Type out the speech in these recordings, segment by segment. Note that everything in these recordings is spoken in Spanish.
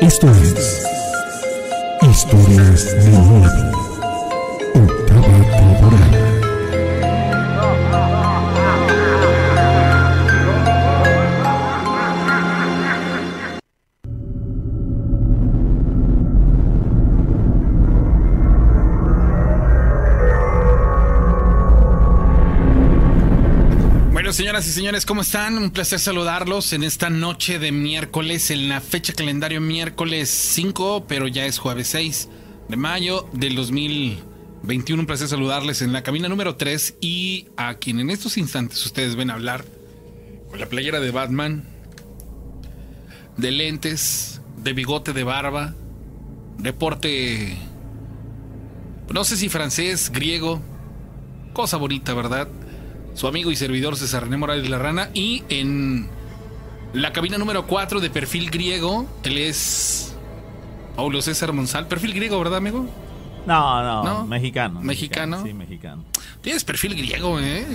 Esto es Historias de Miedo. Y señores, ¿cómo están? Un placer saludarlos en esta noche de miércoles, en la fecha calendario miércoles 5, pero ya es jueves 6 de mayo del 2021. Un placer saludarles en la cabina número 3 y a quien en estos instantes ustedes ven hablar con la playera de Batman, de lentes, de bigote de barba, deporte, no sé si francés, griego, cosa bonita, ¿verdad? Su amigo y servidor César René Morales La Rana. Y en la cabina número 4 de perfil griego, él es Paulo César Monsal. Perfil griego, ¿verdad, amigo? No, no, ¿No? Mexicano, ¿Mexicano? Sí, mexicano. Tienes perfil griego, ¿eh?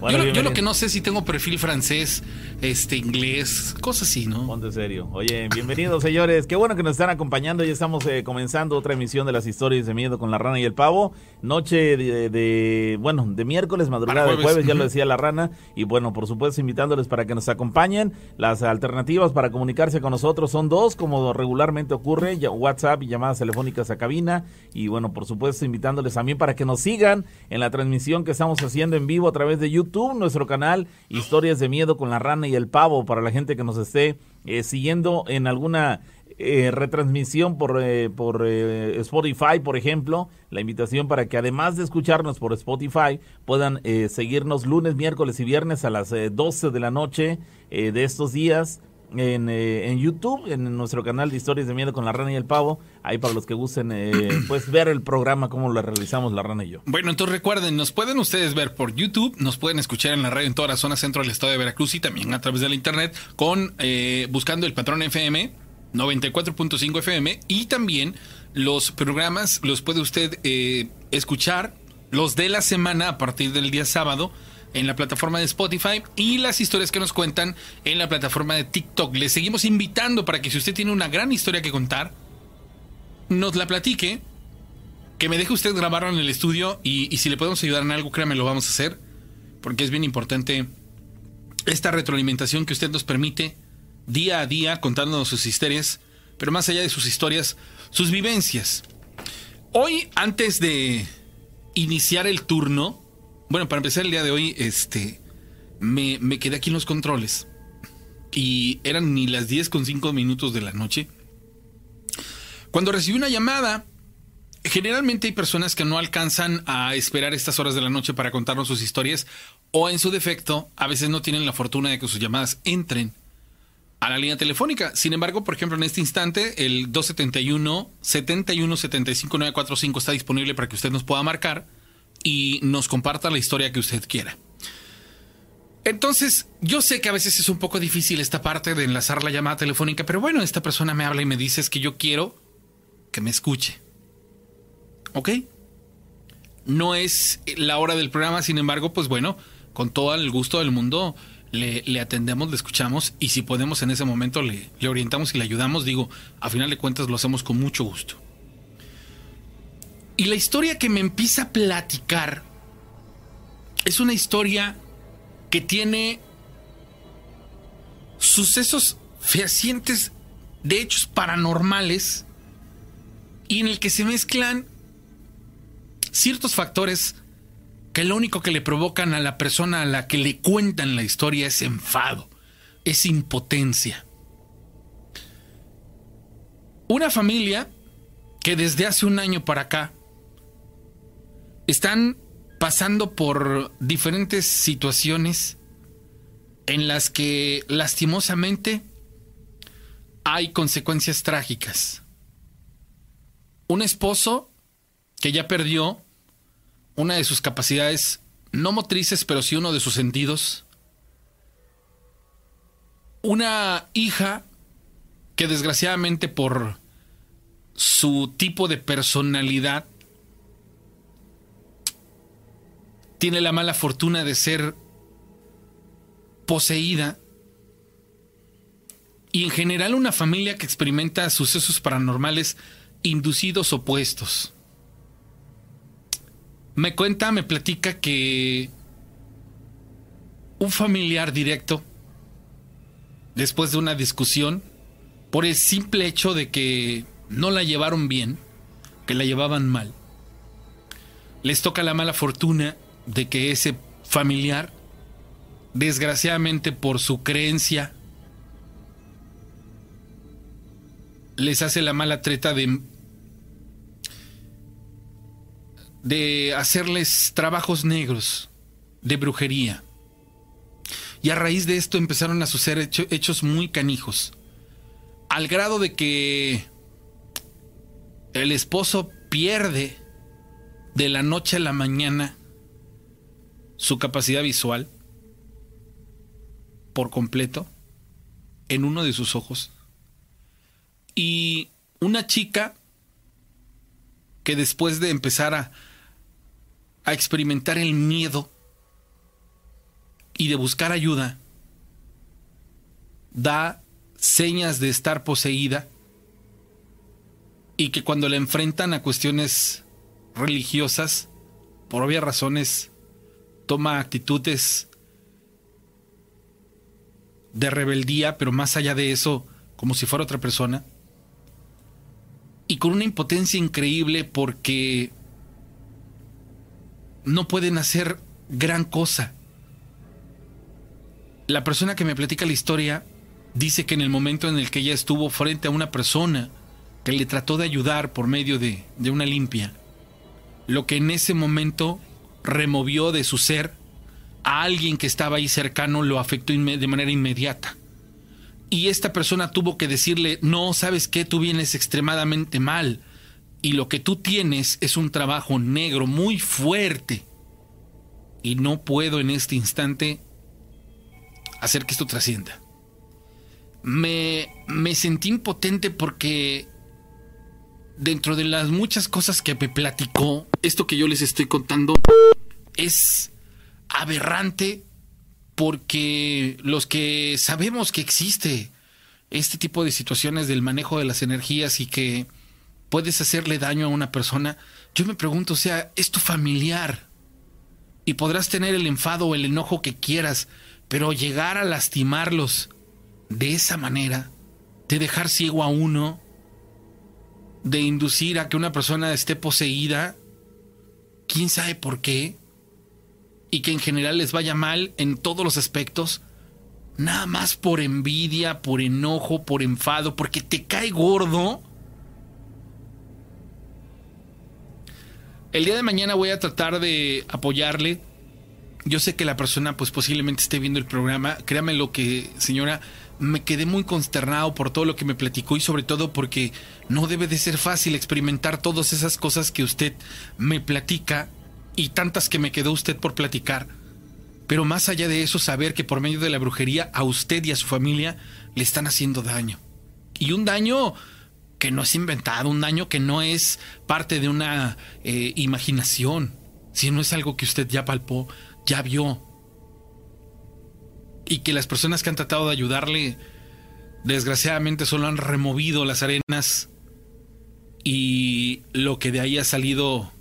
Bueno, yo, lo- yo lo bienvenido. que no sé si tengo perfil francés, este, inglés, cosas así, ¿no? Ponte serio. Oye, bienvenidos señores. Qué bueno que nos están acompañando. Ya estamos eh, comenzando otra emisión de las historias de miedo con la rana y el pavo. Noche de, de- bueno, de miércoles, madrugada Para de jueves. jueves, ya lo decía la rana. Y bueno, por supuesto, invitándoles para que nos acompañen. Las alternativas para comunicarse con nosotros son dos, como regularmente ocurre, ya- WhatsApp y llamadas telefónicas a cabina. Y bueno, por supuesto, invitándoles también para que nos sigan en la transmisión que estamos haciendo en vivo a través de YouTube, nuestro canal Historias de Miedo con la Rana y el Pavo, para la gente que nos esté eh, siguiendo en alguna eh, retransmisión por, eh, por eh, Spotify, por ejemplo. La invitación para que además de escucharnos por Spotify, puedan eh, seguirnos lunes, miércoles y viernes a las eh, 12 de la noche de estos días en, eh, en YouTube, en nuestro canal de Historias de Miedo con la Rana y el Pavo. Ahí para los que gusten, eh, pues ver el programa, cómo lo realizamos la Rana y yo. Bueno, entonces recuerden, nos pueden ustedes ver por YouTube, nos pueden escuchar en la radio en toda la zona centro del estado de Veracruz y también a través de la internet con eh, buscando el patrón FM 94.5 FM y también los programas los puede usted eh, escuchar los de la semana a partir del día sábado en la plataforma de Spotify y las historias que nos cuentan en la plataforma de TikTok. Les seguimos invitando para que si usted tiene una gran historia que contar, nos la platique que me deje usted grabarlo en el estudio y, y si le podemos ayudar en algo, créame, lo vamos a hacer. Porque es bien importante esta retroalimentación que usted nos permite día a día contándonos sus historias, pero más allá de sus historias, sus vivencias. Hoy, antes de iniciar el turno, bueno, para empezar el día de hoy, este, me, quedé aquí en los controles y eran ni las 10 con 5 minutos de la noche. Cuando recibí una llamada Generalmente hay personas que no alcanzan a esperar estas horas de la noche para contarnos sus historias o en su defecto a veces no tienen la fortuna de que sus llamadas entren a la línea telefónica. Sin embargo, por ejemplo, en este instante el 271 71 75 945 está disponible para que usted nos pueda marcar y nos comparta la historia que usted quiera. Entonces, yo sé que a veces es un poco difícil esta parte de enlazar la llamada telefónica, pero bueno, esta persona me habla y me dice es que yo quiero que me escuche. ¿Ok? No es la hora del programa, sin embargo, pues bueno, con todo el gusto del mundo le, atendemos, le escuchamos y si podemos en ese momento le orientamos y le ayudamos, digo, a final de cuentas lo hacemos con mucho gusto. Y la historia que me empieza a platicar es una historia que tiene sucesos fehacientes de hechos paranormales y en el que se mezclan ciertos factores que lo único que le provocan a la persona a la que le cuentan la historia es enfado, es impotencia. Una familia que desde hace un año para acá están pasando por diferentes situaciones en las que lastimosamente hay consecuencias trágicas. Un esposo que ya perdió una de sus capacidades, no motrices, pero sí uno de sus sentidos. Una hija que desgraciadamente por su tipo de personalidad tiene la mala fortuna de ser poseída y en general una familia que experimenta sucesos paranormales inducidos opuestos. Me cuenta, me platica que un familiar directo, después de una discusión, por el simple hecho de que no la llevaron bien, que la llevaban mal, les toca la mala fortuna de que ese familiar, desgraciadamente por su creencia, les hace la mala treta de de hacerles trabajos negros de brujería. Y a raíz de esto empezaron a suceder hechos muy canijos. Al grado de que el esposo pierde de la noche a la mañana su capacidad visual por completo en uno de sus ojos. Y una chica que después de empezar a, experimentar el miedo y de buscar ayuda, da señas de estar poseída y que cuando la enfrentan a cuestiones religiosas, por obvias razones, toma actitudes de rebeldía, pero más allá de eso, como si fuera otra persona, y con una impotencia increíble porque no pueden hacer gran cosa. La persona que me platica la historia dice que en el momento en el que ella estuvo frente a una persona que le trató de ayudar por medio de, de una limpia, lo que en ese momento removió de su ser a alguien que estaba ahí cercano lo afectó de manera inmediata. Y esta persona tuvo que decirle, no, sabes qué, tú vienes extremadamente mal. Y lo que tú tienes es un trabajo negro muy fuerte. Y no puedo en este instante hacer que esto trascienda. Me, me sentí impotente porque dentro de las muchas cosas que me platicó, esto que yo les estoy contando es aberrante porque los que sabemos que existe este tipo de situaciones del manejo de las energías y que puedes hacerle daño a una persona, yo me pregunto, o sea, es tu familiar y podrás tener el enfado o el enojo que quieras, pero llegar a lastimarlos de esa manera, de dejar ciego a uno, de inducir a que una persona esté poseída, quién sabe por qué, y que en general les vaya mal en todos los aspectos, nada más por envidia, por enojo, por enfado, porque te cae gordo. El día de mañana voy a tratar de apoyarle yo sé que la persona pues posiblemente esté viendo el programa. Créame lo que, señora, me quedé muy consternado por todo lo que me platicó y sobre todo porque no debe de ser fácil experimentar todas esas cosas que usted me platica y tantas que me quedó usted por platicar. Pero más allá de eso, saber que por medio de la brujería a usted y a su familia le están haciendo daño. Y un daño que no es inventado, un daño que no es parte de una eh, imaginación, sino es algo que usted ya palpó ya vio. Y que las personas que han tratado de ayudarle, desgraciadamente solo han removido las arenas y lo que de ahí ha salido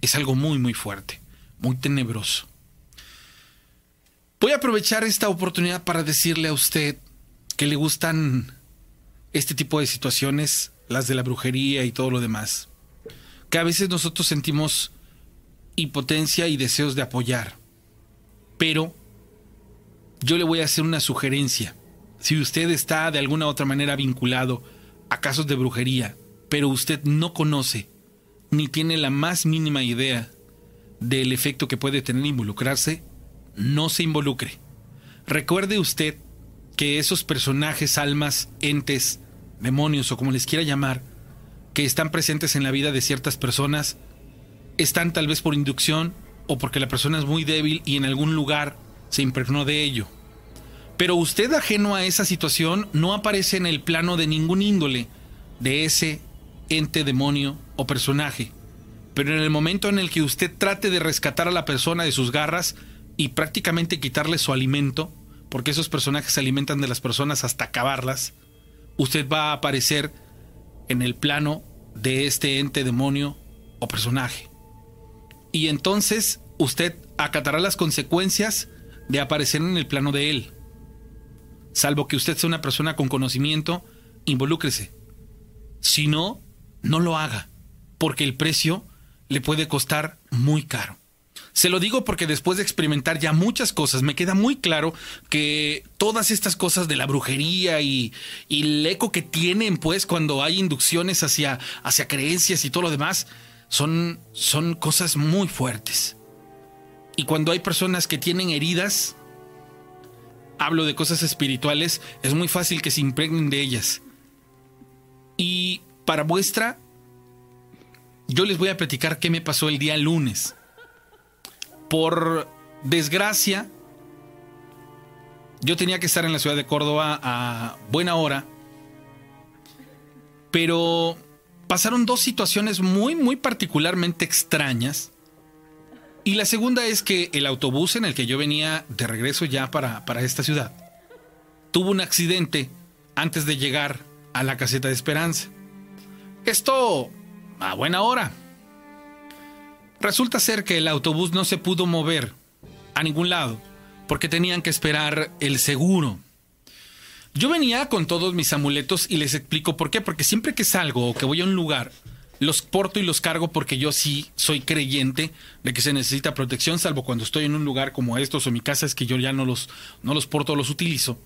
es algo muy, muy fuerte, muy tenebroso. Voy a aprovechar esta oportunidad para decirle a usted que le gustan este tipo de situaciones, las de la brujería y todo lo demás, que a veces nosotros sentimos impotencia y deseos de apoyar. Pero yo le voy a hacer una sugerencia. Si usted está de alguna otra manera vinculado a casos de brujería, pero usted no conoce ni tiene la más mínima idea del efecto que puede tener involucrarse, no se involucre. Recuerde usted que esos personajes, almas, entes, demonios o como les quiera llamar, que están presentes en la vida de ciertas personas, están tal vez por inducción o porque la persona es muy débil y en algún lugar se impregnó de ello. Pero usted ajeno a esa situación no aparece en el plano de ningún índole de ese ente demonio o personaje. Pero en el momento en el que usted trate de rescatar a la persona de sus garras y prácticamente quitarle su alimento, porque esos personajes se alimentan de las personas hasta acabarlas, usted va a aparecer en el plano de este ente demonio o personaje. Y entonces usted acatará las consecuencias de aparecer en el plano de él. Salvo que usted sea una persona con conocimiento, involúcrese. Si no, no lo haga, porque el precio le puede costar muy caro. Se lo digo porque después de experimentar ya muchas cosas, me queda muy claro que todas estas cosas de la brujería y, el eco que tienen, pues, cuando hay inducciones hacia, hacia creencias y todo lo demás, son, son cosas muy fuertes. Y cuando hay personas que tienen heridas, hablo de cosas espirituales, es muy fácil que se impregnen de ellas. Y para muestra, yo les voy a platicar qué me pasó el día lunes. Por desgracia, yo tenía que estar en la ciudad de Córdoba a buena hora, pero pasaron dos situaciones muy, muy particularmente extrañas. Y la segunda es que el autobús en el que yo venía de regreso ya para, para esta ciudad tuvo un accidente antes de llegar a la caseta de Esperanza. Esto a buena hora. Resulta ser que el autobús no se pudo mover a ningún lado porque tenían que esperar el seguro. Yo venía con todos mis amuletos y les explico por qué, porque siempre que salgo o que voy a un lugar, los porto y los cargo porque yo sí soy creyente de que se necesita protección, salvo cuando estoy en un lugar como estos o mi casa es que yo ya no los, no los porto, los utilizo.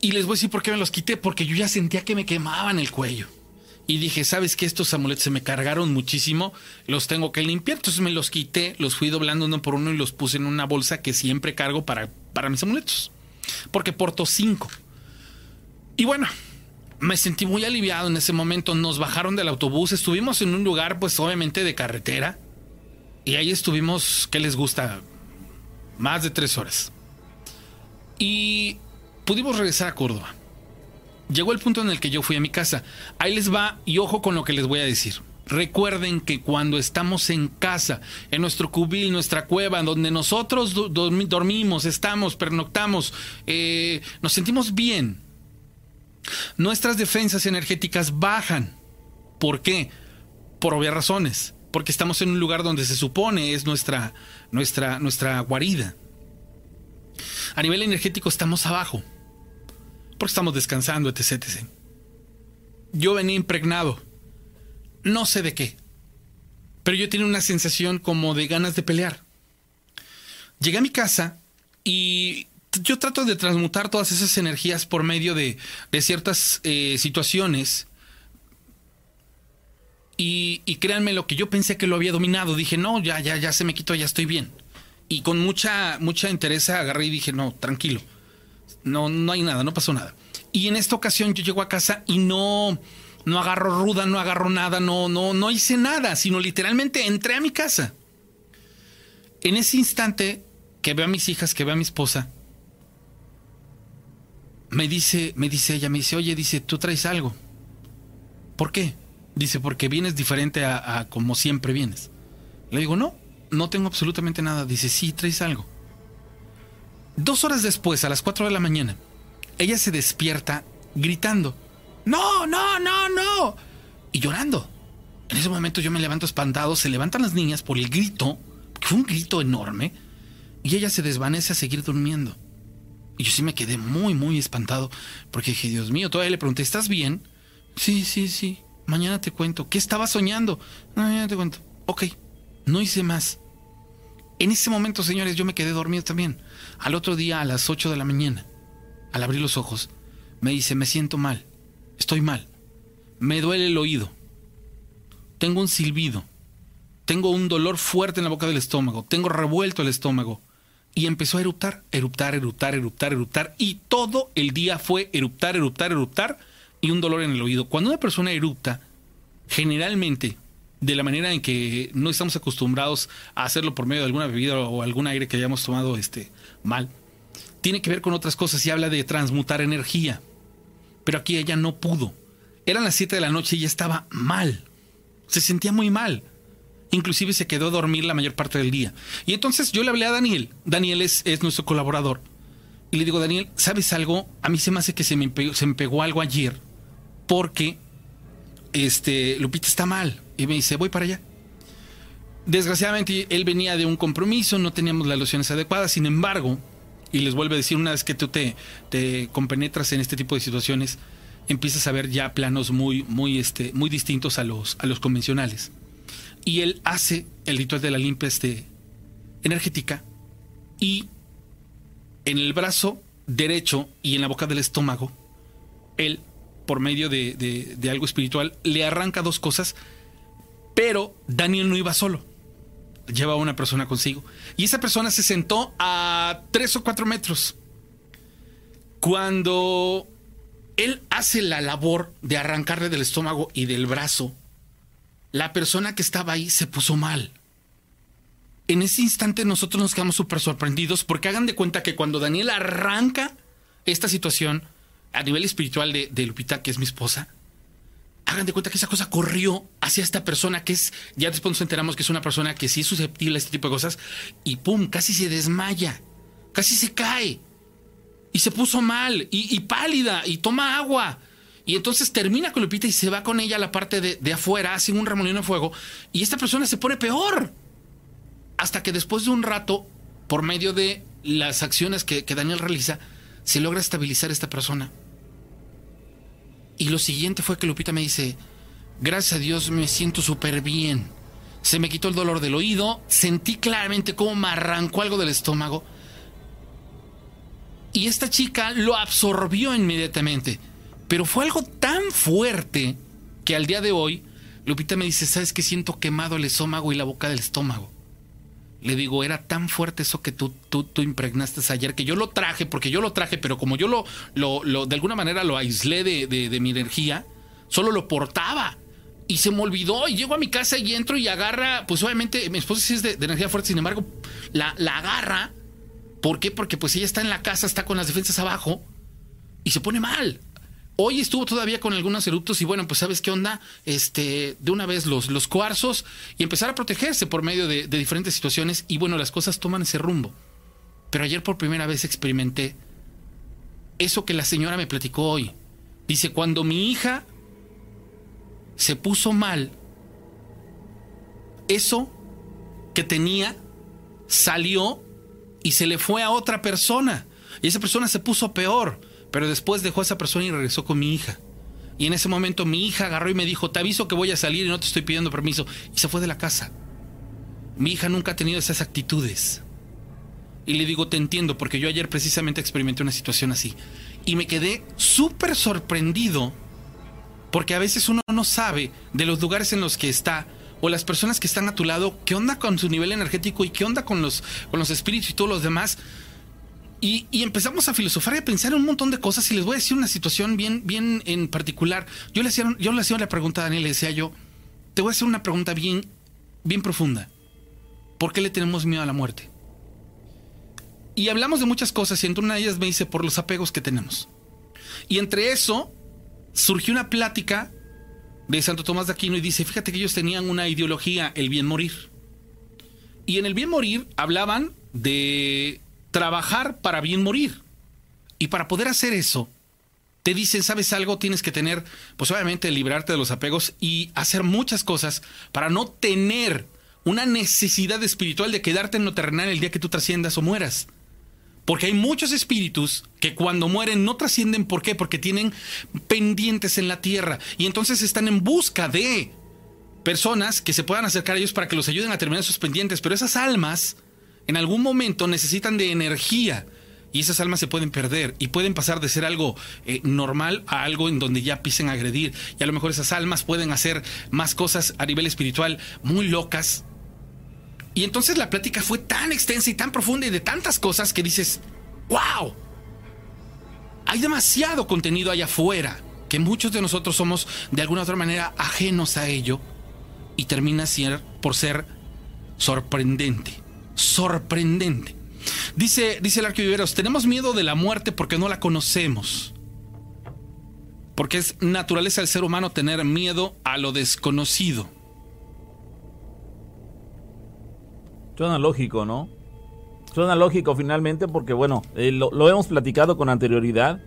Y les voy a decir por qué me los quité, porque yo ya sentía que me quemaban el cuello y dije, ¿sabes qué? Estos amuletos se me cargaron muchísimo, los tengo que limpiar. Entonces me los quité, los fui doblando uno por uno y los puse en una bolsa que siempre cargo para, para mis amuletos. Porque porto cinco. Y bueno, me sentí muy aliviado en ese momento. Nos bajaron del autobús, estuvimos en un lugar, pues obviamente de carretera. Y ahí estuvimos, ¿qué les gusta? Más de tres horas. Y pudimos regresar a Córdoba llegó el punto en el que yo fui a mi casa. Ahí les va y ojo con lo que les voy a decir. Recuerden que cuando estamos en casa, en nuestro cubil, nuestra cueva, donde nosotros dormimos, estamos, pernoctamos, eh, nos sentimos bien, nuestras defensas energéticas bajan. ¿Por qué? Por obvias razones. Porque estamos en un lugar donde se supone es nuestra, nuestra, nuestra guarida. A nivel energético estamos abajo porque estamos descansando, etc. Yo venía impregnado, no sé de qué, pero yo tenía una sensación como de ganas de pelear. Llegué a mi casa y yo trato de transmutar todas esas energías por medio de, ciertas eh, situaciones. Y, y, créanme lo que yo pensé que lo había dominado. Dije, no, ya, ya, ya se me quitó, ya estoy bien. Y con mucha, mucha interés agarré y dije, no, tranquilo no, no hay nada, no pasó nada. Y en esta ocasión yo llego a casa y no, no agarro ruda, no agarro nada, no, no, no hice nada, sino literalmente entré a mi casa. En ese instante que veo a mis hijas, que veo a mi esposa, me dice, me dice ella, me dice, oye, dice, tú traes algo. ¿Por qué? Dice, porque vienes diferente a, a como siempre vienes. Le digo, no, no tengo absolutamente nada. Dice, sí, traes algo. Dos horas después, a las 4 de la mañana, ella se despierta gritando, no, no, no, no, y llorando. En ese momento yo me levanto espantado, se levantan las niñas por el grito, que fue un grito enorme, y ella se desvanece a seguir durmiendo. Y yo sí me quedé muy, muy espantado, porque dije, Dios mío, todavía le pregunté, ¿estás bien? Sí, sí, sí, mañana te cuento. ¿Qué estaba soñando? Mañana te cuento. Ok, no hice más. En ese momento, señores, yo me quedé dormido también. Al otro día, a las 8 de la mañana, al abrir los ojos, me dice, me siento mal, estoy mal, me duele el oído, tengo un silbido, tengo un dolor fuerte en la boca del estómago, tengo revuelto el estómago. Y empezó a eruptar, eruptar, eruptar, eruptar, eruptar. Y todo el día fue eruptar, eruptar, eruptar y un dolor en el oído. Cuando una persona erupta, generalmente de la manera en que no estamos acostumbrados a hacerlo por medio de alguna bebida o algún aire que hayamos tomado este, mal, tiene que ver con otras cosas y habla de transmutar energía. Pero aquí ella no pudo. Eran las 7 de la noche y ella estaba mal. Se sentía muy mal. Inclusive se quedó a dormir la mayor parte del día. Y entonces yo le hablé a Daniel. Daniel es, es nuestro colaborador. Y le digo, Daniel, ¿sabes algo? A mí se me hace que se me pegó, se me pegó algo ayer porque este, Lupita está mal. Y me dice, voy para allá. Desgraciadamente, él venía de un compromiso, no teníamos las lociones adecuadas. Sin embargo, y les vuelvo a decir, una vez que tú te, te compenetras en este tipo de situaciones, empiezas a ver ya planos muy, muy, este, muy distintos a los, a los convencionales. Y él hace el ritual de la limpia este, energética y en el brazo derecho y en la boca del estómago, él, por medio de, de, de algo espiritual, le arranca dos cosas, pero Daniel no iba solo lleva a una persona consigo. Y esa persona se sentó a tres o cuatro metros. Cuando él hace la labor de arrancarle del estómago y del brazo, la persona que estaba ahí se puso mal. En ese instante nosotros nos quedamos súper sorprendidos porque hagan de cuenta que cuando Daniel arranca esta situación a nivel espiritual de, de Lupita, que es mi esposa, hagan de cuenta que esa cosa corrió hacia esta persona que es, ya después nos enteramos que es una persona que sí es susceptible a este tipo de cosas, y pum, casi se desmaya, casi se cae, y se puso mal, y, pálida, y toma agua. Y entonces termina con Lupita y se va con ella a la parte de, de afuera, hace un remolino de fuego, y esta persona se pone peor. Hasta que después de un rato, por medio de las acciones que, que Daniel realiza, se logra estabilizar esta persona. Y lo siguiente fue que Lupita me dice, gracias a Dios me siento súper bien. Se me quitó el dolor del oído, sentí claramente cómo me arrancó algo del estómago. Y esta chica lo absorbió inmediatamente. Pero fue algo tan fuerte que al día de hoy, Lupita me dice, ¿sabes qué? Siento quemado el estómago y la boca del estómago. Le digo, era tan fuerte eso que tú, tú, tú impregnaste ayer, que yo lo traje, porque yo lo traje, pero como yo lo, lo, lo de alguna manera lo aislé de, de, de, mi energía, solo lo portaba. Y se me olvidó, y llego a mi casa y entro y agarra, pues obviamente mi esposa sí es de, energía fuerte, sin embargo, la, la agarra. ¿Por qué? Porque pues ella está en la casa, está con las defensas abajo, y se pone mal. Hoy estuvo todavía con algunos eructos y bueno, pues sabes qué onda, este, de una vez los, los cuarzos y empezar a protegerse por medio de, de, diferentes situaciones y bueno, las cosas toman ese rumbo. Pero ayer por primera vez experimenté eso que la señora me platicó hoy. Dice, cuando mi hija se puso mal, eso que tenía salió y se le fue a otra persona. Y esa persona se puso peor. Pero después dejó a esa persona y regresó con mi hija. Y en ese momento mi hija agarró y me dijo, te aviso que voy a salir y no te estoy pidiendo permiso. Y se fue de la casa. Mi hija nunca ha tenido esas actitudes. Y le digo, te entiendo, porque yo ayer precisamente experimenté una situación así. Y me quedé súper sorprendido, porque a veces uno no sabe de los lugares en los que está, o las personas que están a tu lado, qué onda con su nivel energético y qué onda con los, con los espíritus y todos los demás. Y, empezamos a filosofar y a pensar en un montón de cosas. Y les voy a decir una situación bien, bien en particular. Yo le hacía, yo la pregunta a Daniel, le decía yo, te voy a hacer una pregunta bien, bien profunda. ¿Por qué le tenemos miedo a la muerte? Y hablamos de muchas cosas y entre una de ellas me dice por los apegos que tenemos. Y entre eso surgió una plática de Santo Tomás de Aquino y dice, fíjate que ellos tenían una ideología, el bien morir. Y en el bien morir hablaban de trabajar para bien morir. Y para poder hacer eso, te dicen, ¿sabes algo? Tienes que tener, pues obviamente, librarte de los apegos y hacer muchas cosas para no tener una necesidad espiritual de quedarte en lo terrenal el día que tú trasciendas o mueras. Porque hay muchos espíritus que cuando mueren no trascienden. ¿Por qué? Porque tienen pendientes en la tierra. Y entonces están en busca de personas que se puedan acercar a ellos para que los ayuden a terminar sus pendientes. Pero esas almas en algún momento necesitan de energía y esas almas se pueden perder y pueden pasar de ser algo eh, normal a algo en donde ya pisen a agredir y a lo mejor esas almas pueden hacer más cosas a nivel espiritual muy locas. Y entonces la plática fue tan extensa y tan profunda y de tantas cosas que dices, wow, hay demasiado contenido allá afuera que muchos de nosotros somos de alguna otra manera ajenos a ello y termina por ser sorprendente sorprendente. Dice, dice el arquiviveros, tenemos miedo de la muerte porque no la conocemos. Porque es naturaleza del ser humano tener miedo a lo desconocido. Suena lógico, ¿no? Suena lógico finalmente porque, bueno, eh, lo, lo, hemos platicado con anterioridad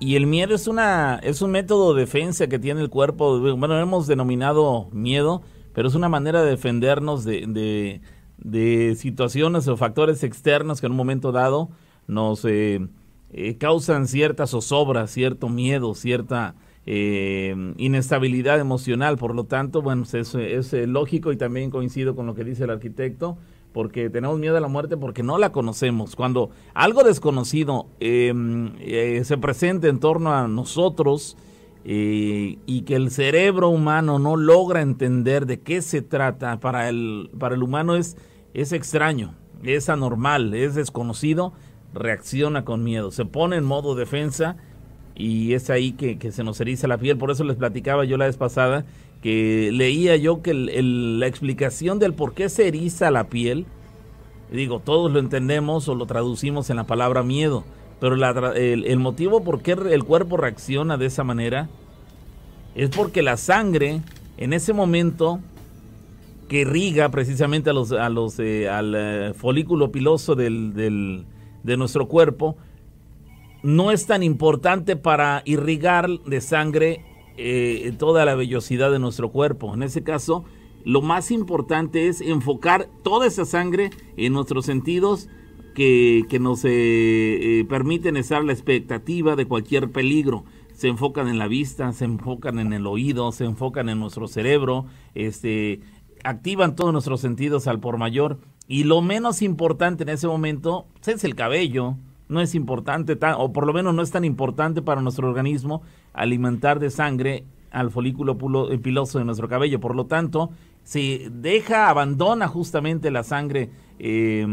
y el miedo es, una, es un método de defensa que tiene el cuerpo, bueno, hemos denominado miedo, pero es una manera de defendernos de, de, de situaciones o factores externos que en un momento dado nos eh, eh, causan cierta zozobra, cierto miedo, cierta eh, inestabilidad emocional. Por lo tanto, bueno, es, es lógico y también coincido con lo que dice el arquitecto porque tenemos miedo a la muerte porque no la conocemos. Cuando algo desconocido em, eh, se presenta en torno a nosotros eh, y que el cerebro humano no logra entender de qué se trata, para el, para el humano es, es extraño, es anormal, es desconocido, reacciona con miedo, se pone en modo defensa y es ahí que, que, se nos eriza la piel. Por eso les platicaba yo la vez pasada que leía yo que la explicación del por qué se eriza la piel, digo, todos lo entendemos o lo traducimos en la palabra miedo, pero el, el, motivo por qué el cuerpo reacciona de esa manera es porque la sangre en ese momento que irriga precisamente a los, a los, eh, al eh, folículo piloso del, del, de nuestro cuerpo, no es tan importante para irrigar de sangre eh, toda la vellosidad de nuestro cuerpo. En ese caso, lo más importante es enfocar toda esa sangre en nuestros sentidos que, nos eh, permiten estar la expectativa de cualquier peligro. Se enfocan en la vista, se enfocan en el oído, se enfocan en nuestro cerebro, este, activan todos nuestros sentidos al por mayor. Y lo menos importante en ese momento es el cabello, no es importante, o por lo menos no es tan importante para nuestro organismo alimentar de sangre al folículo eh, piloso de nuestro cabello. Por lo tanto, se deja, abandona justamente la sangre eh,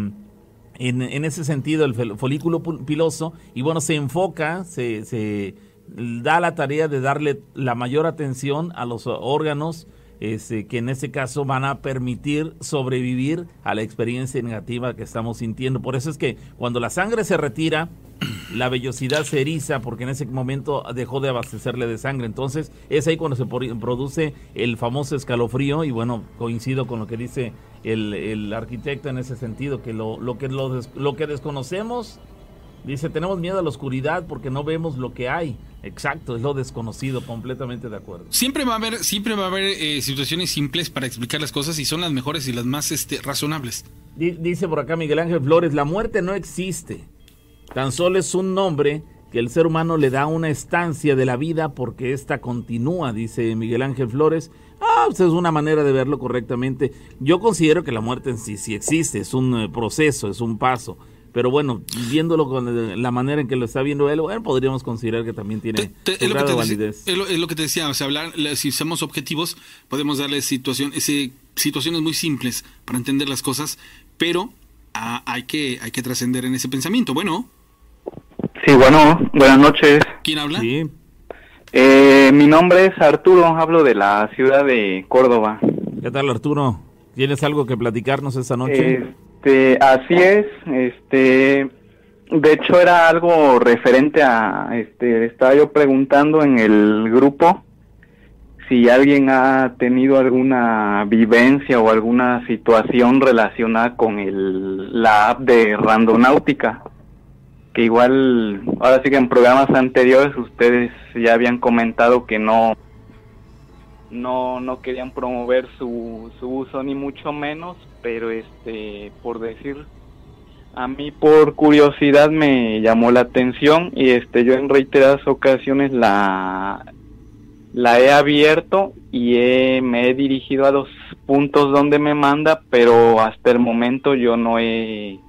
en, ese sentido, el folículo piloso, y bueno, se enfoca, se, se da la tarea de darle la mayor atención a los órganos este, que en ese caso van a permitir sobrevivir a la experiencia negativa que estamos sintiendo. Por eso es que cuando la sangre se retira, la vellosidad se eriza porque en ese momento dejó de abastecerle de sangre. Entonces es ahí cuando se produce el famoso escalofrío y bueno, coincido con lo que dice el, el arquitecto en ese sentido, que lo que, lo, lo que desconocemos Dice, tenemos miedo a la oscuridad porque no vemos lo que hay. Exacto, es lo desconocido, completamente de acuerdo. Siempre va a haber, siempre va a haber eh, situaciones simples para explicar las cosas y son las mejores y las más este, razonables. Dice por acá Miguel Ángel Flores, la muerte no existe. Tan solo es un nombre que el ser humano le da una estancia de la vida porque ésta continúa, dice Miguel Ángel Flores. Ah, pues es una manera de verlo correctamente. Yo considero que la muerte en sí sí existe, es un eh, proceso, es un paso pero bueno, viéndolo con la manera en que lo está viendo él, bueno, podríamos considerar que también tiene es grado de validez. es, lo, que te decía, o sea, hablar, si somos objetivos, podemos darle situación, ese, situaciones muy simples para entender las cosas, pero ah, hay que, hay que trascender en ese pensamiento. Bueno. Sí, bueno, buenas noches. ¿Quién habla? Sí. Eh, mi nombre es Arturo, hablo de la ciudad de Córdoba. ¿Qué tal, Arturo? ¿Tienes algo que platicarnos esta noche? Eh, este, así es, este, de hecho era algo referente a, este, estaba yo preguntando en el grupo si alguien ha tenido alguna vivencia o alguna situación relacionada con el, la app de Randonáutica, que igual, ahora sí que en programas anteriores ustedes ya habían comentado que no, no, no querían promover su, su uso ni mucho menos, pero este, por decir, a mí por curiosidad me llamó la atención y este, yo en reiteradas ocasiones la, la he abierto y me he dirigido a los puntos donde me manda, pero hasta el momento yo no he,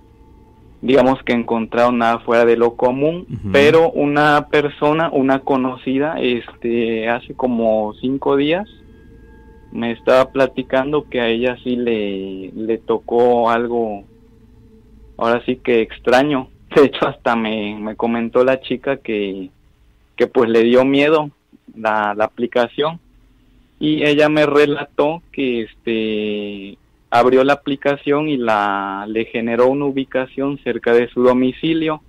digamos que encontrado nada fuera de lo común, pero una persona, una conocida, este, hace como cinco días, me estaba platicando que a ella sí le, le tocó algo, ahora sí que extraño. De hecho, hasta me, me comentó la chica que, que pues le dio miedo la, la aplicación y ella me relató que este abrió la aplicación y la le generó una ubicación cerca de su domicilio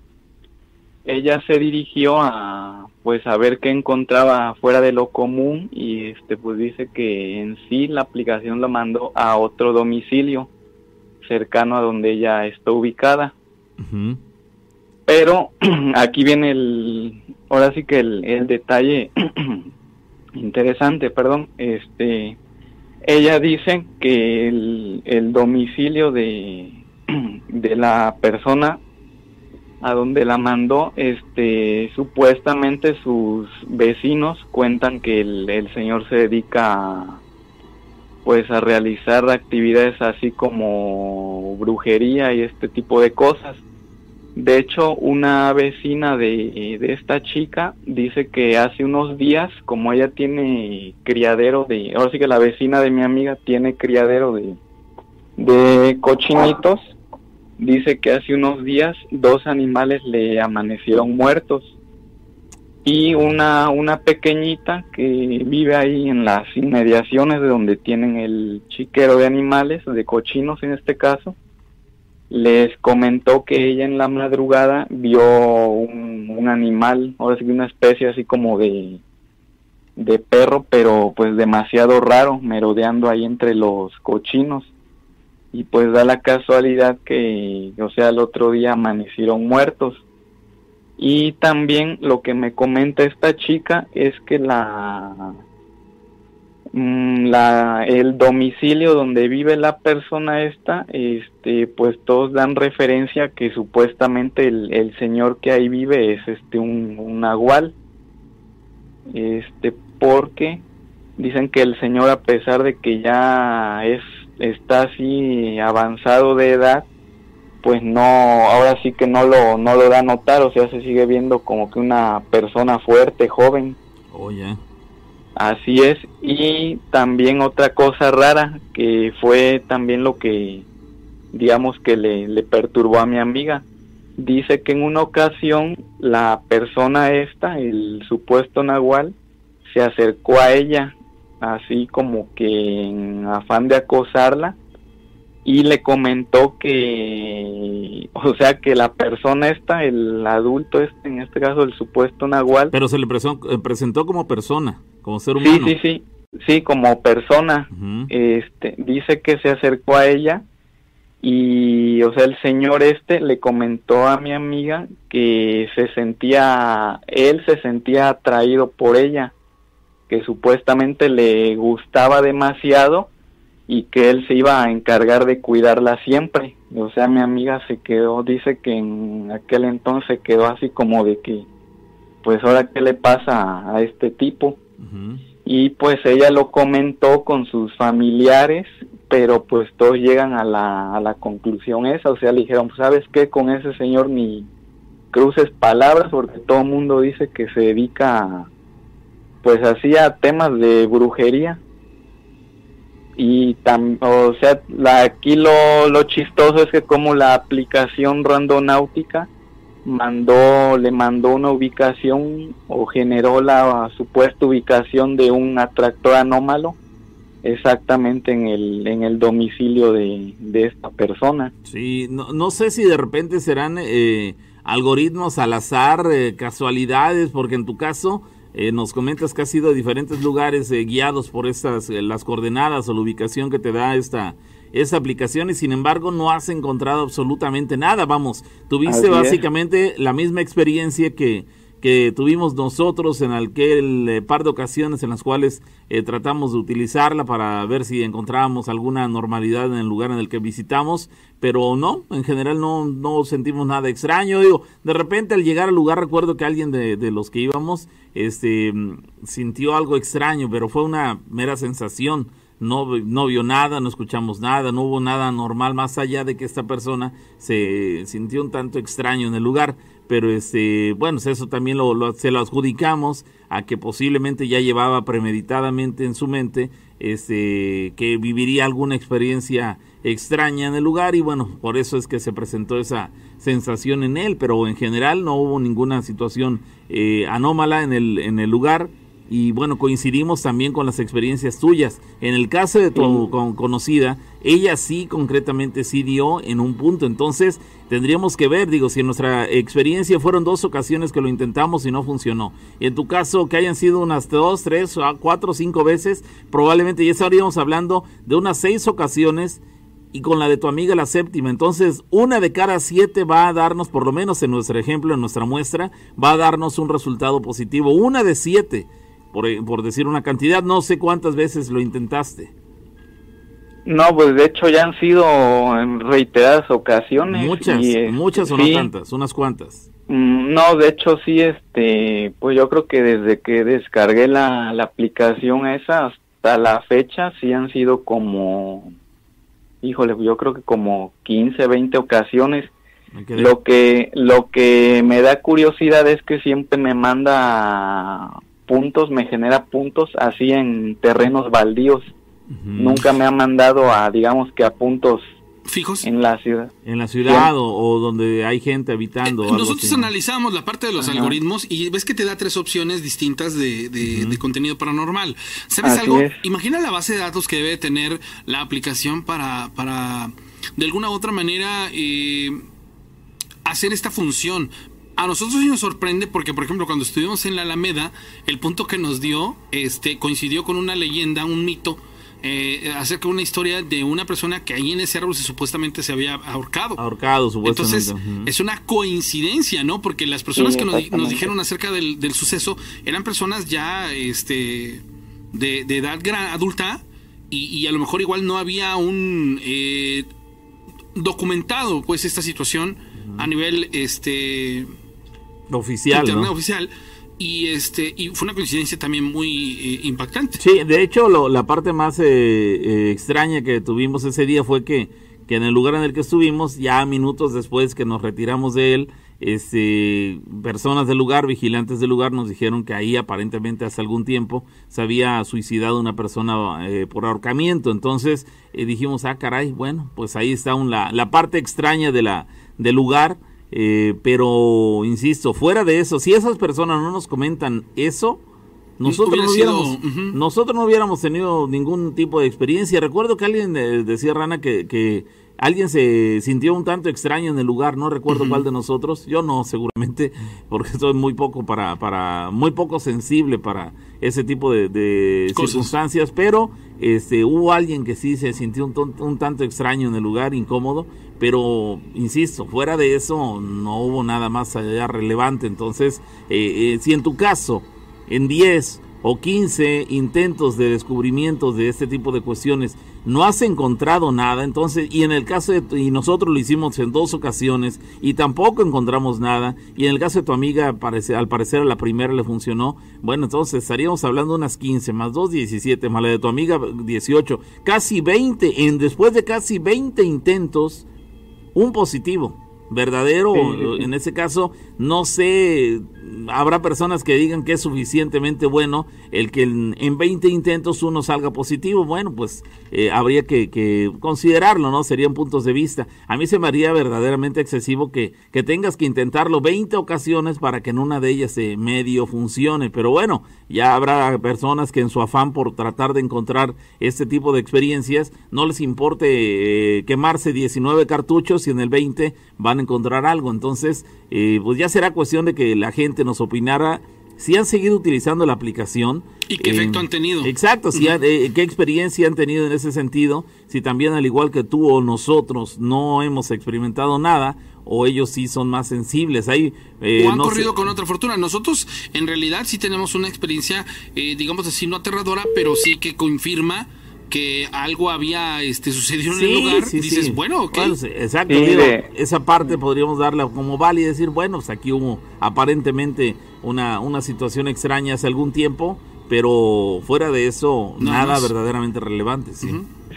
ella se dirigió a pues a ver qué encontraba fuera de lo común y este pues dice que en sí la aplicación la mandó a otro domicilio cercano a donde ella está ubicada. Pero aquí viene el, ahora sí que el, el detalle interesante, perdón, este, ella dice que el, el domicilio de, de la persona a donde la mandó, este, supuestamente sus vecinos cuentan que el, el señor se dedica a, pues a realizar actividades así como brujería y este tipo de cosas. De hecho, una vecina de, de esta chica dice que hace unos días, como ella tiene criadero de, ahora sí que la vecina de mi amiga tiene criadero de, de cochinitos, dice que hace unos días dos animales le amanecieron muertos y una, una pequeñita que vive ahí en las inmediaciones de donde tienen el chiquero de animales, de cochinos en este caso, les comentó que ella en la madrugada vio un, animal, ahora sí una especie así como de, de perro, pero pues demasiado raro, merodeando ahí entre los cochinos. Y pues da la casualidad que, o sea, el otro día amanecieron muertos. Y también lo que me comenta esta chica es que la, mm, la el domicilio donde vive la persona esta, este, pues todos dan referencia que supuestamente el, el señor que ahí vive es este un, un. Este, porque dicen que el señor a pesar de que ya es está así avanzado de edad, pues no, ahora sí que no lo, no lo da a notar, o sea, se sigue viendo como que una persona fuerte, joven. Oye. Así es, y también otra cosa rara que fue también lo que, digamos que le, le perturbó a mi amiga. Dice que en una ocasión la persona esta, el supuesto Nahual, se acercó a ella, así como que en afán de acosarla, y le comentó que, o sea, que la persona esta, el adulto este, en este caso el supuesto Nahual, Pero se le eh, presentó como persona, como ser sí, humano. sí, sí, sí, como persona, este, dice que se acercó a ella y, o sea, el señor este le comentó a mi amiga que se sentía, él se sentía atraído por ella, que supuestamente le gustaba demasiado y que él se iba a encargar de cuidarla siempre. O sea, mi amiga se quedó, dice que en aquel entonces quedó así como de que, pues ahora qué le pasa a este tipo y pues ella lo comentó con sus familiares, pero pues todos llegan a la, a la conclusión esa, o sea, le dijeron, "Pues, ¿sabes qué? Con ese señor ni cruces palabras porque todo el mundo dice que se dedica a, pues así a temas de brujería. Y tam, o sea, aquí lo, lo chistoso es que como la aplicación randonáutica mandó, le mandó una ubicación o generó la supuesta ubicación de un atractor anómalo exactamente en el, en el domicilio de, de esta persona. Sí, no, no sé si de repente serán eh, algoritmos al azar, eh, casualidades, porque en tu caso eh, nos comentas que has ido a diferentes lugares eh, guiados por estas, eh, las coordenadas o la ubicación que te da esta, esta aplicación y sin embargo no has encontrado absolutamente nada. Vamos, tuviste Así es. básicamente la misma experiencia que, que tuvimos nosotros en aquel eh, par de ocasiones en las cuales eh, tratamos de utilizarla para ver si encontrábamos alguna normalidad en el lugar en el que visitamos, pero no, en general no, no sentimos nada extraño. Digo, de repente al llegar al lugar recuerdo que alguien de, de los que íbamos este, mm, sintió algo extraño, pero fue una mera sensación. No, no vio nada, no escuchamos nada, no hubo nada normal más allá de que esta persona se sintió un tanto extraño en el lugar pero este bueno eso también lo, lo- se lo adjudicamos a que posiblemente ya llevaba premeditadamente en su mente este que viviría alguna experiencia extraña en el lugar y bueno por eso es que se presentó esa sensación en él pero en general no hubo ninguna situación eh, anómala en el en el lugar y bueno, coincidimos también con las experiencias tuyas. En el caso de tu con- conocida, ella sí concretamente sí dio en un punto. Entonces, tendríamos que ver, digo, si en nuestra experiencia fueron dos ocasiones que lo intentamos y no funcionó. Y en tu caso, que hayan sido unas dos, tres, ah, cuatro, cinco veces, probablemente ya estaríamos hablando de unas seis ocasiones y con la de tu amiga la séptima. Entonces, una de cada siete va a darnos, por lo menos en nuestro ejemplo, en nuestra muestra, va a darnos un resultado positivo. Una de siete, por, por decir una cantidad, no sé cuántas veces lo intentaste. No, pues de hecho ya han sido en reiteradas ocasiones. Muchas, y, muchas o no sí. tantas, unas cuantas. Mm, No, de hecho sí, este, pues yo creo que desde que descargué la, la aplicación esa hasta la fecha sí han sido como, híjole, yo creo que como 15, 20 ocasiones. Lo que, lo que me da curiosidad es que siempre me manda puntos, me genera puntos así en terrenos baldíos. Nunca me ha mandado a, digamos que a puntos Fijos. en la ciudad. En la ciudad o, o donde hay gente habitando. o algo Nosotros así. analizamos la parte de los Ajá. algoritmos y ves que te da tres opciones distintas de, de- de contenido paranormal. ¿Sabes Así algo? es. Imagina la base de datos que debe tener la aplicación para, para de alguna u otra manera, eh, hacer esta función. A nosotros sí nos sorprende porque, por ejemplo, cuando estuvimos en la Alameda, el punto que nos dio este, coincidió con una leyenda, un mito, eh, acerca de una historia de una persona que ahí en ese árbol se, supuestamente se había ahorcado. Ahorcado, supuestamente. Entonces, es una coincidencia, ¿no? Porque las personas Sí, que nos, dijeron acerca del, del suceso eran personas ya este, de, de edad gran, adulta y, y a lo mejor igual no había un eh, documentado pues esta situación a nivel este Oficial, internet ¿no? oficial y este y fue una coincidencia también muy eh, impactante. Sí, de hecho, lo- la parte más eh, eh, extraña que tuvimos ese día fue que, que en el lugar en el que estuvimos, ya minutos después que nos retiramos de él, este, personas del lugar, vigilantes del lugar, nos dijeron que ahí aparentemente hace algún tiempo se había suicidado una persona eh, por ahorcamiento. Entonces eh, dijimos, ah, caray, bueno, pues ahí está un- la, la parte extraña de la, del lugar. Eh, pero, insisto, fuera de eso, si esas personas no nos comentan eso, nosotros no, sido- hubiéramos, nosotros no hubiéramos tenido ningún tipo de experiencia. Recuerdo que alguien eh, decía, Rana, que, que alguien se sintió un tanto extraño en el lugar, no recuerdo cuál de nosotros, yo no, seguramente, porque soy muy poco para, para, muy poco sensible para ese tipo de, de circunstancias, pero este hubo alguien que sí se sintió un, ton- un tanto extraño en el lugar, incómodo, pero insisto, fuera de eso no hubo nada más allá relevante. Entonces, eh, eh, si en tu caso, en 10 o 15 intentos de descubrimiento de este tipo de cuestiones no has encontrado nada, entonces, y en el caso de, y nosotros lo hicimos en dos ocasiones y tampoco encontramos nada, y en el caso de tu amiga, parece, al parecer a la primera le funcionó, bueno, entonces estaríamos hablando de unas 15, más 2, 17, más la de tu amiga, 18, casi 20, en después de casi 20 intentos, un positivo verdadero Sí, sí, sí. en ese caso no sé habrá personas que digan que es suficientemente bueno el que en, en 20 intentos uno salga positivo. Bueno pues eh, habría que, considerarlo no serían puntos de vista. A mí se me haría verdaderamente excesivo que, que tengas que intentarlo 20 ocasiones para que en una de ellas medio funcione. Pero bueno ya habrá personas que en su afán por tratar de encontrar este tipo de experiencias no les importe eh, quemarse 19 cartuchos y en el 20 van a encontrar algo. Entonces, eh, pues ya será cuestión de que la gente nos opinara si han seguido utilizando la aplicación. ¿Y qué eh, efecto han tenido? Exacto, si han- eh, qué experiencia han tenido en ese sentido, si también al igual que tú o nosotros no hemos experimentado nada o ellos sí son más sensibles. Ahí, eh, o han no sé- corrido con otra fortuna. Nosotros, en realidad, sí tenemos una experiencia, eh, digamos así, no aterradora, pero sí que confirma que algo había este, sucedido en el lugar. sí, Dices, sí. bueno, ok. Bueno, sí, exacto. Sí, digo, de- Esa parte podríamos darla como válida y decir, bueno, pues aquí hubo aparentemente una, una situación extraña hace algún tiempo, pero fuera de eso, Nada nada, más. verdaderamente relevante. Sí.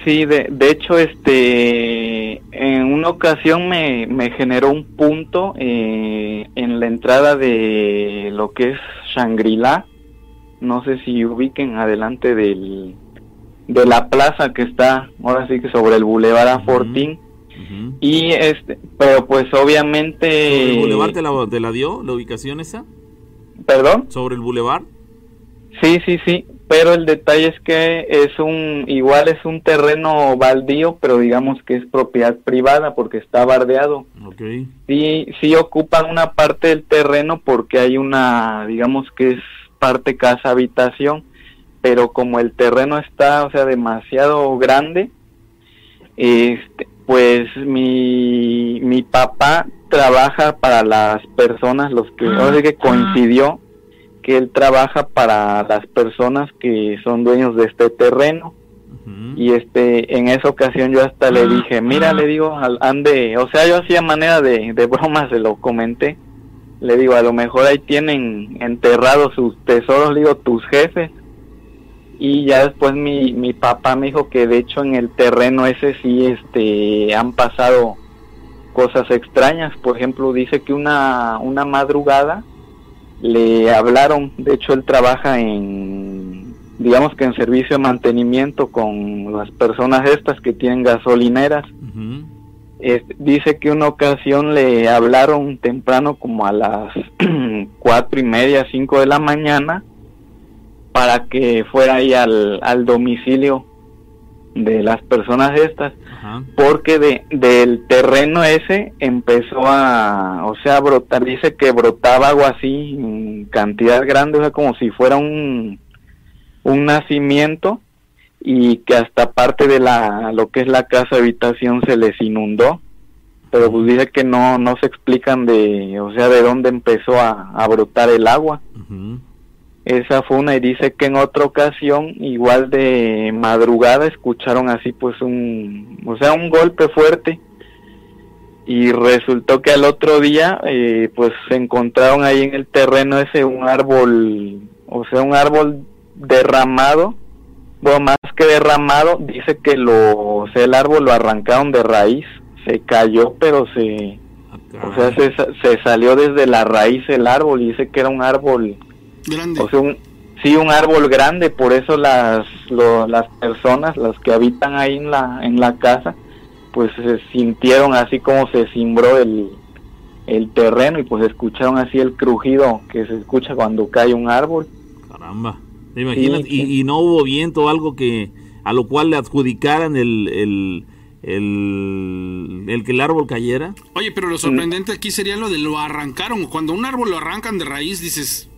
Sí, de, de hecho, este, en una ocasión me, me generó un punto eh, en la entrada de lo que es Shangri-La. No sé si ubiquen adelante del, de la plaza que está, ahora sí que sobre el Boulevard a. Fortín. Y este, pero pues obviamente. ¿Sobre el bulevar te la, te la dio la ubicación esa? Perdón. ¿Sobre el bulevar? Sí, sí, sí, pero el detalle es que es un, igual es un terreno baldío, pero digamos que es propiedad privada porque está bardeado. Ok. Sí, sí ocupan una parte del terreno porque hay una, digamos que es parte casa habitación, pero como el terreno está, o sea, demasiado grande, Este, pues mi, mi papá trabaja para las personas, los que, ahora sí que coincidió que él trabaja para las personas que son dueños de este terreno. Y este, en esa ocasión yo hasta le dije, mira, le digo, al- ande, o sea, yo hacía manera de, de broma, se lo comenté. Le digo, a lo mejor ahí tienen enterrados sus tesoros, le digo, tus jefes. Y ya después mi, mi papá me dijo que de hecho en el terreno ese sí este han pasado cosas extrañas. Por ejemplo, dice que una, una madrugada le hablaron, de hecho él trabaja en, digamos que en servicio de mantenimiento con las personas estas que tienen gasolineras. Dice que una ocasión le hablaron temprano como a las cuatro y media, cinco de la mañana para que fuera ahí al, al domicilio de las personas estas Ajá. porque de, del terreno ese empezó a, o sea, a brotar, dice que brotaba algo así en cantidad grande, o sea, como si fuera un, un nacimiento y que hasta parte de la, lo que es la casa habitación se les inundó, pero pues dice que no, no se explican de, o sea, de dónde empezó a, a brotar el agua. Esa fue una y dice que en otra ocasión, igual de madrugada, escucharon así pues un, o sea, un golpe fuerte. Y resultó que al otro día eh, pues se encontraron ahí en el terreno ese un árbol, o sea, un árbol derramado, bueno, más que derramado, dice que lo, o sea, el árbol lo arrancaron de raíz, se cayó pero se, Ah, o sea, se, se salió desde la raíz el árbol. Y dice que era un árbol Grande. o sea, un, sí, un árbol grande, por eso las, lo- las personas, las que habitan ahí en la, en la casa, pues se sintieron así como se cimbró el, el terreno y pues escucharon así el crujido que se escucha cuando cae un árbol. Caramba. ¿Te imaginas? Sí. Y, y no hubo viento o algo que a lo cual le adjudicaran el, el, el, el que el árbol cayera. Oye, pero lo sorprendente aquí sería lo de lo arrancaron. Cuando un árbol lo arrancan de raíz, dices,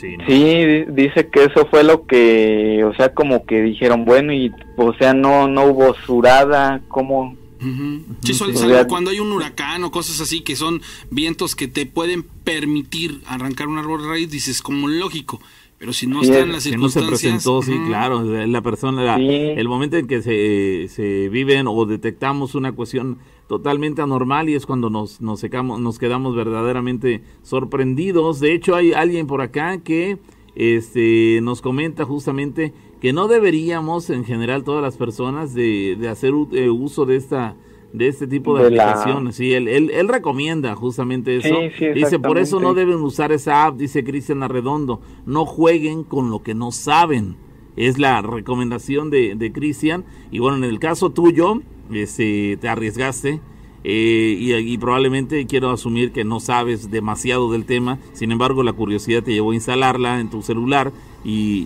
Sí, ¿no? Sí, di- dice que eso fue lo que, o sea, como que dijeron, bueno, y o sea, no, no hubo surada, como ujú. Sí, sea, cuando hay un huracán o cosas así que son vientos que te pueden permitir arrancar un árbol de raíz, dices como lógico. Pero si no Sí, están es- las que no se circunstancias. presentó, sí, claro, la persona, la- Sí. el momento en que se, se viven o detectamos una cuestión totalmente anormal y es cuando nos, nos, secamos, nos quedamos verdaderamente sorprendidos. De hecho, hay alguien por acá que este, nos comenta justamente que no deberíamos, en general, todas las personas, de, de hacer eh, uso de esta de este tipo de, De la- aplicaciones. Sí, él, él, él recomienda justamente eso. Sí, sí, dice, por eso no deben usar esa app, dice Cristian Arredondo. No jueguen con lo que no saben. Es la recomendación de, de Cristian. Y bueno, en el caso tuyo, este, te arriesgaste. eh, y, y probablemente quiero asumir que no sabes demasiado del tema. Sin embargo, la curiosidad te llevó a instalarla en tu celular y,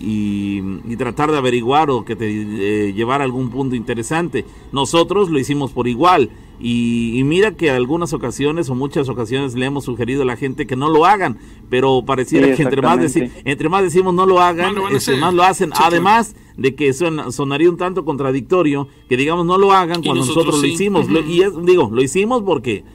y- y tratar de averiguar o que te eh, llevara a algún punto interesante. Nosotros lo hicimos por igual. Y, y mira que algunas ocasiones o muchas ocasiones le hemos sugerido a la gente que no lo hagan, pero pareciera Sí, que entre más, deci- entre más decimos no lo hagan, este, más lo hacen. Sí, claro. Además de que suena- sonaría un tanto contradictorio que digamos no lo hagan Y cuando nosotros nosotros, lo hicimos. Lo- y es, digo, lo hicimos porque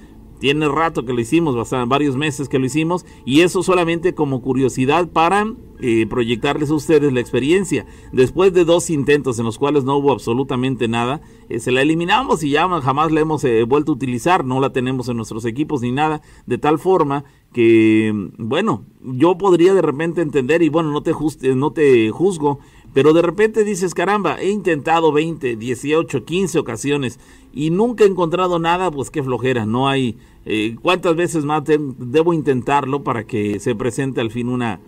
tiene rato que lo hicimos, bastante, varios meses que lo hicimos, y eso solamente como curiosidad para eh, proyectarles a ustedes la experiencia. Después de dos intentos en los cuales no hubo absolutamente nada, eh, se la eliminamos y ya jamás la hemos eh, vuelto a utilizar, no la tenemos en nuestros equipos ni nada, de tal forma que, bueno, yo podría de repente entender, y bueno, no te, no te juzgo, pero de repente dices, caramba, he intentado 20, 18, 15 ocasiones y nunca he encontrado nada, pues qué flojera, no hay... eh, ¿Cuántas veces más debo intentarlo para que se presente al fin una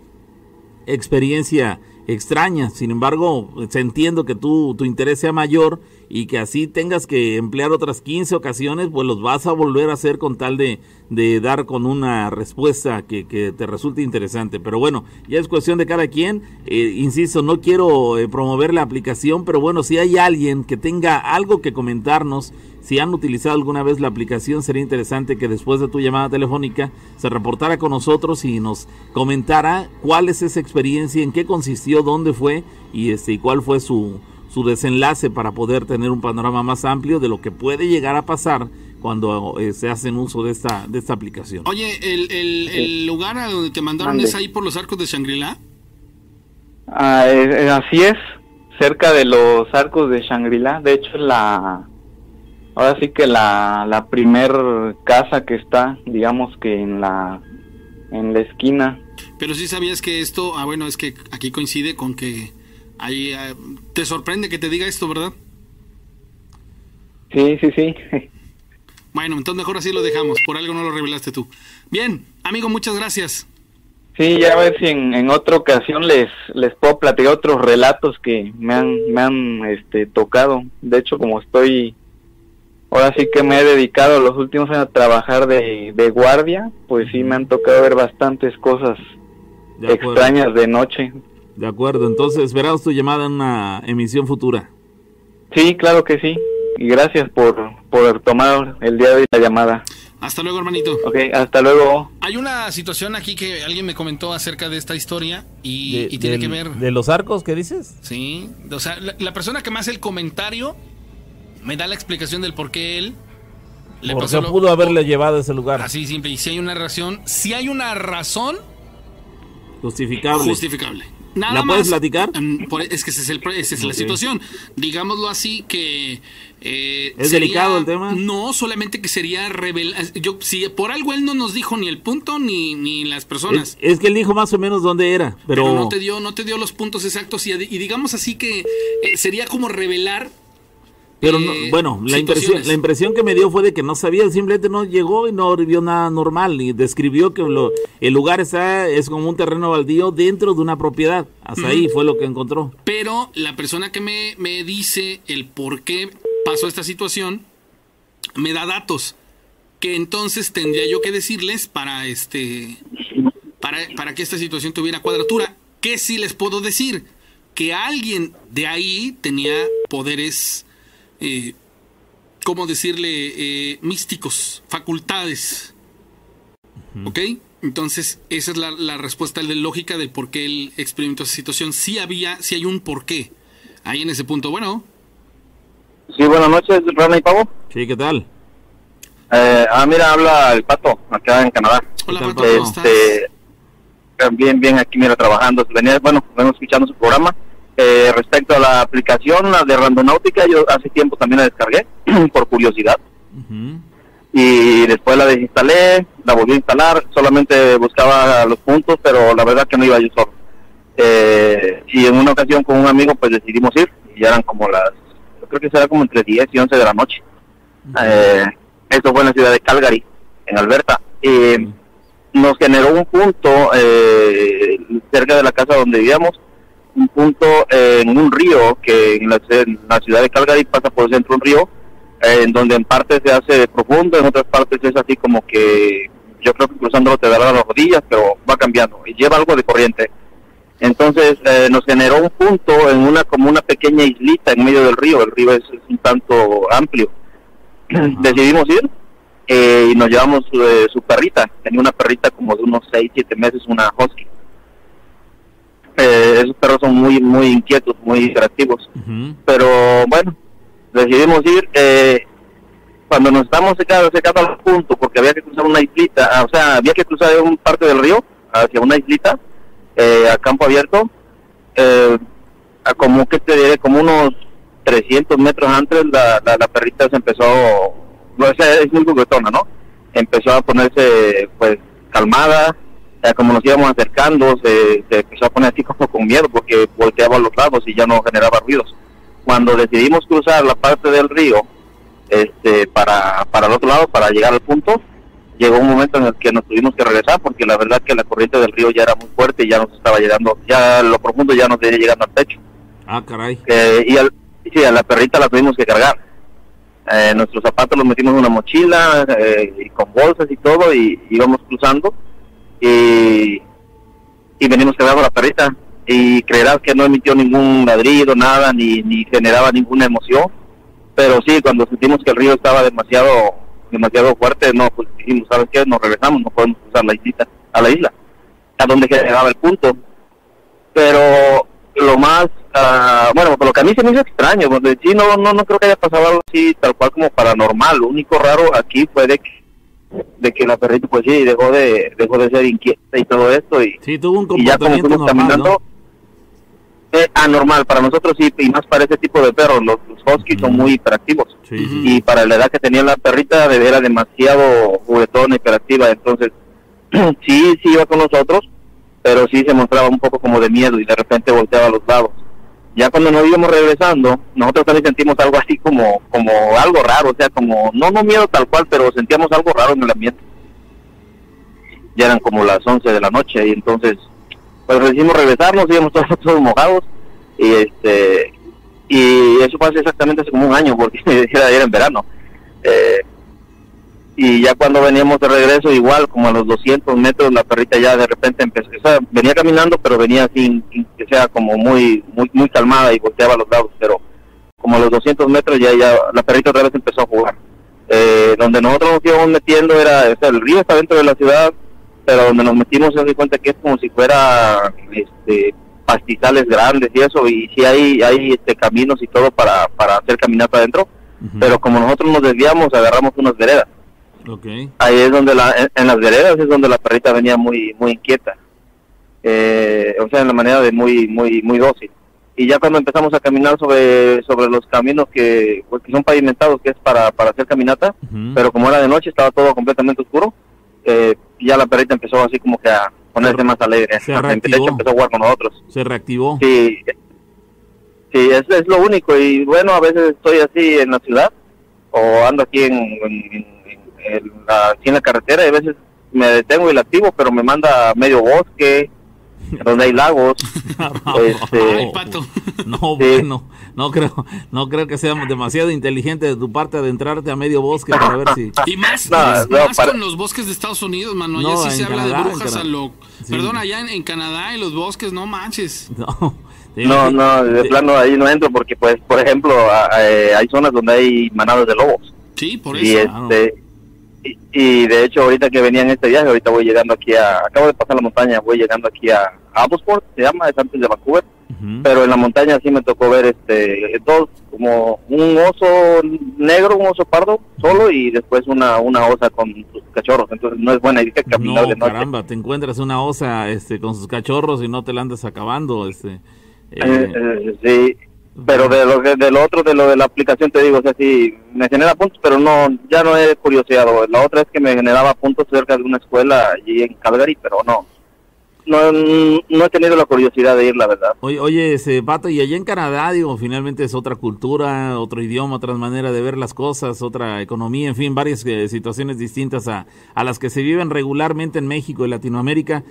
experiencia extraña? Sin embargo, se entiendo que tú, tu interés sea mayor y que así tengas que emplear otras 15 ocasiones, pues los vas a volver a hacer con tal de, de dar con una respuesta que, que te resulte interesante. Pero bueno, ya es cuestión de cada quien. Eh, insisto, no quiero eh, promover la aplicación, pero bueno, si hay alguien que tenga algo que comentarnos, si han utilizado alguna vez la aplicación, sería interesante que después de tu llamada telefónica se reportara con nosotros y nos comentara cuál es esa experiencia, en qué consistió, dónde fue y este y cuál fue su su desenlace para poder tener un panorama más amplio de lo que puede llegar a pasar cuando eh, se hacen uso de esta, de esta aplicación. Oye, ¿el, el, el lugar a donde te mandaron Mande. es ahí por los arcos de Shangri-La? Ah, eh, eh, así es, cerca de los arcos de Shangri-La. De hecho, la. Ahora sí que la, la primer casa que está, digamos que en la. En la esquina. Pero sí sabías que esto, ah bueno, es que aquí coincide con que ahí eh, te sorprende que te diga esto, ¿verdad? Sí, sí, sí. Bueno, entonces mejor así lo dejamos, por algo no lo revelaste tú. Bien, amigo, muchas gracias. Sí, ya a ver si en, en otra ocasión les, les puedo platicar otros relatos que me han, me han este, tocado. De hecho, como estoy, ahora sí que me he dedicado los últimos años a trabajar de, de guardia, pues sí me han tocado ver bastantes cosas De extrañas de noche. De acuerdo, entonces esperamos tu llamada en una emisión futura. Sí, claro que sí. Y gracias por, por tomar el día de hoy la llamada. Hasta luego, hermanito. Ok, hasta luego. Hay una situación aquí que alguien me comentó acerca de esta historia y, De- y tiene del- que ver... ¿De los arcos que dices? Sí, o sea, la, la persona que me hace el comentario me da la explicación del por qué él le Porque pasó lo- pudo haberle llevado a ese lugar Así simple. Y si hay una razón, si hay una razón justificable. justificable. Nada ¿La puedes más, platicar? por- es que esa es, el, pre- esa es la situación. Digámoslo así que... eh, ¿Es delicado el tema? No, solamente que sería revelar... Yo, si por algo él no nos dijo ni el punto ni, ni las personas. es, es que él dijo más o menos dónde era, pero, Pero, no te dio no te dio los puntos exactos y, y digamos así que eh, sería como revelar pero no- eh, bueno, la impresión, la impresión que me dio fue de que no sabía, simplemente no llegó y no vio nada normal y describió que lo- el lugar está es como un terreno baldío dentro de una propiedad. Hasta ahí fue lo que encontró. Pero la persona que me, me dice el por qué pasó esta situación me da datos que entonces tendría yo que decirles para este para, para que esta situación tuviera cuadratura. ¿Qué sí les puedo decir? Que alguien de ahí tenía poderes, eh, ¿cómo decirle? Eh, místicos, facultades. ¿Ok? Entonces, esa es la, la respuesta de lógica del por qué él experimentó esa situación. Sí había, sí hay un porqué. Ahí en ese punto, bueno, Sí, buenas noches, Rana y Pavo. Sí, ¿qué tal? Eh, ah, mira, habla el Pato, acá en Canadá. hola Pato? ¿cómo estás? Este, bien, bien, aquí mira, trabajando. Venía, bueno, vengo escuchando su programa. Eh, respecto a la aplicación la de Randonáutica, yo hace tiempo también la descargué, por curiosidad. Y después la desinstalé, la volví a instalar, solamente buscaba los puntos, pero la verdad que no iba yo solo. Eh, y en una ocasión con un amigo, pues decidimos ir, y ya eran como las, yo creo que será como entre 10 y 11 de la noche. Eh, esto fue en la ciudad de Calgary, en Alberta. Y nos generó un punto eh, cerca de la casa donde vivíamos, un punto en un río que en la, en la ciudad de Calgary pasa por el centro un río, eh, en donde en partes se hace profundo, en otras partes es así como que yo creo que cruzándolo te dará las rodillas, pero va cambiando y lleva algo de corriente. Entonces eh, nos generó un punto en una como una pequeña islita en medio del río, el río es, es un tanto amplio. Decidimos ir eh, y nos llevamos su, eh, su perrita, tenía una perrita como de unos 6, 7 meses, una husky. Eh, esos perros son muy muy inquietos, muy hiperactivos Ujú. pero bueno, decidimos ir. Eh, cuando nos estamos secando, secando al punto, porque había que cruzar una islita, ah, o sea, había que cruzar un parte del río hacia una islita, eh, a campo abierto, eh, a como que te diré, como unos 300 metros antes, la, la, la perrita se empezó, no, sea, es muy juguetona, ¿no? Empezó a ponerse, pues, calmada, eh, como nos íbamos acercando, se, se empezó a poner así como con miedo, porque volteaba a los lados y ya no generaba ruidos cuando decidimos cruzar la parte del río este para, para el otro lado, para llegar al punto, llegó un momento en el que nos tuvimos que regresar porque la verdad que la corriente del río ya era muy fuerte y ya nos estaba llegando, ya lo profundo ya nos venía llegando al techo. Ah, caray. Eh, y al, sí, a la perrita la tuvimos que cargar. Eh, nuestros zapatos los metimos en una mochila eh, y con bolsas y todo y íbamos cruzando y, y venimos a la perrita y creerás que no emitió ningún ladrido, nada, ni, ni generaba ninguna emoción, pero sí, cuando sentimos que el río estaba demasiado demasiado fuerte, no, pues dijimos, ¿sabes qué? Nos regresamos, no podemos cruzar la islita, a la isla, a donde generaba el punto. Pero lo más ah, bueno, por lo que a mí se me hizo extraño, porque sí, no, no, no creo que haya pasado algo así tal cual como paranormal. Lo único raro aquí fue de que, de que la perrita, pues sí, dejó de, dejó de ser inquieta y todo esto. Y, Sí, tuvo un y ya como comportamiento normal, caminando, ¿no? eh, anormal. Para nosotros sí, y más para ese tipo de perros. Los, los huskies son muy hiperactivos. Sí, sí. Y para la edad que tenía la perrita, de- era demasiado juguetona, hiperactiva. Entonces, sí, sí iba con nosotros, pero sí se mostraba un poco como de miedo y de repente volteaba a los lados. Ya cuando nos íbamos regresando, nosotros también sentimos algo así como, como algo raro, o sea, como, no, no miedo tal cual, pero sentíamos algo raro en el ambiente. Ya eran como las 11 de la noche y entonces, pues decidimos regresarnos, íbamos todos, todos mojados y este, y eso hace exactamente hace como un año, porque era, era en verano. Eh, y ya cuando veníamos de regreso, igual, como a los 200 metros, la perrita ya de repente empezó, o sea, venía caminando, pero venía sin, sin que sea como muy, muy, muy calmada y volteaba a los lados, pero como a los 200 metros ya, ya la perrita otra vez empezó a jugar. Eh, donde nosotros nos íbamos metiendo era, o sea, el río está dentro de la ciudad, pero donde nos metimos se da cuenta que es como si fuera, este, pastizales grandes y eso, y sí hay, hay este, caminos y todo para, para hacer caminata adentro, pero como nosotros nos desviamos, agarramos unas veredas. Ahí es donde la, en, en las veredas es donde la perrita venía muy, muy inquieta. Eh, o sea, en la manera de muy, muy, muy dócil. Y ya cuando empezamos a caminar sobre, sobre los caminos que, pues, que son pavimentados, que es para, para hacer caminata, pero como era de noche, estaba todo completamente oscuro, eh, ya la perrita empezó así como que a ponerse más alegre. Se hecho, reactivó. empezó a jugar con nosotros. Se reactivó. Sí, sí, es, es lo único. Y bueno, a veces estoy así en la ciudad o ando aquí en, en, en- la, aquí en la carretera y a veces me detengo y la activo, pero me manda a medio bosque, donde hay lagos. este, Ay, pato. No, Sí. bueno, no creo, no creo que sea demasiado inteligente de tu parte adentrarte a medio bosque para ver si. Y más, No, más, no, más para- con los bosques de Estados Unidos, mano. No, Allá sí se en habla Canadá, de brujas a Canadá. lo. Sí. Perdón, allá en, en Canadá, en los bosques, no manches. No, No, no, de plano ahí no entro porque, pues, por ejemplo, a- a- eh, hay zonas donde hay manadas de lobos. Sí, por y eso. claro. este y, y de hecho ahorita que venía en este viaje ahorita voy llegando aquí a acabo de pasar la montaña voy llegando aquí a Abbotsford se llama es antes de Vancouver. Pero en la montaña sí me tocó ver este dos como un oso negro un oso pardo solo y después una una osa con sus cachorros. Entonces no es buena idea caminar No, de noche. caramba, te encuentras una osa este, con sus cachorros y no te la andas acabando. Este, Eh, eh, eh, sí pero de lo que- de lo otro de lo de la aplicación te digo o sea sí me genera puntos pero no ya no he curioseado. La otra es que me generaba puntos cerca de una escuela allí en Calgary pero no. No no he tenido la curiosidad de ir la verdad. Oye, oye ese Pato, y allá en Canadá, digo, finalmente es otra cultura, otro idioma, otra manera de ver las cosas, otra economía, en fin, varias eh, situaciones distintas a, a las que se viven regularmente en México y Latinoamérica.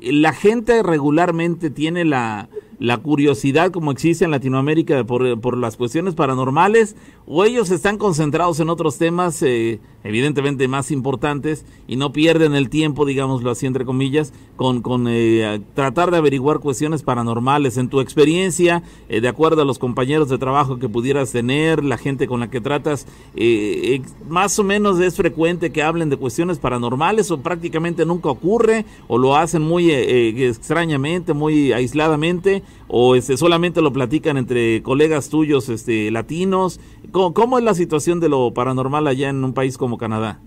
La gente regularmente tiene la, la curiosidad, como existe en Latinoamérica, por, por las cuestiones paranormales, o ellos están concentrados en otros temas, eh, evidentemente más importantes, y no pierden el tiempo, digámoslo así, entre comillas, con, con eh, tratar de averiguar cuestiones paranormales. En tu experiencia, eh, de acuerdo a los compañeros de trabajo que pudieras tener, la gente con la que tratas, eh, más o menos es frecuente que hablen de cuestiones paranormales o prácticamente nunca ocurre o lo hacen muy extrañamente, muy aisladamente o este, solamente lo platican entre colegas tuyos este, latinos. ¿Cómo, ¿Cómo es la situación de lo paranormal allá en un país como Canadá?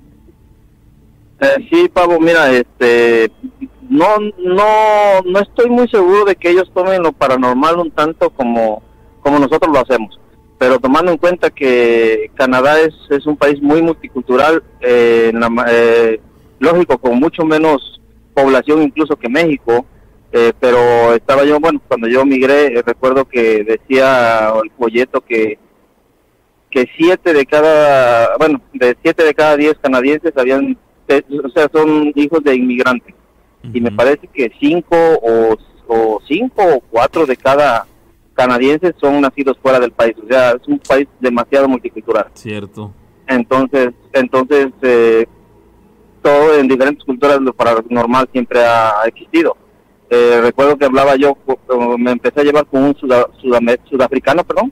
Eh, sí Pablo mira este no no no estoy muy seguro de que ellos tomen lo paranormal un tanto como como nosotros lo hacemos pero tomando en cuenta que Canadá es, es un país muy multicultural eh, en la eh, lógico con mucho menos población incluso que México eh, pero estaba yo bueno cuando yo migré eh, recuerdo que decía el folleto que que siete de cada bueno de siete de cada diez canadienses habían eh, o sea son hijos de inmigrantes. Y me parece que cinco o, o cinco o cuatro de cada canadiense son nacidos fuera del país. O sea es un país demasiado multicultural. Cierto. entonces entonces eh, todo en diferentes culturas lo paranormal siempre ha existido Eh, recuerdo que hablaba yo me empecé a llevar con un suda- sudame- sudafricano perdón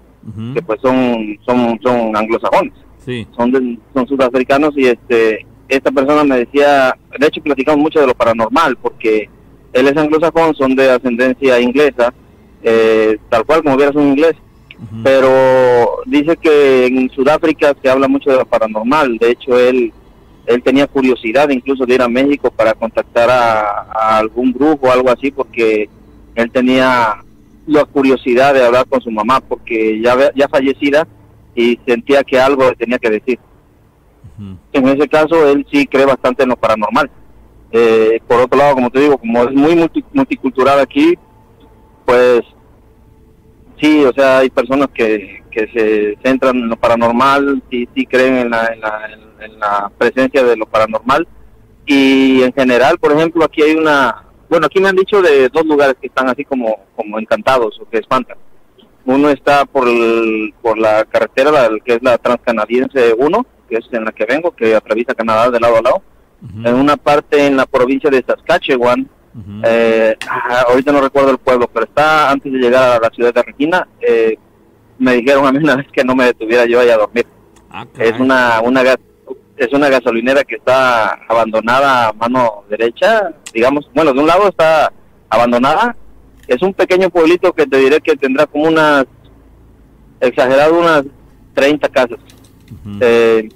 que pues son son son anglosajones Sí. son de- son sudafricanos y este esta persona me decía de hecho platicamos mucho de lo paranormal porque él es anglosajón son de ascendencia inglesa eh, tal cual como vieras un inglés. Pero dice que en Sudáfrica se habla mucho de lo paranormal. De hecho, él él tenía curiosidad incluso de ir a México para contactar a, algún grupo o algo así, porque él tenía la curiosidad de hablar con su mamá, porque ya, ya fallecida y sentía que algo le tenía que decir. En ese caso, él sí cree bastante en lo paranormal. Eh, por otro lado, como te digo, como es muy multicultural aquí, pues sí, o sea, hay personas que, que se centran en lo paranormal, sí, sí creen en la, en la, en la presencia de lo paranormal. Y en general, por ejemplo, aquí hay una, bueno, aquí me han dicho de dos lugares que están así como, como encantados o que espantan. Uno está por, por la carretera, que es la Transcanadiense 1, que es en la que vengo, que atraviesa Canadá de lado a lado. En una parte en la provincia de Saskatchewan, eh, ah, ahorita no recuerdo el pueblo, pero está antes de llegar a la ciudad de Regina. Eh, me dijeron a mí una vez que no me detuviera yo ahí a dormir. Ah, es una, una es una gasolinera que está abandonada a mano derecha, digamos, bueno, de un lado está abandonada. Es un pequeño pueblito que te diré que tendrá como unas, exagerado, unas 30 casas. eh,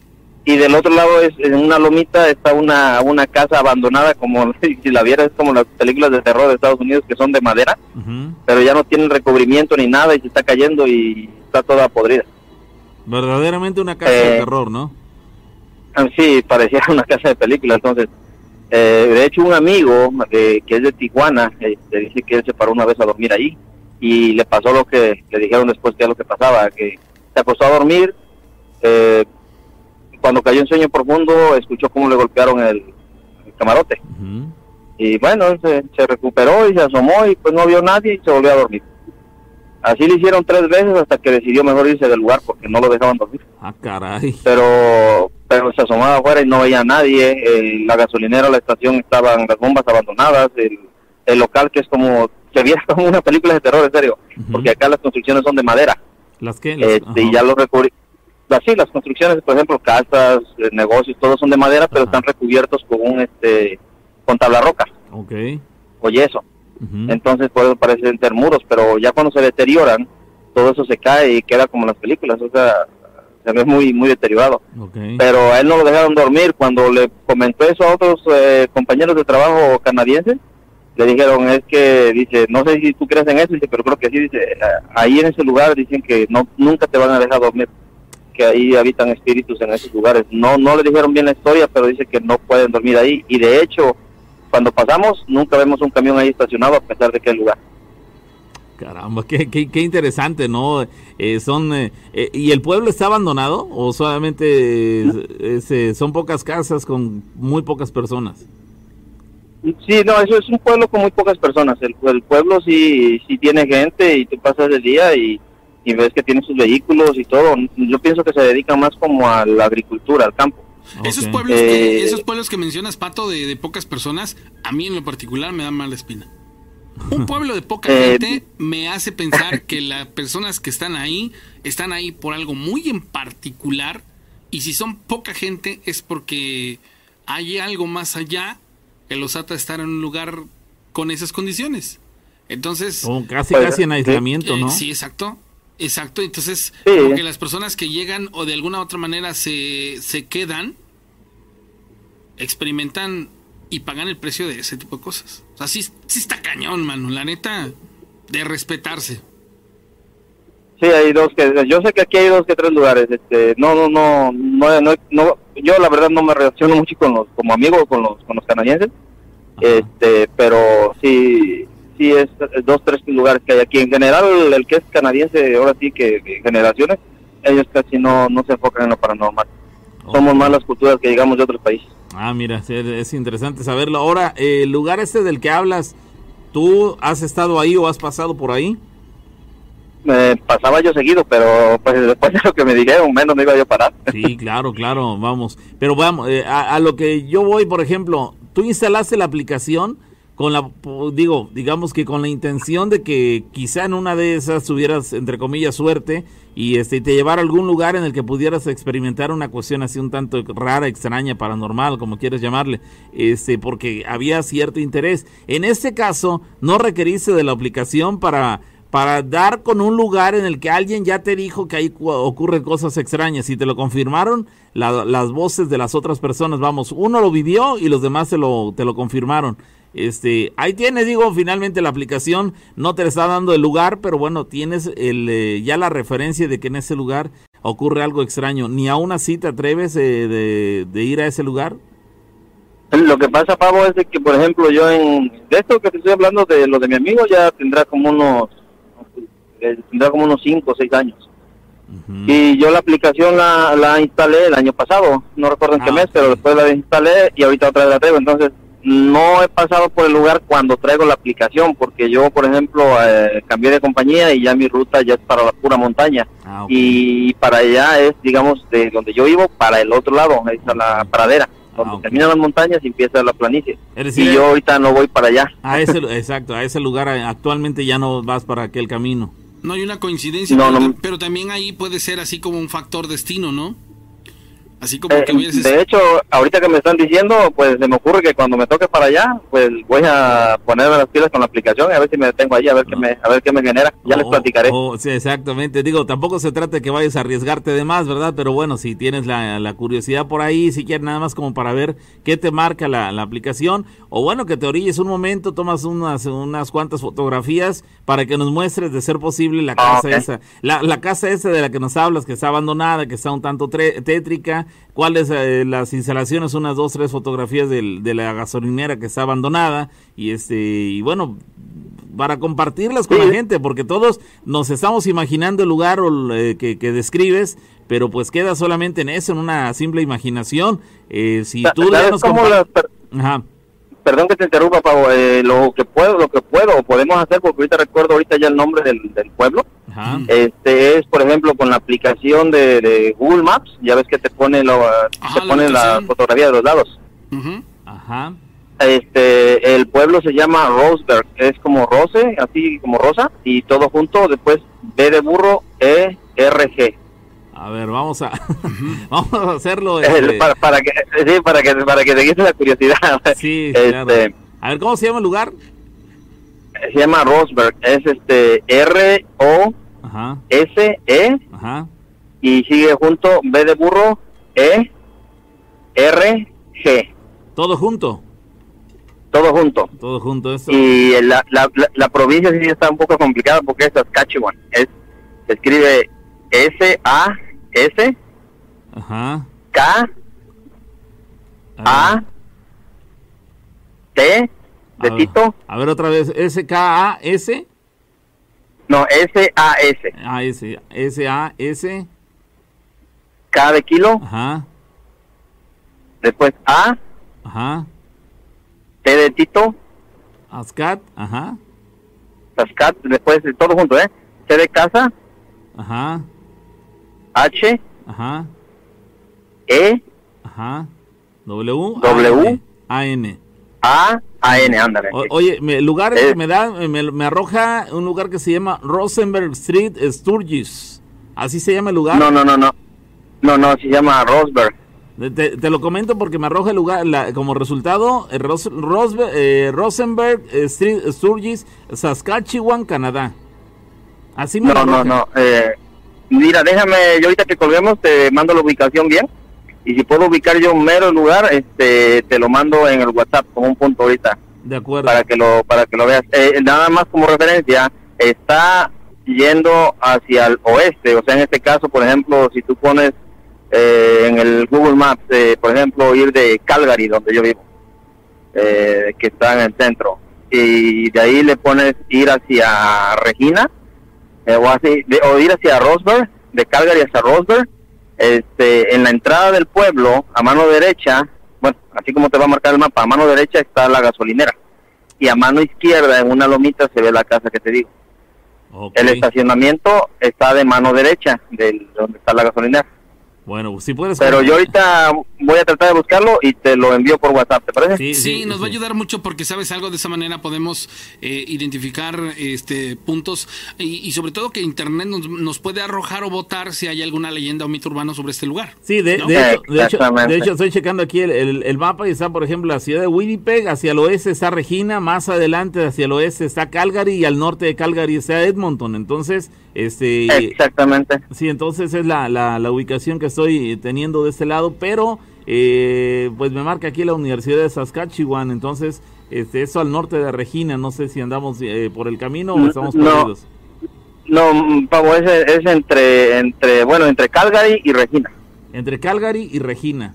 y del otro lado es en una lomita está una una casa abandonada como si la vieras es como las películas de terror de Estados Unidos que son de madera pero ya no tienen recubrimiento ni nada y se está cayendo y está toda podrida. Verdaderamente una casa de eh, terror no ah, sí parecía una casa de película entonces eh, de hecho un amigo que es de Tijuana eh, le dice que él se paró una vez a dormir ahí y le pasó lo que le dijeron después que era lo que pasaba que se acostó a dormir eh, cuando cayó en sueño profundo, escuchó cómo le golpearon el, camarote. Y bueno, se, se, recuperó y se asomó y pues no vio nadie y se volvió a dormir. Así le hicieron tres veces hasta que decidió mejor irse del lugar porque no lo dejaban dormir. Ah, caray. Pero, pero se asomaba afuera y no veía a nadie. la gasolinera, la estación estaban las bombas abandonadas. El, el local que es como, se veía como una película de terror, en serio. Porque acá las construcciones son de madera. ¿Las que este, y ya lo recubrí así las construcciones, por ejemplo, casas, eh, negocios, todos son de madera, pero están recubiertos con un este con tabla roca. Okay. O yeso. Entonces, por eso parecen ser muros, pero ya cuando se deterioran, todo eso se cae y queda como las películas, o sea, se ve muy muy deteriorado. Pero a él no lo dejaron dormir cuando le comentó eso a otros eh, compañeros de trabajo canadienses. Le dijeron, es que, dice, no sé si tú crees en eso, dice, pero creo que sí, dice, ahí en ese lugar dicen que no nunca te van a dejar dormir que ahí habitan espíritus en esos lugares. No, no le dijeron bien la historia, pero dice que no pueden dormir ahí. Y de hecho, cuando pasamos, nunca vemos un camión ahí estacionado a pesar de que el lugar. Caramba, qué, qué, interesante, ¿no? Eh, son eh, eh, ¿Y el pueblo está abandonado o solamente son pocas casas con muy pocas personas? Sí, no, eso es un pueblo con muy pocas personas. El, el pueblo sí, sí tiene gente y tú pasas el día y y ves que tiene sus vehículos y todo. Yo pienso que se dedica más como a la agricultura, al campo. Esos, pueblos que, eh, esos pueblos que mencionas, Pato, de, pocas personas, a mí en lo particular me dan mala espina. Un pueblo de poca eh, gente me hace pensar que las personas que están ahí están ahí por algo muy en particular y si son poca gente es porque hay algo más allá que los ata a estar en un lugar con esas condiciones. Entonces... casi, casi en aislamiento, ¿no? Sí, exacto. Exacto, entonces, porque las personas que llegan o de alguna otra manera se, se quedan, experimentan y pagan el precio de ese tipo de cosas. O sea, sí, sí está cañón, mano, la neta, de respetarse. Sí, hay dos que, yo sé que aquí hay dos que tres lugares, este, no, no, no, no, no, no yo la verdad no me relaciono mucho con los, como amigo con los, con los canadienses, este, pero sí, sí es, dos, tres lugares que hay aquí. En general, el que es canadiense, ahora sí que, generaciones, ellos casi no, no se enfocan en lo paranormal. Somos más las culturas que llegamos de otros países. Ah, mira, es interesante saberlo. Ahora, el lugar este del que hablas, ¿tú has estado ahí o has pasado por ahí? me pasaba yo seguido, pero pues después de lo que me dijeron, menos me iba yo a parar. Sí, claro, claro, vamos. Pero vamos, eh, a, lo que yo voy, por ejemplo, tú instalaste la aplicación con la digo digamos que con la intención de que quizá en una de esas tuvieras entre comillas suerte y este te llevara a algún lugar en el que pudieras experimentar una cuestión así un tanto rara extraña paranormal como quieres llamarle este porque había cierto interés en este caso no requeriste de la aplicación para para dar con un lugar en el que alguien ya te dijo que ahí cu- ocurren cosas extrañas y te lo confirmaron la- las voces de las otras personas. Vamos, uno lo vivió y los demás te lo, te lo confirmaron. Este, ahí tienes, digo, finalmente la aplicación no te está dando el lugar, pero bueno, tienes el, eh, ya la referencia de que en ese lugar ocurre algo extraño. Ni aún así te atreves eh, de, de ir a ese lugar. Lo que pasa, Pavo, es de que, por ejemplo, yo en... De esto que te estoy hablando, de lo de mi amigo, ya tendrá como unos... eh, Tendrá como unos 5 o 6 años. Y yo la aplicación la, la instalé el año pasado, no recuerdo en qué Ah, mes, pero después la instalé y ahorita otra vez la traigo. Entonces, no he pasado por el lugar cuando traigo la aplicación, porque yo, por ejemplo, eh, cambié de compañía y ya mi ruta ya es para la pura montaña. Ah. Y para allá es, digamos, de donde yo vivo, para el otro lado, es a la pradera. Donde Ah, terminan las montañas y empieza la planicie. Decir, y yo ahorita no voy para allá. a ese, exacto, a ese lugar eh, actualmente ya no vas para aquel camino. No hay una coincidencia, No, pero, no. pero también ahí puede ser así como un factor destino, ¿no? Así como Eh, que de hecho, ahorita que me están diciendo, pues se me ocurre que cuando me toque para allá, pues voy a ponerme las pilas con la aplicación y a ver si me detengo ahí, a ver qué me, a ver qué me genera. Ya les Oh, platicaré. oh, sí, exactamente. Digo, tampoco se trata de que vayas a arriesgarte de más, ¿verdad? Pero bueno, si tienes la, la curiosidad por ahí, si quieres nada más como para ver qué te marca la, la aplicación, o bueno, que te orilles un momento, tomas unas, unas cuantas fotografías para que nos muestres, de ser posible, la Ah, casa esa. La, la casa esa de la que nos hablas, que está abandonada, que está un tanto tétrica, cuáles eh, las instalaciones, unas dos, tres fotografías del- de la gasolinera que está abandonada, y este, y bueno, para compartirlas con Sí. la gente, porque todos nos estamos imaginando el lugar o, eh, que, que describes, pero pues queda solamente en eso, en una simple imaginación. Eh, si tú ¿Sabes nos las per- Ajá. Perdón que te interrumpa, Pavo. eh, lo que puedo, lo que puedo, o podemos hacer, porque ahorita recuerdo ahorita ya el nombre del, del pueblo. Ajá. Este es, por ejemplo, con la aplicación de, de Google Maps. Ya ves que te pone, lo, Ajá, te la pone la fotografía de los lados. Ajá. Este, el pueblo se llama Roseberg, es como Rose, así como Rosa, y todo junto, después B de burro, E, R, G. A ver, vamos a vamos a hacerlo. Este, para, para que, sí, para que, para que te quite la curiosidad. sí, este, claro. A ver, ¿cómo se llama el lugar? se llama Roseberg, es este R, O, Ajá. S, E, Ajá. y sigue junto B de burro, E, R, G. Todo junto. Todo junto. Todo junto. Esto. Y la, la, la, la provincia sí está un poco complicada porque es Saskatchewan. Es, se escribe S-A-S, Ajá. K, A A, T, de a ver, Tito, A ver otra vez. S-K-A-S. no, S-A-S, A-S. S-A-S. K de kilo, Ajá. después A, Ajá. T de Tito, Ascat. Ajá. Saskat, después de todo junto, ¿eh? C de casa, Ajá. H, Ajá. E, Ajá. W. W. A-N. A, A, N, ándale. O- oye, el lugar que Eh. me da, me, me arroja un lugar que se llama Rosenberg Street Sturgis. Así se llama el lugar. No, no, no, no. No, no, se llama Roseberg. Te, te lo comento porque me arroja el lugar la- como resultado eh, Ros- Rosbe- eh, Rosenberg Street Sturgis, Saskatchewan, Canadá. Así me lo No, no, arroja. no. Eh, mira, déjame, yo ahorita que colguemos te mando la ubicación bien. Y si puedo ubicar yo un mero lugar, este, te lo mando en el WhatsApp como un punto ahorita De acuerdo. para que lo, para que lo veas. Eh, nada más como referencia, está yendo hacia el oeste. O sea, en este caso, por ejemplo, si tú pones eh, en el Google Maps, eh, por ejemplo, ir de Calgary, donde yo vivo, eh, que está en el centro, y de ahí le pones ir hacia Regina, eh, o, así, de- o ir hacia Rosberg, de Calgary hacia Rosberg, este, en la entrada del pueblo, a mano derecha, bueno, así como te va a marcar el mapa, a mano derecha está la gasolinera, y a mano izquierda, en una lomita, se ve la casa que te digo. El estacionamiento está de mano derecha, del donde está la gasolinera. Bueno, si puedes... Pero yo ahorita voy a tratar de buscarlo y te lo envío por WhatsApp, ¿te parece? Sí, Sí, sí, nos va a ayudar mucho porque sabes algo de esa manera podemos eh, identificar este puntos y, y sobre todo que internet nos, nos puede arrojar o votar si hay alguna leyenda o mito urbano sobre este lugar. Sí, de, ¿no? de hecho, de, hecho, Exactamente. de hecho estoy checando aquí el, el- el mapa y está, por ejemplo, la ciudad de Winnipeg, hacia el oeste está Regina, más adelante hacia el oeste está Calgary y al norte de Calgary está Edmonton. Entonces, este... Exactamente. Sí, entonces es la, la, la ubicación que estoy teniendo de este lado, pero eh, pues me marca aquí la Universidad de Saskatchewan, entonces este, eso al norte de Regina, no sé si andamos eh, por el camino o estamos No. perdidos. No, mm, Pavo, es, es entre, entre, bueno, entre Calgary y Regina. Entre Calgary y Regina.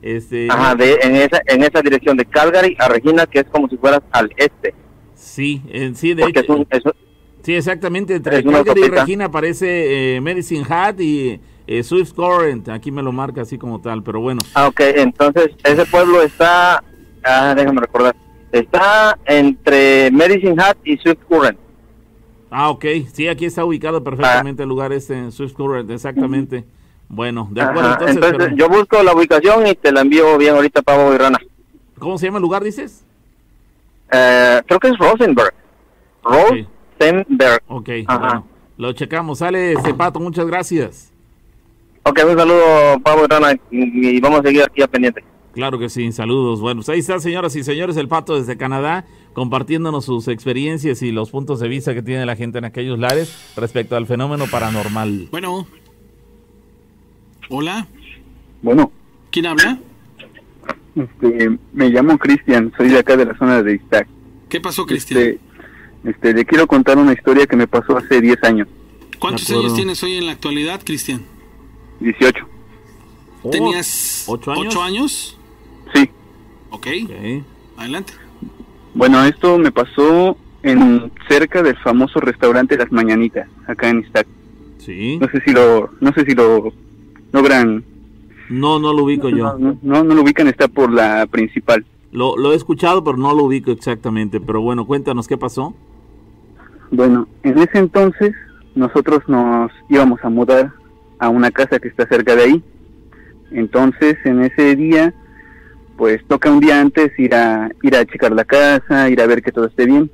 Este, Ajá, de, en, esa, en esa dirección de Calgary a Regina, que es como si fueras al este. Sí, eh, sí, de Porque es hecho, un, es un- sí, exactamente, entre Calgary y. Regina aparece eh, Medicine Hat y eh, Swift Current, aquí me lo marca así como tal, pero bueno. Ah, ok, entonces ese pueblo está, ah, déjame recordar, está entre Medicine Hat y Swift Current. Ah, ok. Sí, aquí está ubicado perfectamente el lugar este en Swift Current, exactamente. Bueno, de acuerdo, Ajá, entonces, entonces pero- yo busco la ubicación y te la envío bien ahorita, Pavo y Rana. ¿cómo se llama el lugar, dices? Eh, creo que es Rosenberg. Rosenberg. Ok, Ajá. bueno, lo checamos. Sale, este pato, muchas gracias. Ok, un saludo, Pavo y Rana, y, y vamos a seguir aquí a pendiente. Claro que sí, saludos. Bueno, pues ahí está, señoras y señores, el pato desde Canadá, compartiéndonos sus experiencias y los puntos de vista que tiene la gente en aquellos lares respecto al fenómeno paranormal. Bueno. Hola. Bueno, ¿Quién habla? este, me llamo Cristian, soy de acá de la zona de Iztac. ¿Qué pasó, Cristian? Este, este, le quiero contar una historia que me pasó hace 10 años, ¿Cuántos años tienes hoy en la actualidad, Cristian? 18. Oh, ¿Tenías ¿Ocho años? ocho años? Sí, Ok, Ok. adelante. bueno, esto me pasó en cerca del famoso restaurante Las Mañanitas, acá en Iztac. Sí. No sé si lo, no sé si lo logran, No, no lo ubico yo. no, no, no lo ubican, está por la principal. Lo, lo he escuchado, pero no lo ubico exactamente. Pero bueno, cuéntanos qué pasó. Bueno, en ese entonces nosotros nos íbamos a mudar a una casa que está cerca de ahí. Entonces, en ese día, pues toca un día antes ir a ir a checar la casa, ir a ver que todo esté bien.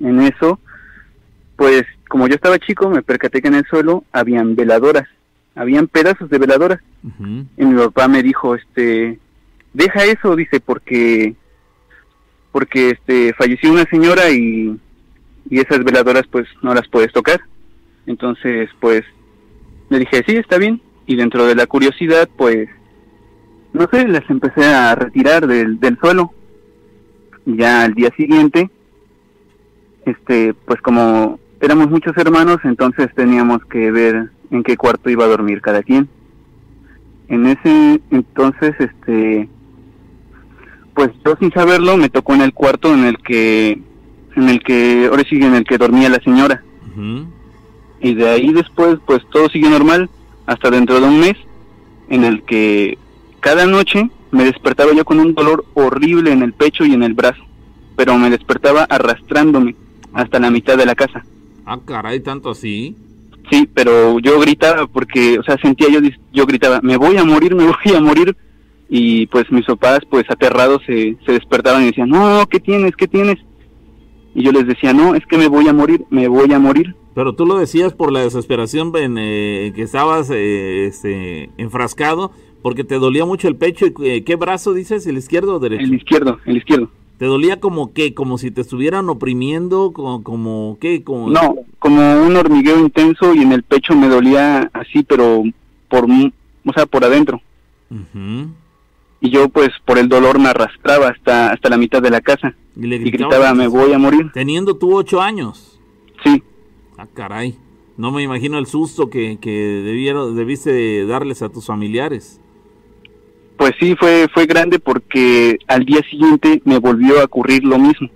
En eso, pues como yo estaba chico, me percaté que en el suelo habían veladoras, habían pedazos de veladoras. Y mi papá me dijo, este, deja eso, dice, porque, porque, este, falleció una señora y, y esas veladoras, pues, no las puedes tocar. Entonces, pues, le dije, sí, está bien. Y dentro de la curiosidad, pues, no sé, las empecé a retirar del, del suelo. Y ya al día siguiente, este, pues como éramos muchos hermanos, entonces teníamos que ver en qué cuarto iba a dormir cada quien en ese entonces este pues yo sin saberlo me tocó en el cuarto en el que en el que ahora sí en el que dormía la señora y de ahí después pues todo siguió normal hasta dentro de un mes en el que cada noche me despertaba yo con un dolor horrible en el pecho y en el brazo pero me despertaba arrastrándome hasta la mitad de la casa Ah, caray, tanto así. Sí, pero yo gritaba porque, o sea, sentía yo, yo gritaba, me voy a morir, me voy a morir. Y pues mis papás, pues aterrados, se, se despertaban y decían, no, ¿qué tienes? ¿Qué tienes? Y yo les decía, no, es que me voy a morir, me voy a morir. Pero tú lo decías por la desesperación en eh, que estabas eh, este, enfrascado, porque te dolía mucho el pecho. y eh, ¿Qué brazo dices? ¿El izquierdo o derecho? El izquierdo, el izquierdo. ¿Te dolía como qué? ¿Como si te estuvieran oprimiendo? ¿Como, como qué? Como... No, como un hormigueo intenso y en el pecho me dolía así, pero por, o sea, por adentro. Ujú. Y yo pues por el dolor me arrastraba hasta, hasta la mitad de la casa. Y le Y gritabas, gritaba, me voy a morir. Teniendo tú ocho años. Sí, Ah, caray. No me imagino el susto que, que debieron, debiste darles a tus familiares. Pues sí, fue, fue grande porque al día siguiente me volvió a ocurrir lo mismo.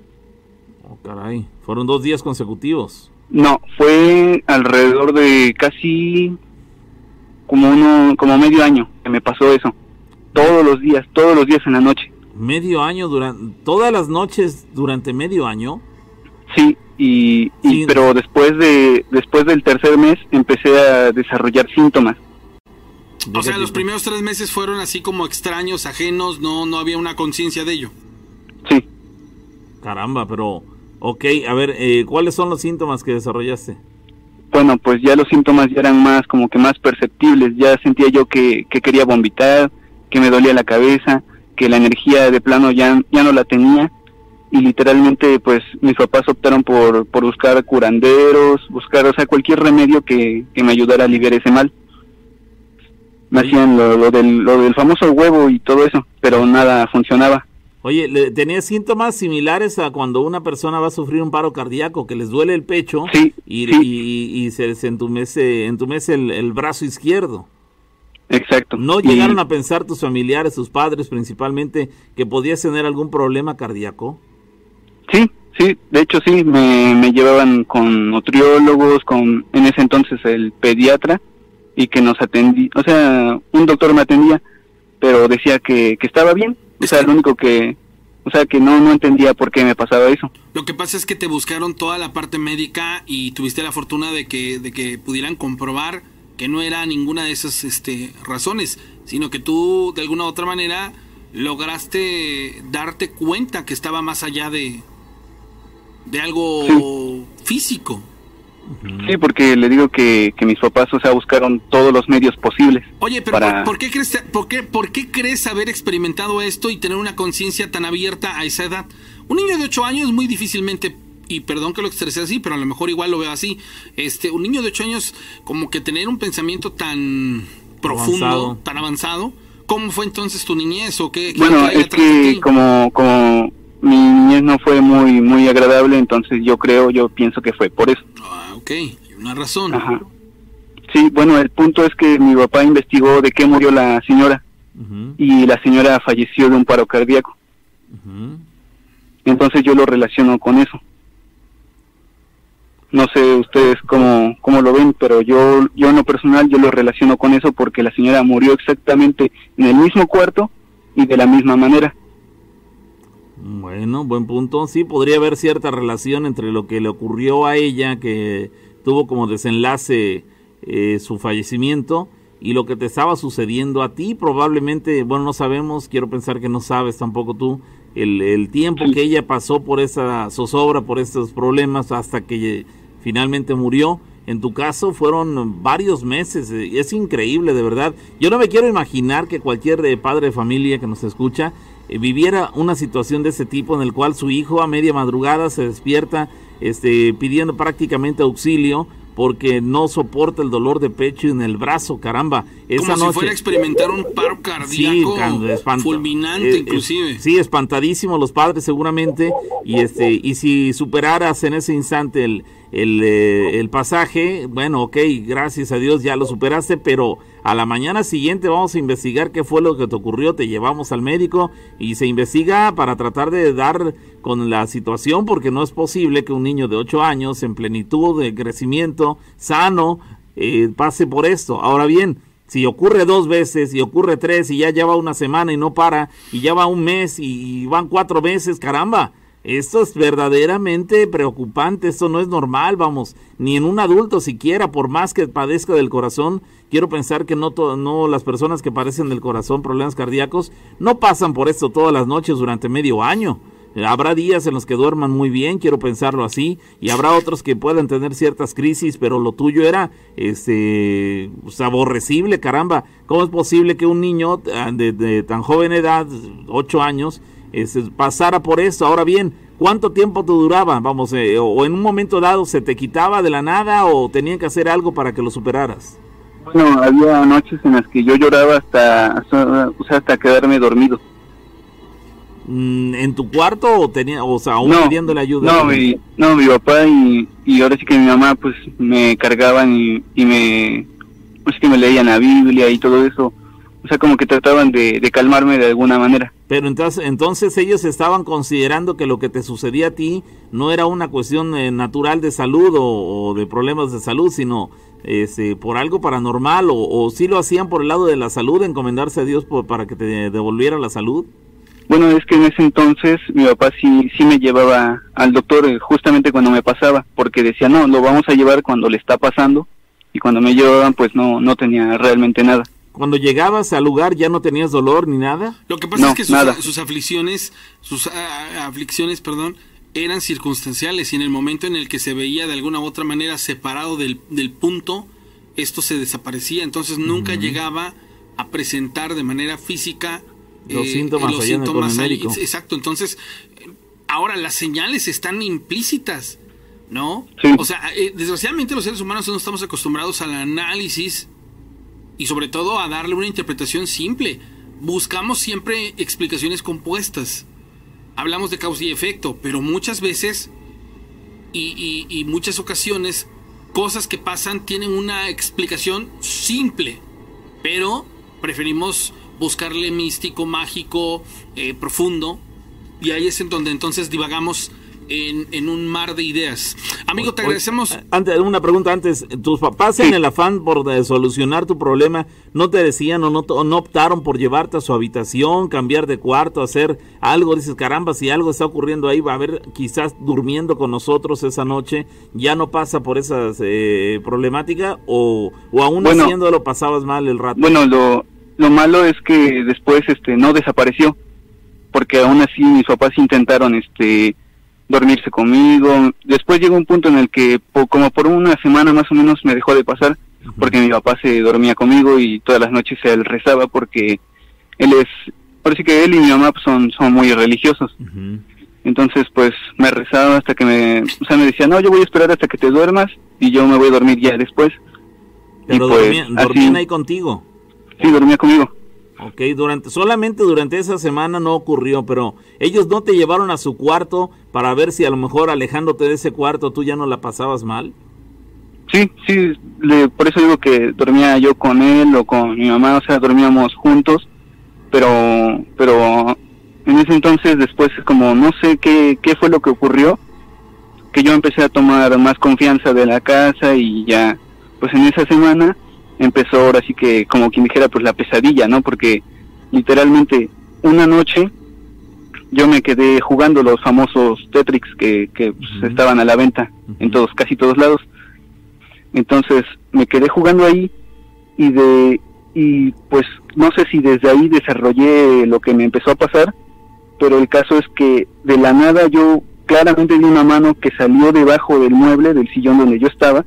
Oh, caray. Fueron dos días consecutivos. No, fue alrededor de casi como uno, como medio año que me pasó eso. Todos los días, todos los días en la noche. Medio año, durante todas las noches durante medio año. Sí, y, y Sí. pero después de después del tercer mes empecé a desarrollar síntomas. O sea, los primeros tres meses fueron así como extraños, ajenos, no, no había una conciencia de ello. Sí. Caramba, pero, ok, a ver, eh, ¿cuáles son los síntomas que desarrollaste? Bueno, pues ya los síntomas ya eran más, como que más perceptibles. Ya sentía yo que, que quería vomitar, que me dolía la cabeza, que la energía de plano ya, ya no la tenía. Y literalmente, pues mis papás optaron por, por buscar curanderos, buscar, o sea, cualquier remedio que, que me ayudara a aliviar ese mal. Me hacían lo, lo del, lo del famoso huevo y todo eso, pero nada funcionaba. Oye, ¿le- ¿tenías síntomas similares a cuando una persona va a sufrir un paro cardíaco, que les duele el pecho Sí, y, sí. y- y se les entumece, entumece el, el brazo izquierdo? Exacto. ¿No Y- llegaron a pensar tus familiares, tus padres principalmente, que podías tener algún problema cardíaco? Sí, sí, de hecho sí, me, me llevaban con nutriólogos, con en ese entonces el pediatra y que nos atendía, o sea, un doctor me atendía, pero decía que, que estaba bien, o sea, lo único que, o sea, que no, no entendía por qué me pasaba eso. Lo que pasa es que te buscaron toda la parte médica y tuviste la fortuna de que, de que pudieran comprobar que no era ninguna de esas este, razones, sino que tú de alguna u otra manera lograste darte cuenta que estaba más allá de, de algo físico. Sí, porque le digo que, que mis papás, o sea, buscaron todos los medios posibles. Oye, pero para- ¿por, por qué crees, por, qué, ¿por qué crees haber experimentado esto y tener una conciencia tan abierta a esa edad? Un niño de 8 años muy difícilmente, y perdón que lo expresé así, pero a lo mejor igual lo veo así, este, un niño de 8 años como que tener un pensamiento tan profundo, Avanzado. tan avanzado, ¿cómo fue entonces tu niñez o qué, qué Bueno, es que como, como mi niñez no fue muy, muy agradable, entonces yo creo, yo pienso que fue por eso. Ah, ok, hay una razón. Ajá. Sí, bueno, el punto es que mi papá investigó de qué murió la señora y la señora falleció de un paro cardíaco. Entonces yo lo relaciono con eso. No sé ustedes cómo, cómo lo ven, pero yo, yo en lo personal yo lo relaciono con eso porque la señora murió exactamente en el mismo cuarto y de la misma manera. Bueno, buen punto. Sí, podría haber cierta relación entre lo que le ocurrió a ella, que tuvo como desenlace eh, su fallecimiento, y lo que te estaba sucediendo a ti. Probablemente, bueno, no sabemos, quiero pensar que no sabes tampoco tú, el, el tiempo Sí. que ella pasó por esa zozobra, por estos problemas, hasta que finalmente murió. En tu caso fueron varios meses, eh, es increíble de verdad. Yo no me quiero imaginar que cualquier eh, padre de familia que nos escucha eh, viviera una situación de ese tipo en el cual su hijo a media madrugada se despierta este, pidiendo prácticamente auxilio porque no soporta el dolor de pecho y en el brazo, caramba. Esa Como si fuera a experimentar un paro cardíaco espanta- fulminante eh, eh, inclusive. sí, espantadísimos los padres seguramente. Y este y si superaras en ese instante el, el, eh, el pasaje, bueno, ok, gracias a Dios ya lo superaste, pero a la mañana siguiente vamos a investigar qué fue lo que te ocurrió, te llevamos al médico y se investiga para tratar de dar con la situación, porque no es posible que un niño de 8 años en plenitud de crecimiento, sano, eh, pase por esto. Ahora bien, si ocurre dos veces y ocurre tres y ya lleva una semana y no para y ya va un mes y, y van cuatro meses, caramba, esto es verdaderamente preocupante, esto no es normal, vamos, ni en un adulto siquiera, por más que padezca del corazón, quiero pensar que no, no las personas que padecen del corazón, problemas cardíacos, no pasan por esto todas las noches durante medio año. Habrá días en los que duerman muy bien, quiero pensarlo así, y habrá otros que puedan tener ciertas crisis, pero lo tuyo era este pues, aborrecible, caramba. ¿Cómo es posible que un niño de, de tan joven edad, 8 años, este, pasara por esto? Ahora bien, ¿cuánto tiempo te duraba? Vamos, eh, o en un momento dado se te quitaba de la nada o tenían que hacer algo para que lo superaras. Bueno, había noches en las que yo lloraba hasta, hasta, o sea, hasta quedarme dormido. Mm, ¿En tu cuarto o tenía, o sea, aún no, pidiéndole ayuda? No, mi, no, mi papá y, y ahora sí que mi mamá pues me cargaban y, y me, pues que me leían la Biblia y todo eso. O sea, como que trataban de, de calmarme de alguna manera. Pero entonces, entonces ellos estaban considerando que lo que te sucedía a ti no era una cuestión eh, natural de salud o, de problemas de salud, sino este, por algo paranormal o, sí lo hacían por el lado de la salud, encomendarse a Dios por- para que te devolviera la salud. Bueno, es que en ese entonces mi papá sí, sí me llevaba al doctor eh, justamente cuando me pasaba, porque decía, no, lo vamos a llevar cuando le está pasando, y cuando me llevaban pues no, no tenía realmente nada. Cuando llegabas al lugar ya no tenías dolor ni nada. Lo que pasa No, es que sus, nada. sus aflicciones, sus ah, aflicciones, perdón, eran circunstanciales y en el momento en el que se veía de alguna u otra manera separado del, del punto, esto se desaparecía. Entonces nunca llegaba a presentar de manera física eh, Los síntomas en el- con el ahí. Exacto. Entonces, eh, ahora las señales están implícitas, ¿no? Sí. O sea, eh, desgraciadamente los seres humanos no estamos acostumbrados al análisis y sobre todo a darle una interpretación simple. Buscamos siempre explicaciones compuestas. Hablamos de causa y efecto, pero muchas veces y, y- muchas ocasiones cosas que pasan tienen una explicación simple, pero preferimos buscarle místico, mágico, eh, profundo, y ahí es en donde entonces divagamos en, en un mar de ideas. Amigo, te Oye, agradecemos. Antes, una pregunta antes. ¿Tus papás en el afán por de solucionar tu problema no te decían o no, o no optaron por llevarte a su habitación, cambiar de cuarto, hacer algo? Dices, caramba, si algo está ocurriendo ahí, va a haber quizás durmiendo con nosotros esa noche, ya no pasa por esa eh, problemática o, o aún Bueno. haciéndolo pasabas mal el rato. Bueno, lo, lo malo es que después este no desapareció, porque aún así mis papás intentaron este dormirse conmigo. Después llegó un punto en el que como por una semana más o menos me dejó de pasar, porque mi papá se dormía conmigo y todas las noches él rezaba porque él es, parece que él y mi mamá pues, son, son muy religiosos. Entonces, pues me rezaba hasta que me, o sea, me decía, no, yo voy a esperar hasta que te duermas y yo me voy a dormir ya después. Pero y pues, dormían, así- dormían ahí contigo. Sí, dormía conmigo. Ok, durante, solamente durante esa semana no ocurrió, pero ellos no te llevaron a su cuarto para ver si a lo mejor alejándote de ese cuarto tú ya no la pasabas mal. Sí, sí, le- por eso digo que dormía yo con él o con mi mamá, o sea, dormíamos juntos, pero, pero en ese entonces después como no sé qué, qué fue lo que ocurrió, que yo empecé a tomar más confianza de la casa y ya, pues en esa semana empezó ahora sí que como quien dijera pues la pesadilla, ¿no? Porque literalmente una noche yo me quedé jugando los famosos Tetrix que, que pues, estaban a la venta en todos, casi todos lados. Entonces me quedé jugando ahí y de y pues no sé si desde ahí desarrollé lo que me empezó a pasar, pero el caso es que de la nada yo claramente vi una mano que salió debajo del mueble del sillón donde yo estaba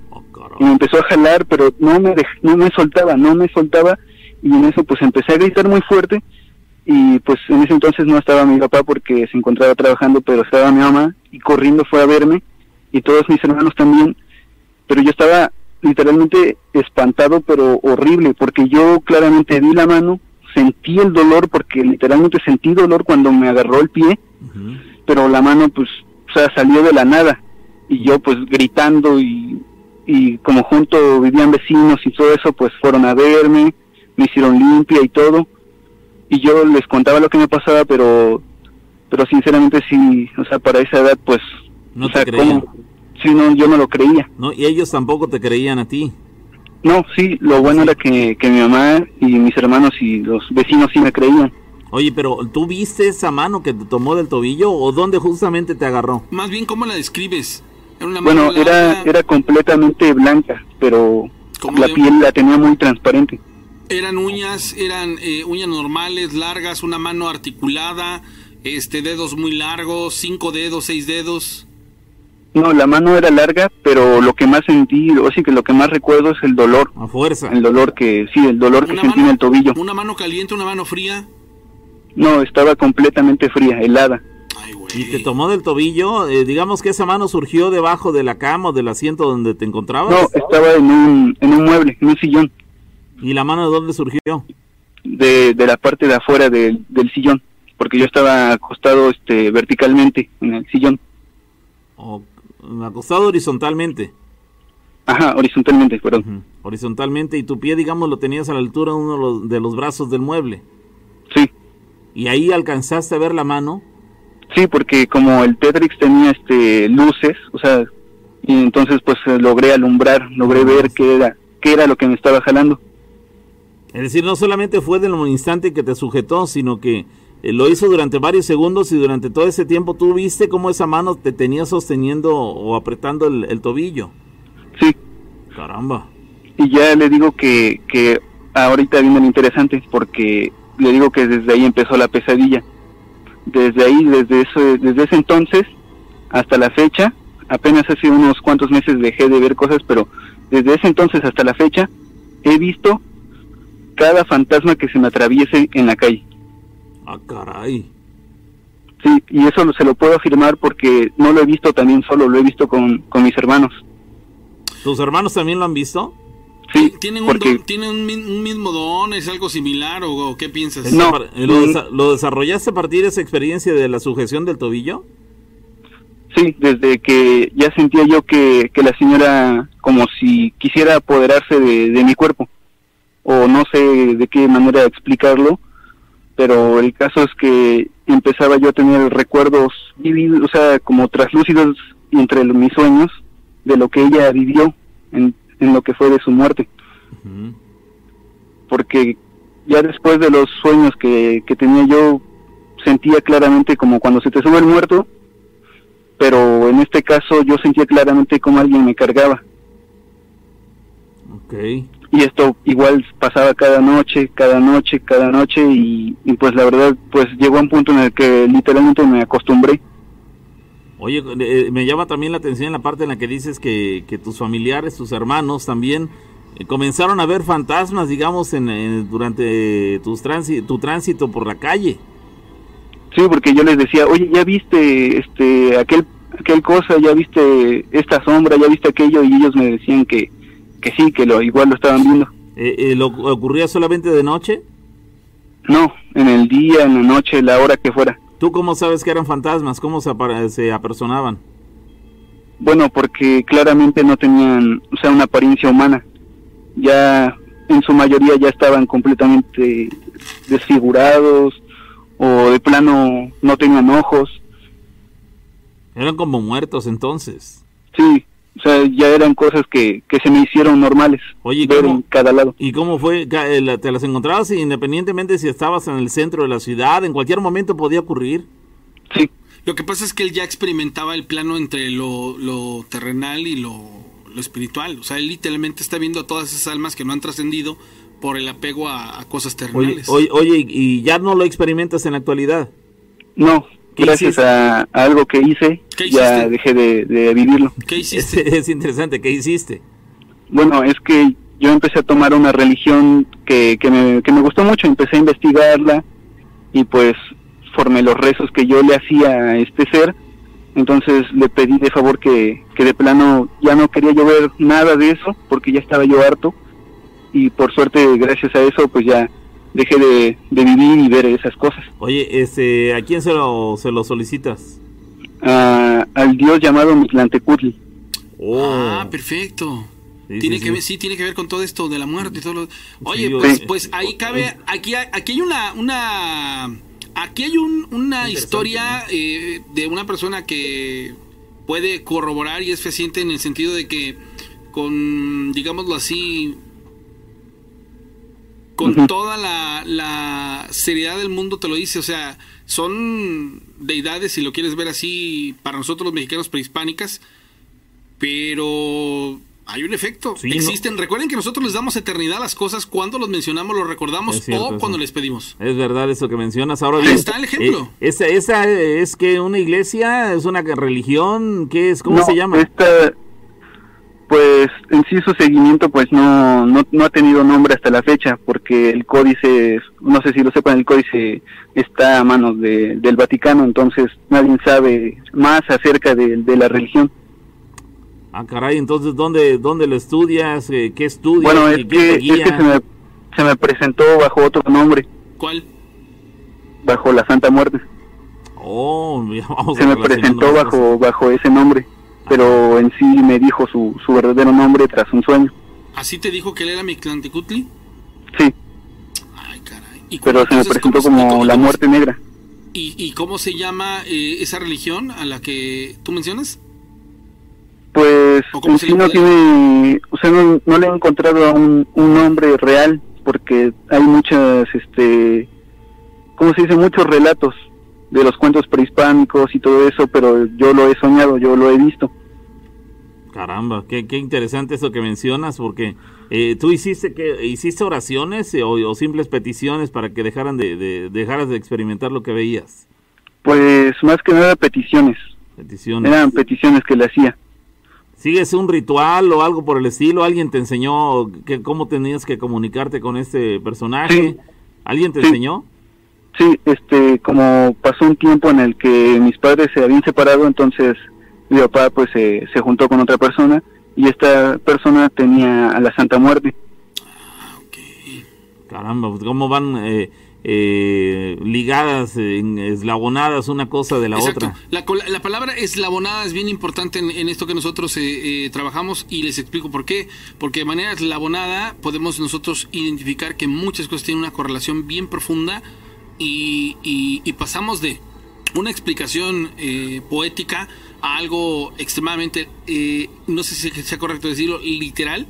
y me empezó a jalar, pero no me dej- no me soltaba, no me soltaba y en eso pues empecé a gritar muy fuerte y pues en ese entonces no estaba mi papá porque se encontraba trabajando, pero estaba mi mamá y corriendo fue a verme y todos mis hermanos también, pero yo estaba literalmente espantado pero horrible porque yo claramente vi la mano, sentí el dolor porque literalmente sentí dolor cuando me agarró el pie pero la mano pues o sea salió de la nada y yo pues gritando y, y como junto vivían vecinos y todo eso pues fueron a verme me hicieron limpia y todo y yo les contaba lo que me pasaba pero pero sinceramente sí o sea para esa edad pues No o te sea creían. ¿cómo? sí no yo no lo creía No, y ellos tampoco te creían a ti. no sí lo bueno era que, que mi mamá y mis hermanos y los vecinos sí me creían Oye, pero ¿tú viste esa mano que te tomó del tobillo o dónde justamente te agarró? Más bien, ¿cómo la describes? Era una bueno mano era larga, era completamente blanca pero la de- piel la tenía muy transparente Eran uñas, eran eh, uñas normales, largas, una mano articulada, este dedos muy largos, cinco dedos, seis dedos. No, la mano era larga, pero lo que más sentí, o sí que lo que más recuerdo es el dolor. A fuerza. El dolor que, sí, el dolor que sentí en mano, el tobillo. una mano caliente, una mano fría. No, estaba completamente fría, helada. Ay, güey. Y te tomó del tobillo, eh, digamos que esa mano surgió debajo de la cama o del asiento donde te encontrabas. No, estaba en un, en un mueble, en un sillón, ¿Y la mano de dónde surgió? de, de la parte de afuera del, del sillón, porque yo estaba acostado este, verticalmente en el sillón. O, acostado horizontalmente. Ajá, horizontalmente, perdón. Horizontalmente y tu pie, digamos, lo tenías a la altura de uno de los, de los brazos del mueble. Sí, Y ahí alcanzaste a ver la mano. Sí, porque como el Tetrix tenía este luces, o sea, y entonces pues eh, logré alumbrar, logré ver qué era, qué era lo que me estaba jalando. Es decir, no solamente fue del instante que te sujetó, sino que eh, lo hizo durante varios segundos y durante todo ese tiempo tú viste cómo esa mano te tenía sosteniendo o apretando el, el tobillo. Sí, Caramba. y ya le digo que, que ahorita viene lo interesante porque le digo que desde ahí empezó la pesadilla. Desde ahí, desde ese, desde ese entonces hasta la fecha, apenas hace unos cuantos meses dejé de ver cosas, pero desde ese entonces hasta la fecha he visto cada fantasma que se me atraviese en la calle. Ah, caray. Sí, y eso se lo puedo afirmar porque no lo he visto también solo, lo he visto con, con mis hermanos. ¿Tus hermanos también lo han visto? Sí, ¿Tienen, un, don- ¿tienen un, mi- un mismo don? ¿Es algo similar o, o qué piensas? No. ¿Lo, desa- lo desarrollaste a partir de esa experiencia de la sujeción del tobillo? sí, desde que ya sentía yo que, que la señora como si quisiera apoderarse de, de mi cuerpo, o no sé de qué manera explicarlo, pero el caso es que empezaba yo a tener recuerdos vívidos, o sea, como traslúcidos entre mis sueños de lo que ella vivió en, en lo que fue de su muerte. Porque ya después de los sueños que, que tenía yo sentía claramente como cuando se te sube el muerto, pero en este caso yo sentía claramente como alguien me cargaba Ok. y esto igual pasaba cada noche, cada noche, cada noche y, y pues la verdad pues llegó a un punto en el que literalmente me acostumbré. Oye, eh, me llama también la atención en la parte en la que dices que, que tus familiares, tus hermanos también eh, comenzaron a ver fantasmas, digamos, en, en- durante tus tu tránsito por la calle. Sí, porque yo les decía, oye, ya viste este aquel aquel cosa, ya viste esta sombra, ya viste aquello y ellos me decían que que sí, que lo igual lo estaban viendo. Eh, eh, ¿Lo ocurría solamente de noche? No, en el día, en la noche, la hora que fuera. ¿Tú cómo sabes que eran fantasmas? ¿Cómo se, se apersonaban? Bueno, porque claramente no tenían, o sea, una apariencia humana. Ya en su mayoría ya estaban completamente desfigurados o de plano no tenían ojos. Eran como muertos entonces. Sí, o sea, ya eran cosas que, que se me hicieron normales. Oye, ver ¿cómo? en cada lado. ¿Y cómo fue? Eh, la- ¿Te las encontrabas independientemente si estabas en el centro de la ciudad? ¿En cualquier momento podía ocurrir? Sí, Lo que pasa es que él ya experimentaba el plano entre lo, lo terrenal y lo, lo espiritual. O sea, él literalmente está viendo a todas esas almas que no han trascendido por el apego a, a cosas terrenales. oye, oye, ¿y y ya no lo experimentas en la actualidad? no, ¿Qué gracias a, a algo que hice, ¿Qué ya dejé de, de vivirlo. ¿Qué Es, hiciste? es interesante, ¿qué hiciste? Bueno, es que yo empecé a tomar una religión que, que, me, que me gustó mucho, empecé a investigarla y pues formé los rezos que yo le hacía a este ser, entonces le pedí de favor que, que de plano ya no quería yo ver nada de eso porque ya estaba yo harto y por suerte gracias a eso pues ya dejé de, de vivir y ver esas cosas. Oye, este, ¿a quién se lo, se lo solicitas? Ah, al dios llamado Mictlantecutli. Oh, Ah, perfecto. Sí, tiene sí, que sí. ver, sí, tiene que ver con todo esto de la muerte y todo lo... Oye, Sí, pues, sí. pues ahí cabe, aquí, hay- aquí hay una, una, aquí hay un- una historia eh, de una persona que puede corroborar y es fehaciente en el sentido de que con, digámoslo así, con toda la, la seriedad del mundo te lo dice, o sea, son deidades, si lo quieres ver así, para nosotros los mexicanos prehispánicas, pero hay un efecto. Sí, ¿no? Existen. Recuerden que nosotros les damos eternidad a las cosas cuando los mencionamos, los recordamos cierto, o eso. cuando les pedimos. Es verdad eso que mencionas. Ahora Ahí bien, está el ejemplo. eh, esa, esa es que una iglesia, es una religión, ¿qué es? ¿Cómo No, se llama? Esta, pues en sí su seguimiento pues no, no, no ha tenido nombre hasta la fecha porque el códice, no sé si lo sepan, el códice está a manos de, del Vaticano, entonces nadie sabe más acerca de, de la religión. Ah, caray, entonces, ¿dónde, dónde lo estudias? Eh, ¿Qué estudias? Bueno, es ¿Quién que, es que se, me, se me presentó bajo otro nombre, ¿Cuál? bajo la Santa Muerte. Oh, vamos Se me presentó bajo, bajo ese nombre, pero en sí me dijo su, su verdadero nombre tras un sueño. ¿Así te dijo que él era Mictlantecutli? Sí, Ay, caray. ¿Y pero se me presentó como cómo- la muerte negra. ¿Y, y cómo se llama eh, esa religión a la que tú mencionas? Pues ¿O cómo en sí no tiene, o sea, no, no le he encontrado un, un nombre real porque hay muchas, este, ¿cómo se dice? Muchos relatos de los cuentos prehispánicos y todo eso, pero yo lo he soñado, yo lo he visto. Caramba, qué, qué interesante eso que mencionas, porque eh, tú hiciste que hiciste oraciones eh, o, o simples peticiones para que dejaran de, de- dejaras de experimentar lo que veías. Pues más que nada peticiones. Peticiones. Eran peticiones que le hacía. ¿Sigues un ritual o algo por el estilo? ¿Alguien te enseñó que, cómo tenías que comunicarte con este personaje? Sí. ¿Alguien te Sí. enseñó? Sí, este, como pasó un tiempo en el que mis padres se habían separado, entonces mi papá pues se se juntó con otra persona y esta persona tenía a la Santa Muerte. Caramba, pues, cómo van eh, eh, ligadas, eh, en- eslabonadas una cosa de la Exacto. otra. La, la palabra eslabonada es bien importante en, en esto que nosotros eh, eh, trabajamos y les explico por qué. Porque de manera eslabonada podemos nosotros identificar que muchas cosas tienen una correlación bien profunda y, y- y pasamos de una explicación eh, poética a algo extremadamente, eh, no sé si sea correcto decirlo, literal.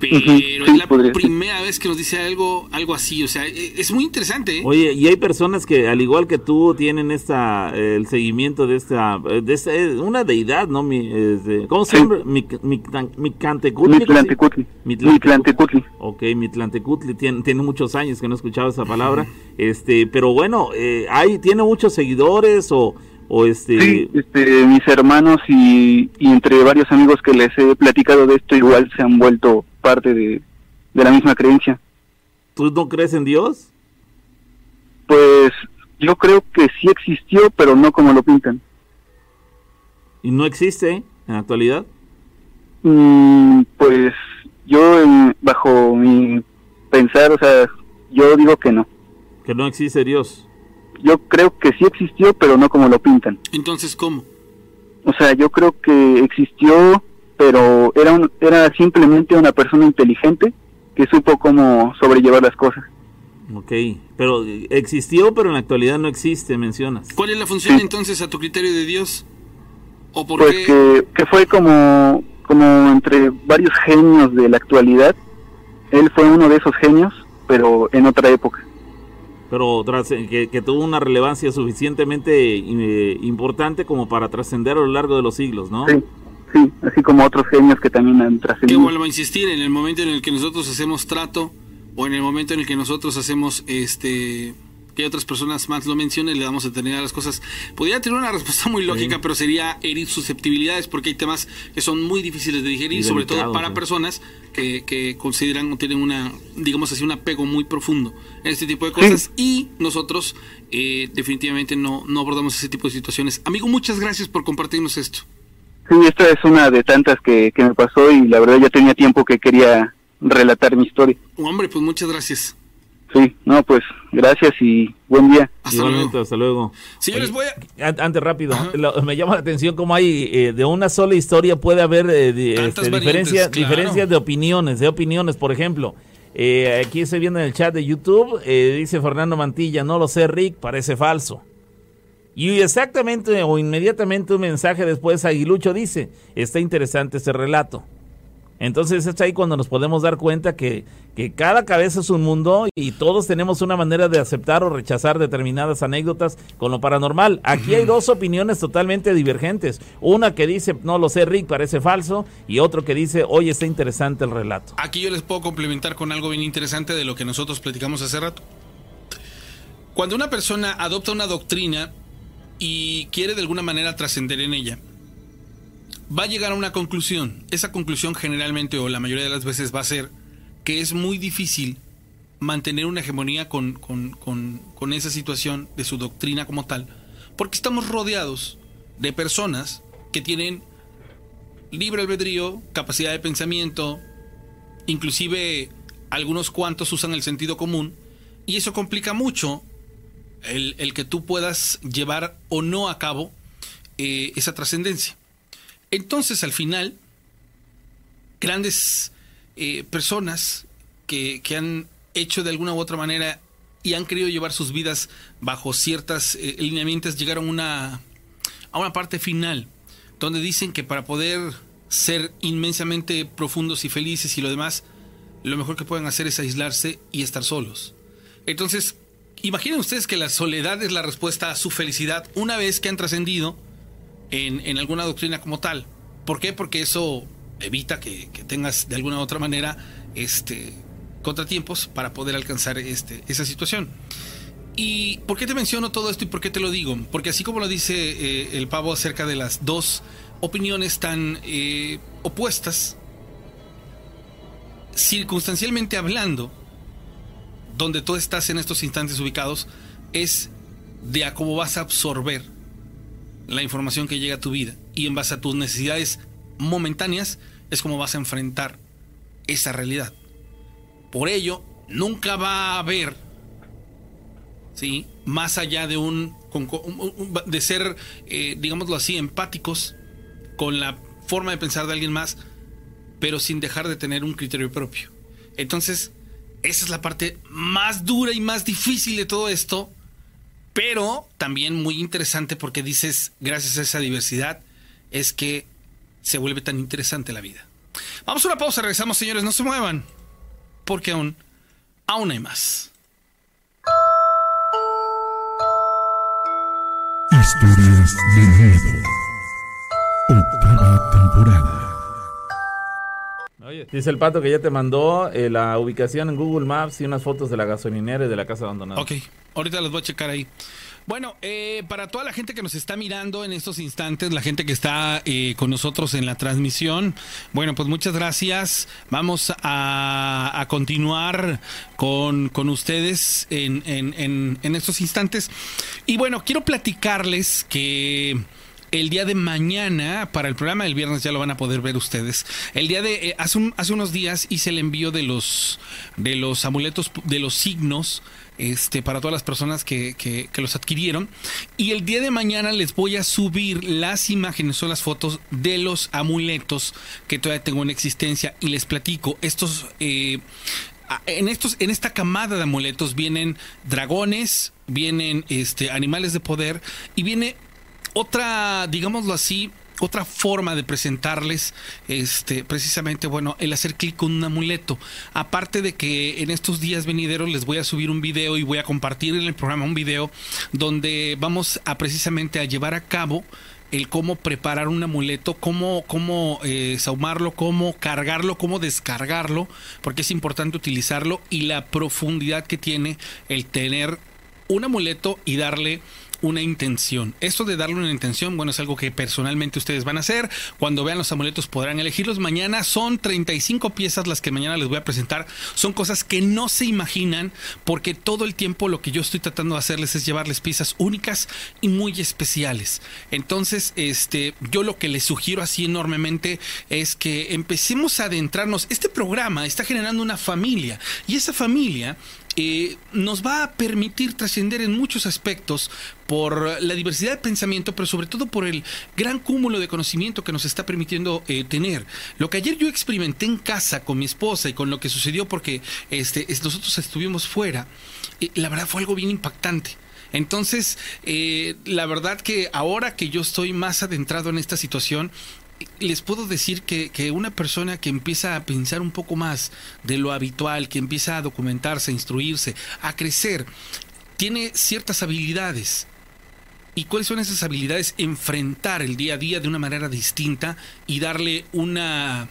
Pero sí, es la ser. primera vez que nos dice algo, algo así. O sea, e- es muy interesante. ¿eh? Oye, y hay personas que al igual que tú tienen esta eh, el seguimiento de esta de esta una deidad, ¿no? Mi, este, ¿Cómo se llama? Mi, mi, Micantecutli, Mitlantecutli. Mitlan- Mitlantecutli. Ok, Mitlantecutli tiene, tiene muchos años que no escuchaba esa palabra, este, pero bueno, eh, hay tiene muchos seguidores o o este Sí, este, mis hermanos y, y entre varios amigos que les he platicado de esto igual se han vuelto parte de, de la misma creencia. ¿tú no crees en Dios? Pues yo creo que sí existió, pero no como lo pintan. Y no existe en la actualidad. Mm, pues yo en- bajo mi pensar, o sea, yo digo que no. Que no existe Dios. Yo creo que sí existió, pero no como lo pintan. Entonces, ¿cómo? O sea, yo creo que existió, pero era un, era simplemente una persona inteligente que supo cómo sobrellevar las cosas. Ok, pero existió, pero en la actualidad no existe, mencionas. ¿Cuál es la función Sí. entonces a tu criterio de Dios? ¿O por Pues qué? que, que fue como, como entre varios genios de la actualidad. Él fue uno de esos genios, pero en otra época. Pero tras- eh, que, que tuvo una relevancia suficientemente eh, importante como para trascender a lo largo de los siglos, ¿no? Sí, sí, así como otros genios que también han Que trascendido. vuelvo a insistir, en el momento en el que nosotros hacemos trato o en el momento en el que nosotros hacemos este que otras personas más lo mencionen, le damos eternidad a las cosas. Podría tener una respuesta muy lógica, pero sería herir susceptibilidades porque hay temas que son muy difíciles de digerir, sobre todo para ¿no? personas que, que consideran o tienen una, digamos así, un apego muy profundo en este tipo de cosas. Y nosotros eh, definitivamente no, no abordamos ese tipo de situaciones. Amigo, muchas gracias por compartirnos esto. Sí, esta es una de tantas que, que me pasó y la verdad ya tenía tiempo que quería relatar mi historia. Hombre, pues muchas gracias. Sí, no, pues gracias y buen día. Hasta Igualmente, luego. hasta luego. Oye, voy a... an- Antes, rápido, lo- me llama la atención cómo hay eh, de una sola historia puede haber eh, este, variantes, diferencia- claro. diferencias de opiniones, de opiniones, por ejemplo. eh, aquí estoy viendo en el chat de YouTube, eh, dice Fernando Mantilla, no lo sé, Rick, parece falso. Y exactamente o inmediatamente un mensaje después, Aguilucho dice, está interesante este relato. Entonces es ahí cuando nos podemos dar cuenta que, que cada cabeza es un mundo y todos tenemos una manera de aceptar o rechazar determinadas anécdotas con lo paranormal. Aquí hay dos opiniones totalmente divergentes. Una que dice, no lo sé, Rick, parece falso, y otro que dice, oye, está interesante el relato. Aquí yo les puedo complementar con algo bien interesante de lo que nosotros platicamos hace rato. Cuando una persona adopta una doctrina y quiere de alguna manera trascender en ella, va a llegar a una conclusión. Esa conclusión generalmente o la mayoría de las veces va a ser que es muy difícil mantener una hegemonía con, con- con- esa situación de su doctrina como tal, porque estamos rodeados de personas que tienen libre albedrío, capacidad de pensamiento, inclusive algunos cuantos usan el sentido común, y eso complica mucho el, el que tú puedas llevar o no a cabo eh, esa trascendencia. Entonces, al final, grandes eh, personas que, que han hecho de alguna u otra manera y han querido llevar sus vidas bajo ciertas eh, lineamientos llegaron a una parte final donde dicen que para poder ser inmensamente profundos y felices y lo demás, lo mejor que pueden hacer es aislarse y estar solos. Entonces, imaginen ustedes que la soledad es la respuesta a su felicidad una vez que han trascendido en, alguna doctrina como tal. ¿Por qué? Porque eso evita que, que tengas de alguna u otra manera este, contratiempos para poder alcanzar este, esa situación. ¿Y por qué te menciono todo esto y por qué te lo digo? Porque así como lo dice eh, el pavo acerca de las dos opiniones tan eh, opuestas, circunstancialmente hablando, donde tú estás en estos instantes ubicados, es de a cómo vas a absorber la información que llega a tu vida y en base a tus necesidades momentáneas es como vas a enfrentar esa realidad. Por ello, nunca va a haber, ¿sí? Más allá de un, de ser, eh, digámoslo así, empáticos con la forma de pensar de alguien más, pero sin dejar de tener un criterio propio. Entonces, esa es la parte más dura y más difícil de todo esto, pero también muy interesante porque dices, gracias a esa diversidad, es que se vuelve tan interesante la vida. Vamos a una pausa, regresamos señores, no se muevan, porque aún, aún hay más. Historias de miedo. Octava temporada. Oye, dice el pato que ya te mandó eh, la ubicación en Google Maps y unas fotos de la gasolinera y de la casa abandonada. Ok, ahorita las voy a checar ahí. Bueno, eh, para toda la gente que nos está mirando en estos instantes, la gente que está eh, con nosotros en la transmisión, bueno, pues muchas gracias. Vamos a, a continuar con, con ustedes en, en, en estos instantes. Y bueno, quiero platicarles que el día de mañana, para el programa del viernes ya lo van a poder ver ustedes. El día de eh, hace, un- hace unos días hice el envío de los de los amuletos de los signos este, para todas las personas que, los adquirieron. Y el día de mañana les voy a subir las imágenes o las fotos de los amuletos que todavía tengo en existencia. Y les platico, estos eh, en estos en esta camada de amuletos vienen dragones vienen este animales de poder y viene otra digámoslo así otra forma de presentarles este precisamente bueno el hacer clic con un amuleto. Aparte de que en estos días venideros les voy a subir un video y voy a compartir en el programa un video donde vamos a precisamente a llevar a cabo el cómo preparar un amuleto, cómo, cómo eh, saumarlo, cómo cargarlo, cómo descargarlo, porque es importante utilizarlo y la profundidad que tiene el tener un amuleto y darle una intención. Esto de darle una intención, bueno, es algo que personalmente ustedes van a hacer. Cuando vean los amuletos podrán elegirlos. Mañana son 35 piezas las que mañana les voy a presentar. Son cosas que no se imaginan porque todo el tiempo lo que yo estoy tratando de hacerles es llevarles piezas únicas y muy especiales. Entonces, este, yo lo que les sugiero así enormemente es que empecemos a adentrarnos. Este programa está generando una familia y esa familia eh, nos va a permitir trascender en muchos aspectos por la diversidad de pensamiento, pero sobre todo por el gran cúmulo de conocimiento que nos está permitiendo eh, tener. Lo que ayer yo experimenté en casa con mi esposa y con lo que sucedió porque este, es- nosotros estuvimos fuera, eh, la verdad fue algo bien impactante. Entonces, eh, la verdad que ahora que yo estoy más adentrado en esta situación, les puedo decir que, que una persona que empieza a pensar un poco más de lo habitual, que empieza a documentarse, a instruirse, a crecer, tiene ciertas habilidades. ¿Y cuáles son esas habilidades? Enfrentar el día a día de una manera distinta y darle una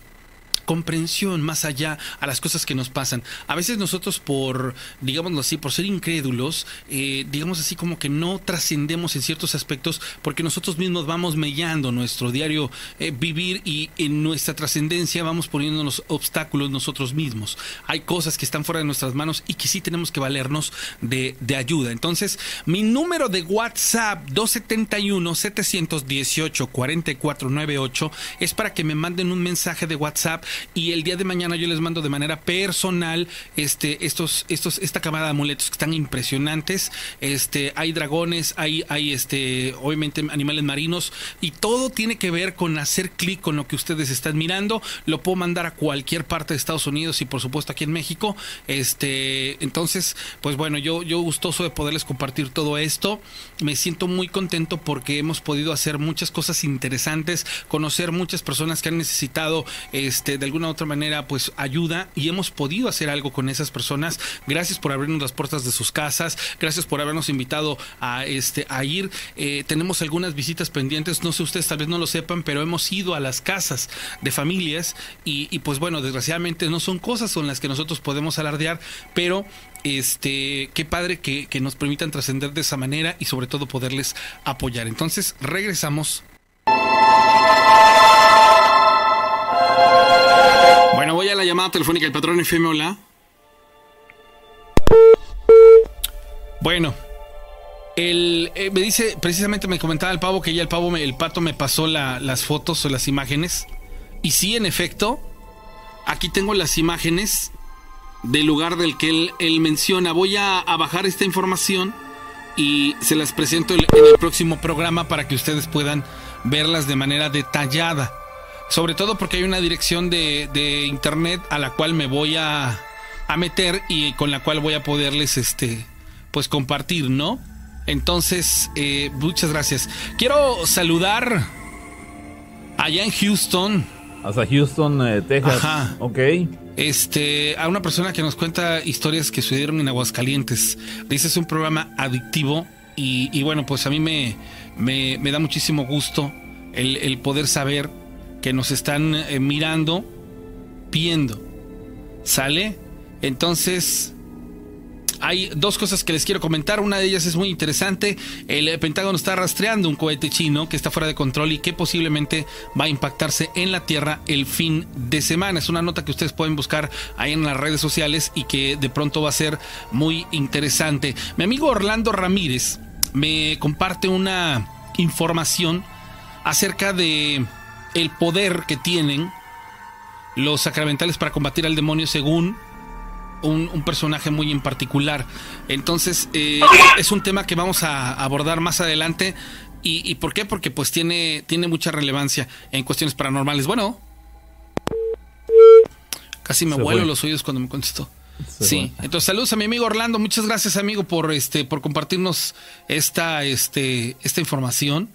comprensión más allá a las cosas que nos pasan. A veces nosotros por, digámoslo así, por ser incrédulos, eh, digamos así como que no trascendemos en ciertos aspectos porque nosotros mismos vamos mellando nuestro diario eh, vivir y en nuestra trascendencia vamos poniéndonos obstáculos nosotros mismos. Hay cosas que están fuera de nuestras manos y que sí tenemos que valernos de, de ayuda. Entonces, mi número de WhatsApp 271-718-4498 es para que me manden un mensaje de WhatsApp y el día de mañana yo les mando de manera personal este, estos, estos, esta camada de amuletos que están impresionantes. Este, hay dragones, hay, hay este, obviamente animales marinos y todo tiene que ver con hacer clic con lo que ustedes están mirando. Lo puedo mandar a cualquier parte de Estados Unidos y por supuesto aquí en México. Este, entonces, pues bueno, yo, yo gustoso de poderles compartir todo esto. Me siento muy contento porque hemos podido hacer muchas cosas interesantes, conocer muchas personas que han necesitado este, de alguna u otra manera pues ayuda y hemos podido hacer algo con esas personas. Gracias por abrirnos las puertas de sus casas, gracias por habernos invitado a este a ir. Eh, tenemos algunas visitas pendientes, no sé ustedes tal vez no lo sepan, pero hemos ido a las casas de familias y, y pues bueno, desgraciadamente no son cosas con las que nosotros podemos alardear, pero este, qué padre que, que nos permitan trascender de esa manera y sobre todo poderles apoyar. Entonces, regresamos. Bueno, voy a la llamada telefónica del patrón FM, hola. Bueno, el, eh, me dice, precisamente me comentaba el pavo que ya el pavo, me- el pato me pasó la- las fotos o las imágenes. Y sí, en efecto, aquí tengo las imágenes del lugar del que él, él menciona. Voy a, a bajar esta información y se las presento en el próximo programa para que ustedes puedan verlas de manera detallada. Sobre todo porque hay una dirección de, de internet a la cual me voy a, a meter y con la cual voy a poderles este pues compartir, ¿no? Entonces, eh, muchas gracias. Quiero saludar allá en Houston, Hasta Houston, eh, Texas. Ajá. Ok. este, a una persona que nos cuenta historias que sucedieron en Aguascalientes. Dice es un programa adictivo y, y bueno, pues a mí me, me, me da muchísimo gusto el, el poder saber que nos están eh, mirando, viendo. ¿Sale? Entonces, hay dos cosas que les quiero comentar. Una de ellas es muy interesante. El eh, Pentágono está rastreando un cohete chino que está fuera de control y que posiblemente va a impactarse en la Tierra el fin de semana. Es una nota que ustedes pueden buscar ahí en las redes sociales y que de pronto va a ser muy interesante. Mi amigo Orlando Ramírez me comparte una información acerca de el poder que tienen los sacramentales para combatir al demonio según un, un personaje muy en particular. Entonces, eh, es un tema que vamos a abordar más adelante. ¿Y, y por qué? Porque pues tiene, tiene mucha relevancia en cuestiones paranormales. Bueno, casi me Se vuelo fue. los oídos cuando me contestó. Se sí, fue. entonces saludos a mi amigo Orlando, muchas gracias amigo por este por compartirnos esta este esta información.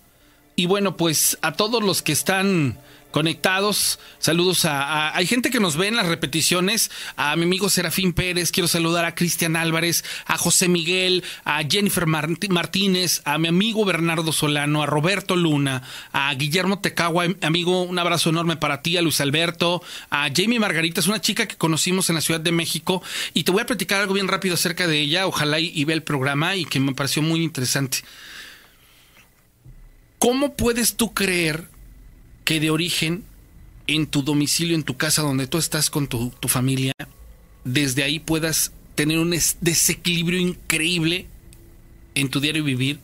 Y bueno, pues a todos los que están conectados, saludos a, hay gente que nos ve en las repeticiones, a mi amigo Serafín Pérez, quiero saludar a Cristian Álvarez, a José Miguel, a Jennifer Martínez, a mi amigo Bernardo Solano, a Roberto Luna, a Guillermo Tecagua, amigo, un abrazo enorme para ti, a Luis Alberto, a Jamie Margarita, es una chica que conocimos en la Ciudad de México y te voy a platicar algo bien rápido acerca de ella, ojalá y, y vea el programa y que me pareció muy interesante. ¿Cómo puedes tú creer que de origen, en tu domicilio, en tu casa donde tú estás con tu, familia, desde ahí puedas tener un es- desequilibrio increíble en tu diario vivir,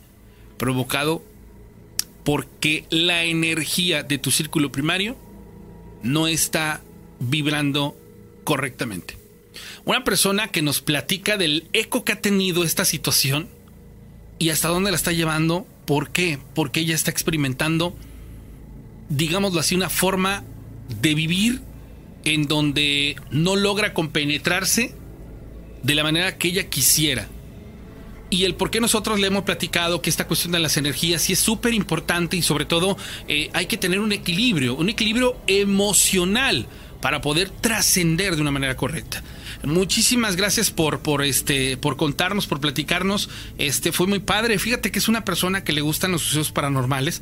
provocado porque la energía de tu círculo primario no está vibrando correctamente. Una persona que nos platica del eco que ha tenido esta situación y hasta dónde la está llevando, ¿por qué? Porque ella está experimentando digámoslo así, una forma de vivir en donde no logra compenetrarse de la manera que ella quisiera. Y el por qué nosotros le hemos platicado que esta cuestión de las energías es súper importante y sobre todo eh, hay que tener un equilibrio, un equilibrio emocional para poder trascender de una manera correcta. Muchísimas gracias por, por este, por contarnos, por platicarnos. Este fue muy padre. Fíjate que es una persona que le gustan los sucesos paranormales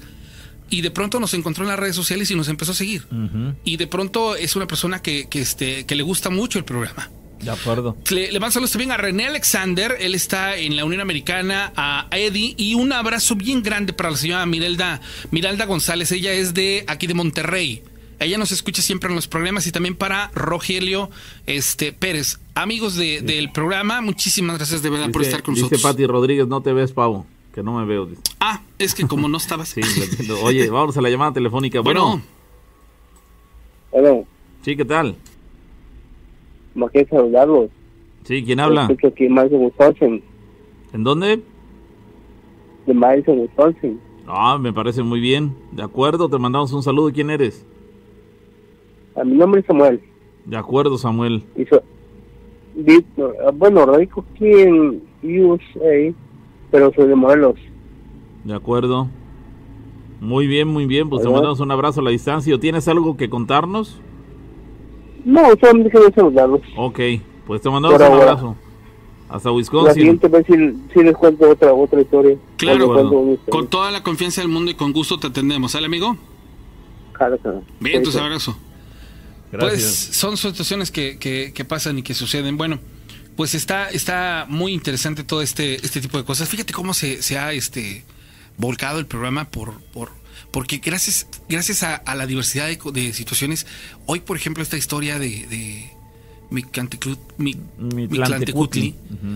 y de pronto nos encontró en las redes sociales y nos empezó a seguir. Y de pronto es una persona que, que, este, que le gusta mucho el programa. De acuerdo. Le, le mando saludos también a René Alexander, él está en la Unión Americana, a Eddie, y un abrazo bien grande para la señora Mirelda, Miralda González, ella es de aquí de Monterrey. Ella nos escucha siempre en los programas y también para Rogelio este, Pérez. Amigos de- del programa, muchísimas gracias de verdad por Dice- estar con dice nosotros. Pati Rodríguez, no te ves, Pavo. Que no me veo. dice. Ah, es que como no estabas. Sí, oye, vamos a la llamada telefónica. Bueno, bueno, Bueno, sí, ¿qué tal? más que saludarlos. Sí, ¿quién habla? Escucho aquí en Madison, Wisconsin. ¿En dónde? De Madison, Wisconsin. Ah, me parece muy bien. De acuerdo, te mandamos un saludo. ¿Quién eres? A mi nombre es Samuel. De acuerdo, Samuel. Y so- di- ah, bueno, radico aquí en USA, pero soy de Morelos. De acuerdo. Muy bien, muy bien. Pues te mandamos un abrazo a la distancia. ¿O ¿Tienes algo que contarnos? No, solamente quería saludarlos. Ok, pues te mandamos un ahora. abrazo. Hasta La Wisconsin. siguiente vez sí, sí les cuento otra, otra historia. Claro. Con toda la confianza del mundo y con gusto te atendemos. ¿Sale, amigo? Claro, claro. Bien, sí. abrazo. Gracias. Pues son situaciones que, que, que pasan y que suceden. Bueno, pues está, está muy interesante todo este, este tipo de cosas. Fíjate cómo se, se ha este, volcado el programa por, por porque gracias, gracias a, a la diversidad de, de situaciones, hoy por ejemplo esta historia de, de Mi-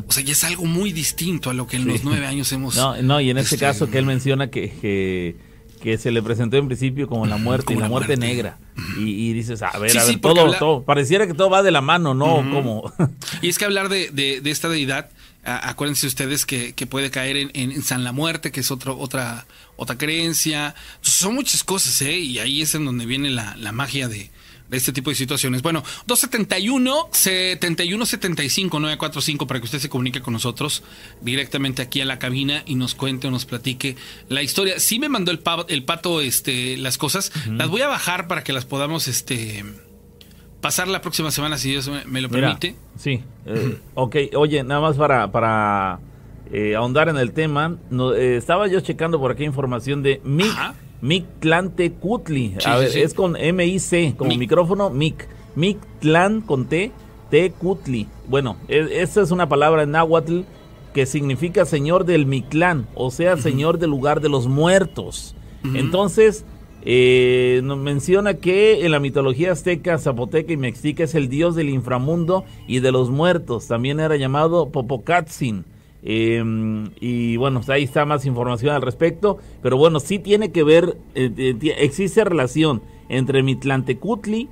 o sea, ya es algo muy distinto a lo que en los nueve años hemos... No, no, y en este este, caso que él menciona que, que, que se le presentó en principio como la muerte, Como y la la muerte, muerte. negra. Y, y dices, a ver, Sí, a ver, todo, habla- todo, pareciera que todo va de la mano, ¿no? Ujú. Como, Y es que hablar de, de- de esta deidad, a- acuérdense ustedes que, que puede caer en, en San la Muerte, que es otro, otra, otra creencia. Son muchas cosas, ¿eh? Y ahí es en donde viene la, la magia de este tipo de situaciones. Bueno, 271 71 75 945 para que usted se comunique con nosotros directamente aquí a la cabina y nos cuente o nos platique la historia. Sí me mandó el, pa- el pato este, las cosas. Las voy a bajar para que las podamos este, pasar la próxima semana, si Dios me, lo Mira, permite. sí, eh, ok, oye, nada más para, para eh, ahondar en el tema, no, eh, estaba yo checando por aquí información de Mic, Ajá. Mictlantecutli, Sí, a sí, ver, sí. es con M-I-C, como Mic. micrófono, Mic, Mictlan con T, Tecutli. Bueno, e- esa es una palabra en náhuatl que significa señor del Mictlán, o sea, señor del lugar de los muertos. Entonces, eh, nos menciona que en la mitología azteca, zapoteca y mexicana es el dios del inframundo y de los muertos. También era llamado Popocatzin. Eh, y bueno, ahí está más información al respecto. Pero bueno, sí tiene que ver, eh, eh, existe relación entre Mitlantecutli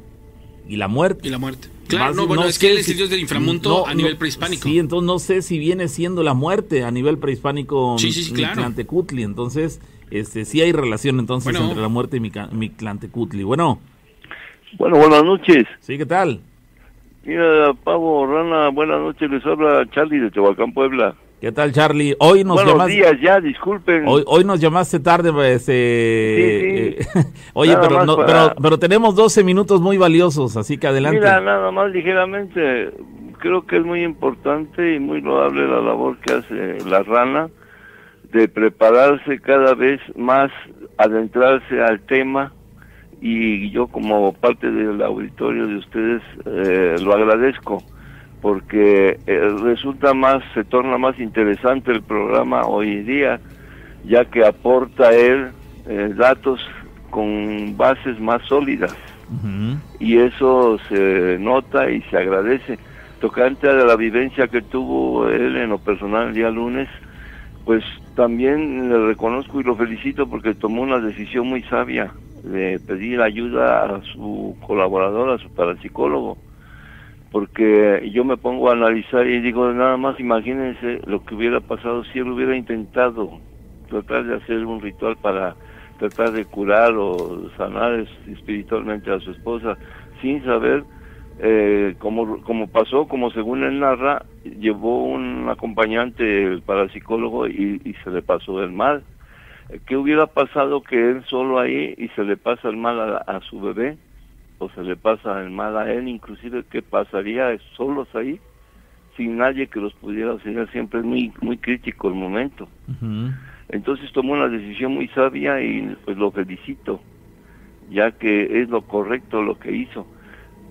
y la muerte. Y la muerte. Claro, Más- no, bueno, es sé que él es el dios del inframundo no, a nivel no, prehispánico. Sí, entonces no sé si viene siendo la muerte a nivel prehispánico Sí, sí, sí, claro. Mictlantecutli. Entonces, este, sí hay relación entonces Bueno. entre la muerte y Mictlantecutli. Bueno, Bueno, buenas noches. sí, ¿qué tal? Mira, Pavo, Rana, buenas noches. Les habla Charlie de Tehuacán, Puebla. ¿Qué tal, Charlie? Hoy nos Buenos llamaste, días ya, disculpen. hoy, hoy nos llamaste tarde, pues, eh, Sí, sí. eh, Oye, Nada pero, no, para- pero, pero tenemos 12 minutos muy valiosos, así que adelante. Mira, nada más ligeramente, creo que es muy importante y muy loable la labor que hace la rana de prepararse cada vez más, adentrarse al tema y yo como parte del auditorio de ustedes eh, lo agradezco porque eh, resulta más, se torna más interesante el programa hoy día ya que aporta él eh, datos con bases más sólidas. Y eso se nota y se agradece. Tocante a la vivencia que tuvo él en lo personal el día lunes, pues también le reconozco y lo felicito porque tomó una decisión muy sabia de pedir ayuda a su colaborador, a su parapsicólogo, porque yo me pongo a analizar y digo, nada más imagínense lo que hubiera pasado si él hubiera intentado tratar de hacer un ritual para tratar de curar o sanar es- espiritualmente a su esposa sin saber eh, como, como pasó, como según él narra, llevó un acompañante, el parapsicólogo, y, y se le pasó el mal. ¿Qué hubiera pasado que él solo ahí y se le pasa el mal a su bebé? ¿O se le pasa el mal a él? Inclusive, ¿qué pasaría solos ahí? Sin nadie que los pudiera auxiliar. Siempre es muy, muy crítico el momento. Entonces tomó una decisión muy sabia y pues lo felicito, ya que es lo correcto lo que hizo,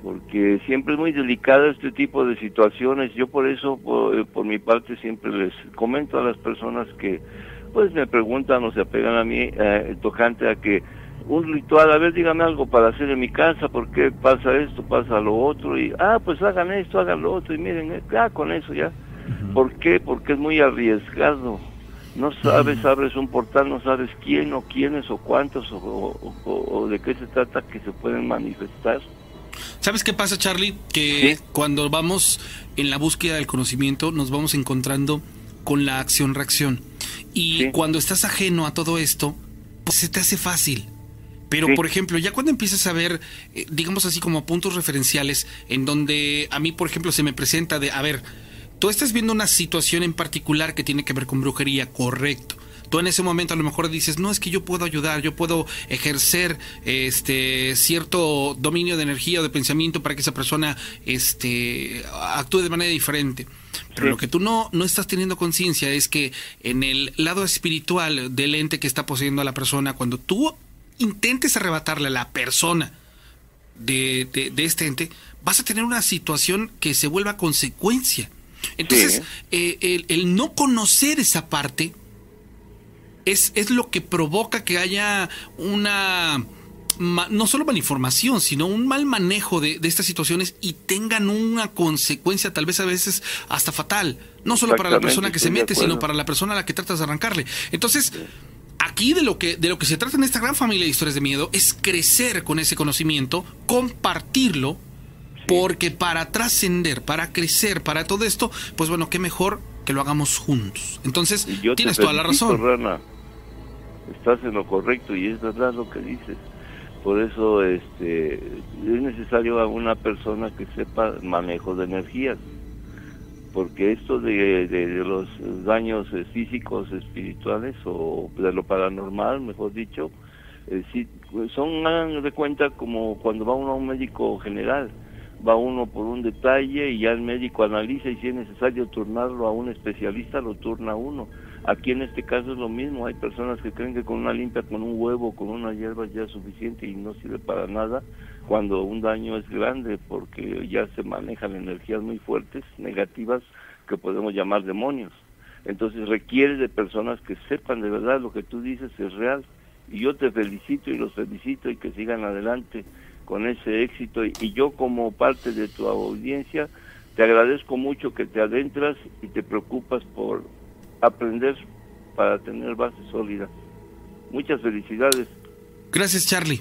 porque siempre es muy delicado este tipo de situaciones. Yo por eso, por, eh, por mi parte, siempre les comento a las personas que pues me preguntan o se apegan a mí eh, tocante a que un ritual, a ver, dígame algo para hacer en mi casa, ¿por qué pasa esto, pasa lo otro? Y, ah, pues hagan esto, hagan lo otro, y miren, eh, ah, con eso ya. ¿Por qué? Porque es muy arriesgado. No sabes, abres un portal, no sabes quién o quiénes o cuántos o, o- o- o de qué se trata que se pueden manifestar. ¿Sabes qué pasa, Charlie? Que Sí. cuando vamos en la búsqueda del conocimiento, nos vamos encontrando con la acción-reacción. Y Sí. cuando estás ajeno a todo esto, pues se te hace fácil. Pero, Sí. por ejemplo, ya cuando empiezas a ver, eh, digamos así como puntos referenciales, en donde a mí, por ejemplo, se me presenta de, a ver, tú estás viendo una situación en particular que tiene que ver con brujería, correcto. tú en ese momento a lo mejor dices, no, es que yo puedo ayudar, yo puedo ejercer este cierto dominio de energía o de pensamiento para que esa persona este, actúe de manera diferente. Pero lo que tú no, no estás teniendo conciencia es que en el lado espiritual del ente que está poseyendo a la persona, cuando tú intentes arrebatarle a la persona de, de, de este ente, vas a tener una situación que se vuelva consecuencia. Entonces, eh, el, el no conocer esa parte es, es lo que provoca que haya una no solo malinformación, sino un mal manejo de, de estas situaciones y tengan una consecuencia tal vez a veces hasta fatal. No solo para la persona que se mete, sino para la persona a la que tratas de arrancarle. Entonces, aquí de lo que de lo que se trata en esta gran familia de historias de miedo es crecer con ese conocimiento, compartirlo, porque para trascender, para crecer, para todo esto, pues bueno, qué mejor que lo hagamos juntos. Entonces, yo tienes toda la razón. Rana. Estás en lo correcto y es verdad lo que dices. Por eso este, es necesario a una persona que sepa manejo de energías. Porque esto de, de- los daños eh, físicos, espirituales o de lo paranormal, mejor dicho, eh, pues son, de cuenta, como cuando va uno a un médico general. Va uno por un detalle y ya el médico analiza y si es necesario turnarlo a un especialista, lo turna uno. Aquí en este caso es lo mismo, hay personas que creen que con una limpia, con un huevo, con una hierba ya es suficiente y no sirve para nada cuando un daño es grande porque ya se manejan energías muy fuertes, negativas, que podemos llamar demonios. Entonces requiere de personas que sepan de verdad lo que tú dices es real. Y yo te felicito y los felicito y que sigan adelante con ese éxito. Y, yo como parte de tu audiencia te agradezco mucho que te adentras y te preocupas por aprender para tener bases sólidas. Muchas felicidades. Gracias, Charlie.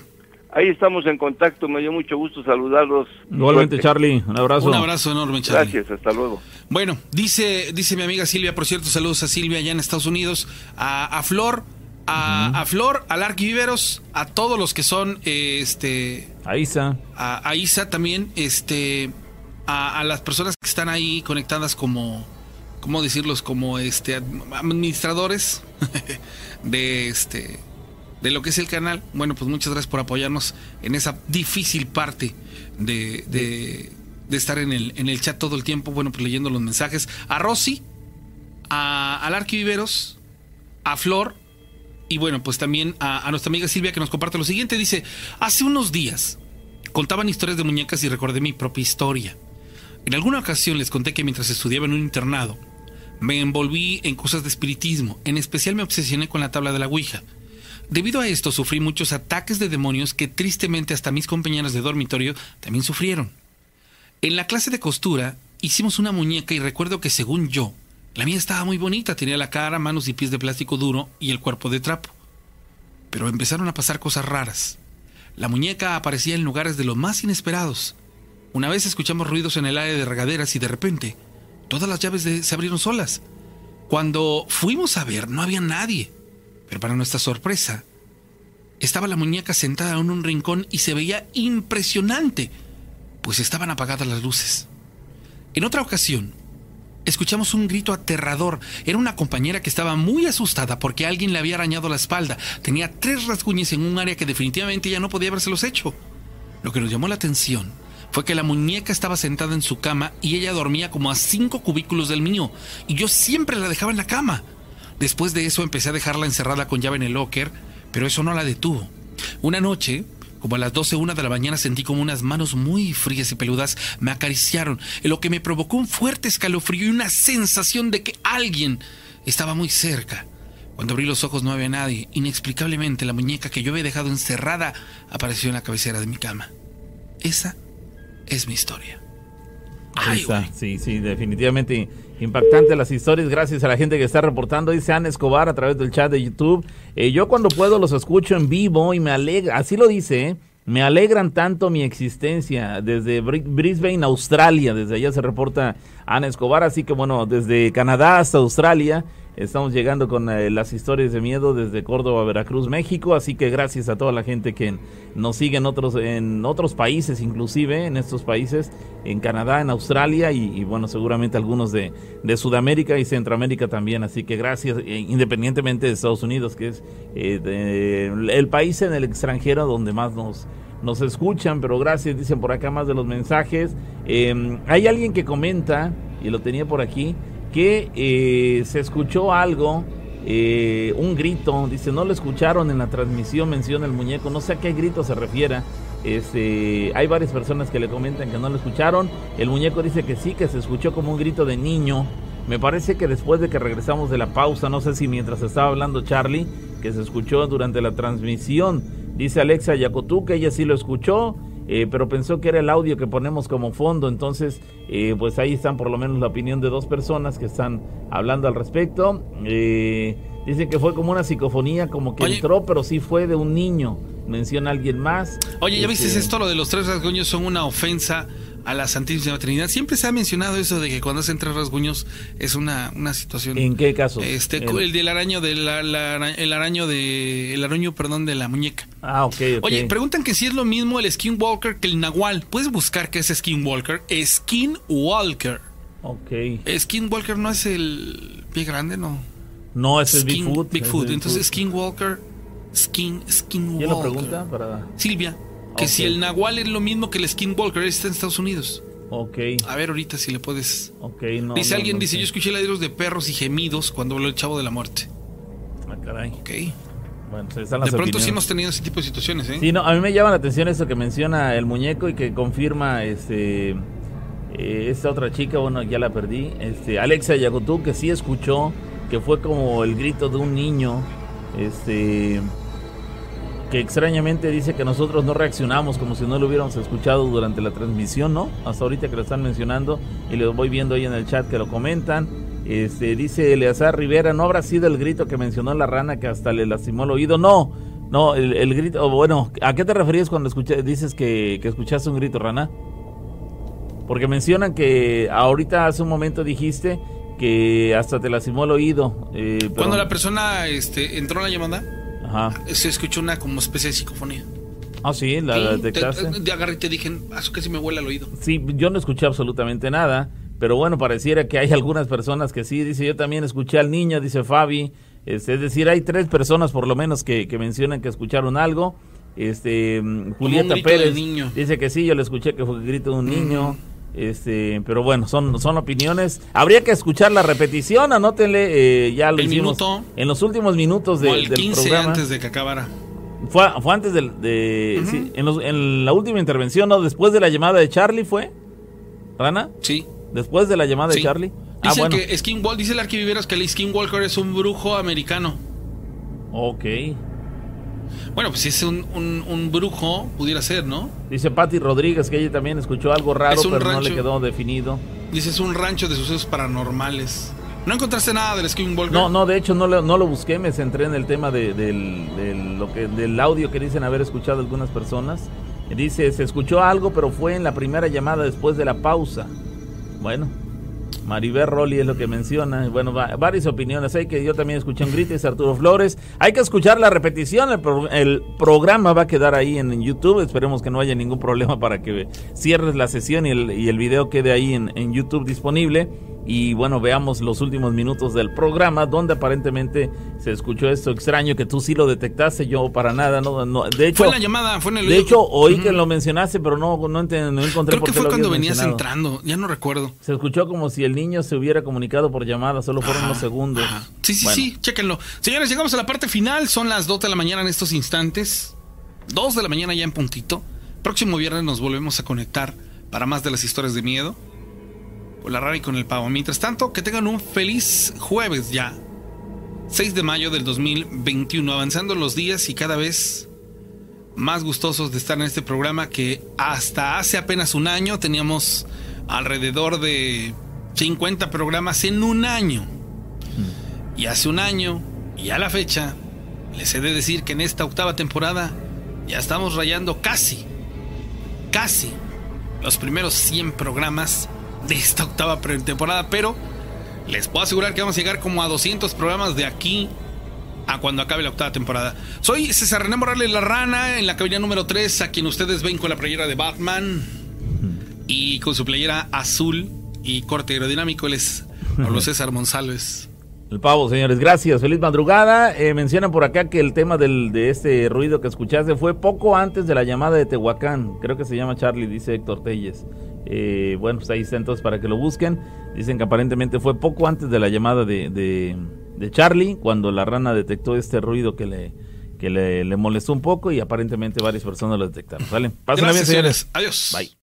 Ahí estamos en contacto, me dio mucho gusto saludarlos. Igualmente. Charlie, un abrazo. Un abrazo enorme, Charlie. Gracias, hasta luego. Bueno, dice, dice mi amiga Silvia, por cierto, saludos a Silvia allá en Estados Unidos, a, a Flor, a, a Flor, al Arquiviveros, a todos los que son, eh, este, A Isa. a, a Isa también, este, a, a las personas que están ahí conectadas como, ¿cómo decirlos? Como este adm- administradores de este de lo que es el canal. Bueno, pues muchas gracias por apoyarnos en esa difícil parte de, de, de estar en el, en el chat todo el tiempo, bueno, pues leyendo los mensajes. A Rosy, a, al Arquiviveros, a Flor, y bueno, pues también a nuestra amiga Silvia que nos comparte lo siguiente. Dice, hace unos días contaban historias de muñecas y recordé mi propia historia. En alguna ocasión les conté que mientras estudiaba en un internado, me envolví en cosas de espiritismo, en especial me obsesioné con la tabla de la Ouija. Debido a esto sufrí muchos ataques de demonios que tristemente hasta mis compañeros de dormitorio también sufrieron. En la clase de costura hicimos una muñeca y recuerdo que según yo, la mía estaba muy bonita, tenía la cara, manos y pies de plástico duro y el cuerpo de trapo. Pero empezaron a pasar cosas raras. La muñeca aparecía en lugares de lo más inesperados. Una vez escuchamos ruidos en el área de regaderas y de repente todas las llaves de- se abrieron solas. Cuando fuimos a ver no había nadie. Pero para nuestra sorpresa, estaba la muñeca sentada en un rincón y se veía impresionante, pues estaban apagadas las luces. En otra ocasión, escuchamos un grito aterrador. Era una compañera que estaba muy asustada porque alguien le había arañado la espalda. Tenía tres rasguños en un área que definitivamente ya no podía habérselos hecho. Lo que nos llamó la atención fue que la muñeca estaba sentada en su cama y ella dormía como a cinco cubículos del mío, y yo siempre la dejaba en la cama. Después de eso empecé a dejarla encerrada con llave en el locker, pero eso no la detuvo. Una noche, como a las 12 una de la mañana sentí como unas manos muy frías y peludas me acariciaron, lo que me provocó un fuerte escalofrío y una sensación de que alguien estaba muy cerca. Cuando abrí los ojos no había nadie. Inexplicablemente la muñeca que yo había dejado encerrada apareció en la cabecera de mi cama. Esa es mi historia. Güey. sí, sí, definitivamente impactante las historias. Gracias a la gente que está reportando. Dice Ana Escobar a través del chat de YouTube. Eh, yo cuando puedo los escucho en vivo y me alegra, así lo dice, ¿eh? me alegran tanto mi existencia desde Bri- Brisbane, Australia. Desde allá se reporta Ana Escobar. Así que bueno, desde Canadá hasta Australia. Estamos llegando con eh, las historias de miedo desde Córdoba, Veracruz, México. Así que gracias a toda la gente que nos sigue en otros, en otros países, inclusive en estos países, en Canadá, en Australia y, bueno, seguramente algunos de, de, Sudamérica y Centroamérica también. Así que gracias, eh, independientemente de Estados Unidos, que es eh, el país en el extranjero donde más nos nos escuchan, pero gracias, dicen por acá más de los mensajes. Em, hay alguien que comenta, y lo tenía por aquí, que eh, se escuchó algo, eh, un grito, dice, no lo escucharon en la transmisión, menciona el muñeco, no sé a qué grito se refiera. Este, hay varias personas que le comentan que no lo escucharon. El muñeco dice que sí, que se escuchó como un grito de niño. Me parece que después de que regresamos de la pausa, no sé si mientras estaba hablando Charlie, que se escuchó durante la transmisión, dice Alexa Yacotú que ella sí lo escuchó eh, pero pensó que era el audio que ponemos como fondo, entonces eh, pues ahí están por lo menos la opinión de dos personas que están hablando al respecto. Eh, dicen que fue como una psicofonía, como que entró, pero sí fue de un niño, menciona alguien más. Oye, ¿ya viste este, esto? Lo de los tres rasguños son una ofensa a la Santísima Trinidad. Siempre se ha mencionado eso de que cuando hacen tres rasguños es una, una situación. ¿En qué caso? Este, el, del araño, del el araño de, el araño, perdón, de la muñeca. Ah, ok, Oye, preguntan que si es lo mismo el Skinwalker que el Nahual. Puedes buscar qué es Skinwalker. Skinwalker. Ok. Skinwalker no es el pie grande, no. No, es el Bigfoot. Bigfoot. Entonces Skinwalker, Skin, Skinwalker. ¿Quién lo pregunta? Para... Silvia. Que si el Nahual es lo mismo que el Skinwalker, está en Estados Unidos. Ok. A ver ahorita si le puedes. Ok, no. Dice alguien, dice, yo escuché ladridos de perros y gemidos cuando habló el chavo de la muerte. Ah, caray. Ok. Bueno, pues de pronto sí hemos tenido ese tipo de situaciones, ¿eh? Sí, no, a mí me llama la atención eso que menciona el muñeco y que confirma este eh, esta otra chica, bueno, ya la perdí, este Alexa Yagotú, que sí escuchó que fue como el grito de un niño, este que extrañamente dice que nosotros no reaccionamos como si no lo hubiéramos escuchado durante la transmisión, ¿no? Hasta ahorita que lo están mencionando y lo voy viendo ahí en el chat que lo comentan. Este, dice Eleazar Rivera, ¿no habrá sido el grito que mencionó la rana que hasta le lastimó el oído? No, no, el, grito, bueno, ¿a qué te referías cuando escuché, dices que, que escuchaste un grito, rana? Porque mencionan que ahorita hace un momento dijiste que hasta te lastimó el oído. Eh, cuando la persona este, entró en la llamada. Se escuchó una como especie de psicofonía. Ah, sí, la detectaste. De agarré y te dije, ah, eso que sí me huele al oído. Sí, yo no escuché absolutamente nada, pero bueno, pareciera que hay algunas personas que sí. Dice, yo también escuché al niño, dice Fabi. Este, es decir, hay tres personas por lo menos que, que mencionan que escucharon algo. Este, Julieta Pérez dice que sí, yo le escuché que fue el grito de un niño. Este, pero bueno, son, son opiniones. Habría que escuchar la repetición, anótenle, eh, ya lo hicimos en los últimos minutos de, del 15 programa. antes de que acabara. Fue, fue antes de, sí, en, en, la última intervención, ¿no? Después de la llamada de Charlie, ¿fue? ¿Rana? Sí. Después de la llamada de Charlie. Ah, Dicen que Skinwalker, dice el arquiviveros que el Skinwalker es un brujo americano. Ok. Bueno, pues si es un, un, brujo, pudiera ser, ¿no? Dice Patti Rodríguez que ella también escuchó algo raro, pero no le quedó definido. Dice, es un rancho de sucesos paranormales. ¿No encontraste nada del Skinwalker? No, no, de hecho no lo, no lo busqué, me centré en el tema de, del, lo que, del audio que dicen haber escuchado algunas personas. Dice, se escuchó algo, pero fue en la primera llamada después de la pausa. Bueno, Maribel Rolli es lo que menciona. Bueno, varias opiniones. Hay que yo también escuché un grito, es Arturo Flores. Hay que escuchar la repetición. El, programa va a quedar ahí en, YouTube. Esperemos que no haya ningún problema para que cierres la sesión y el, y el video quede ahí en, en YouTube disponible y bueno, veamos los últimos minutos del programa donde aparentemente se escuchó esto extraño que tú sí lo detectaste, yo para nada, no, de hecho fue la llamada, fue en el De hecho, oí que lo mencionaste, pero no no, encontré Creo que fue cuando venías entrando, ya no recuerdo. Se escuchó como si el niño se hubiera comunicado por llamada, solo fueron unos segundos. Sí, sí, sí, chéquenlo. Señores, llegamos a la parte final, son las 2 de la mañana en estos instantes. 2 de la mañana ya en puntito. Próximo viernes nos volvemos a conectar para más de las historias de miedo la rara y con el pavo. Mientras tanto, que tengan un feliz jueves ya. 6 de mayo del 2021, avanzando los días y cada vez más gustosos de estar en este programa que hasta hace apenas un año teníamos alrededor de 50 programas en un año. Mm. Y hace un año, y a la fecha, les he de decir que en esta octava temporada ya estamos rayando casi, casi los primeros 100 programas de esta octava temporada, pero Les puedo asegurar que vamos a llegar como a 200 programas de aquí a cuando acabe la octava temporada. Soy César René Morales La Rana en la cabina número 3, a quien ustedes ven con la playera de Batman y con su playera azul y corte aerodinámico. Él es Pablo César González. El pavo, señores, gracias. Feliz madrugada. Eh, mencionan por acá que el tema del, de este ruido que escuchaste fue poco antes de la llamada de Tehuacán. Creo que se llama Charlie, dice Héctor Telles. Eh, bueno, pues ahí está entonces para que lo busquen. Dicen que aparentemente fue poco antes de la llamada de, de, de Charlie, cuando la rana detectó este ruido que le, que le, le molestó un poco y aparentemente varias personas lo detectaron. ¿Sale? Pásenla bien, señores. Adiós. Bye.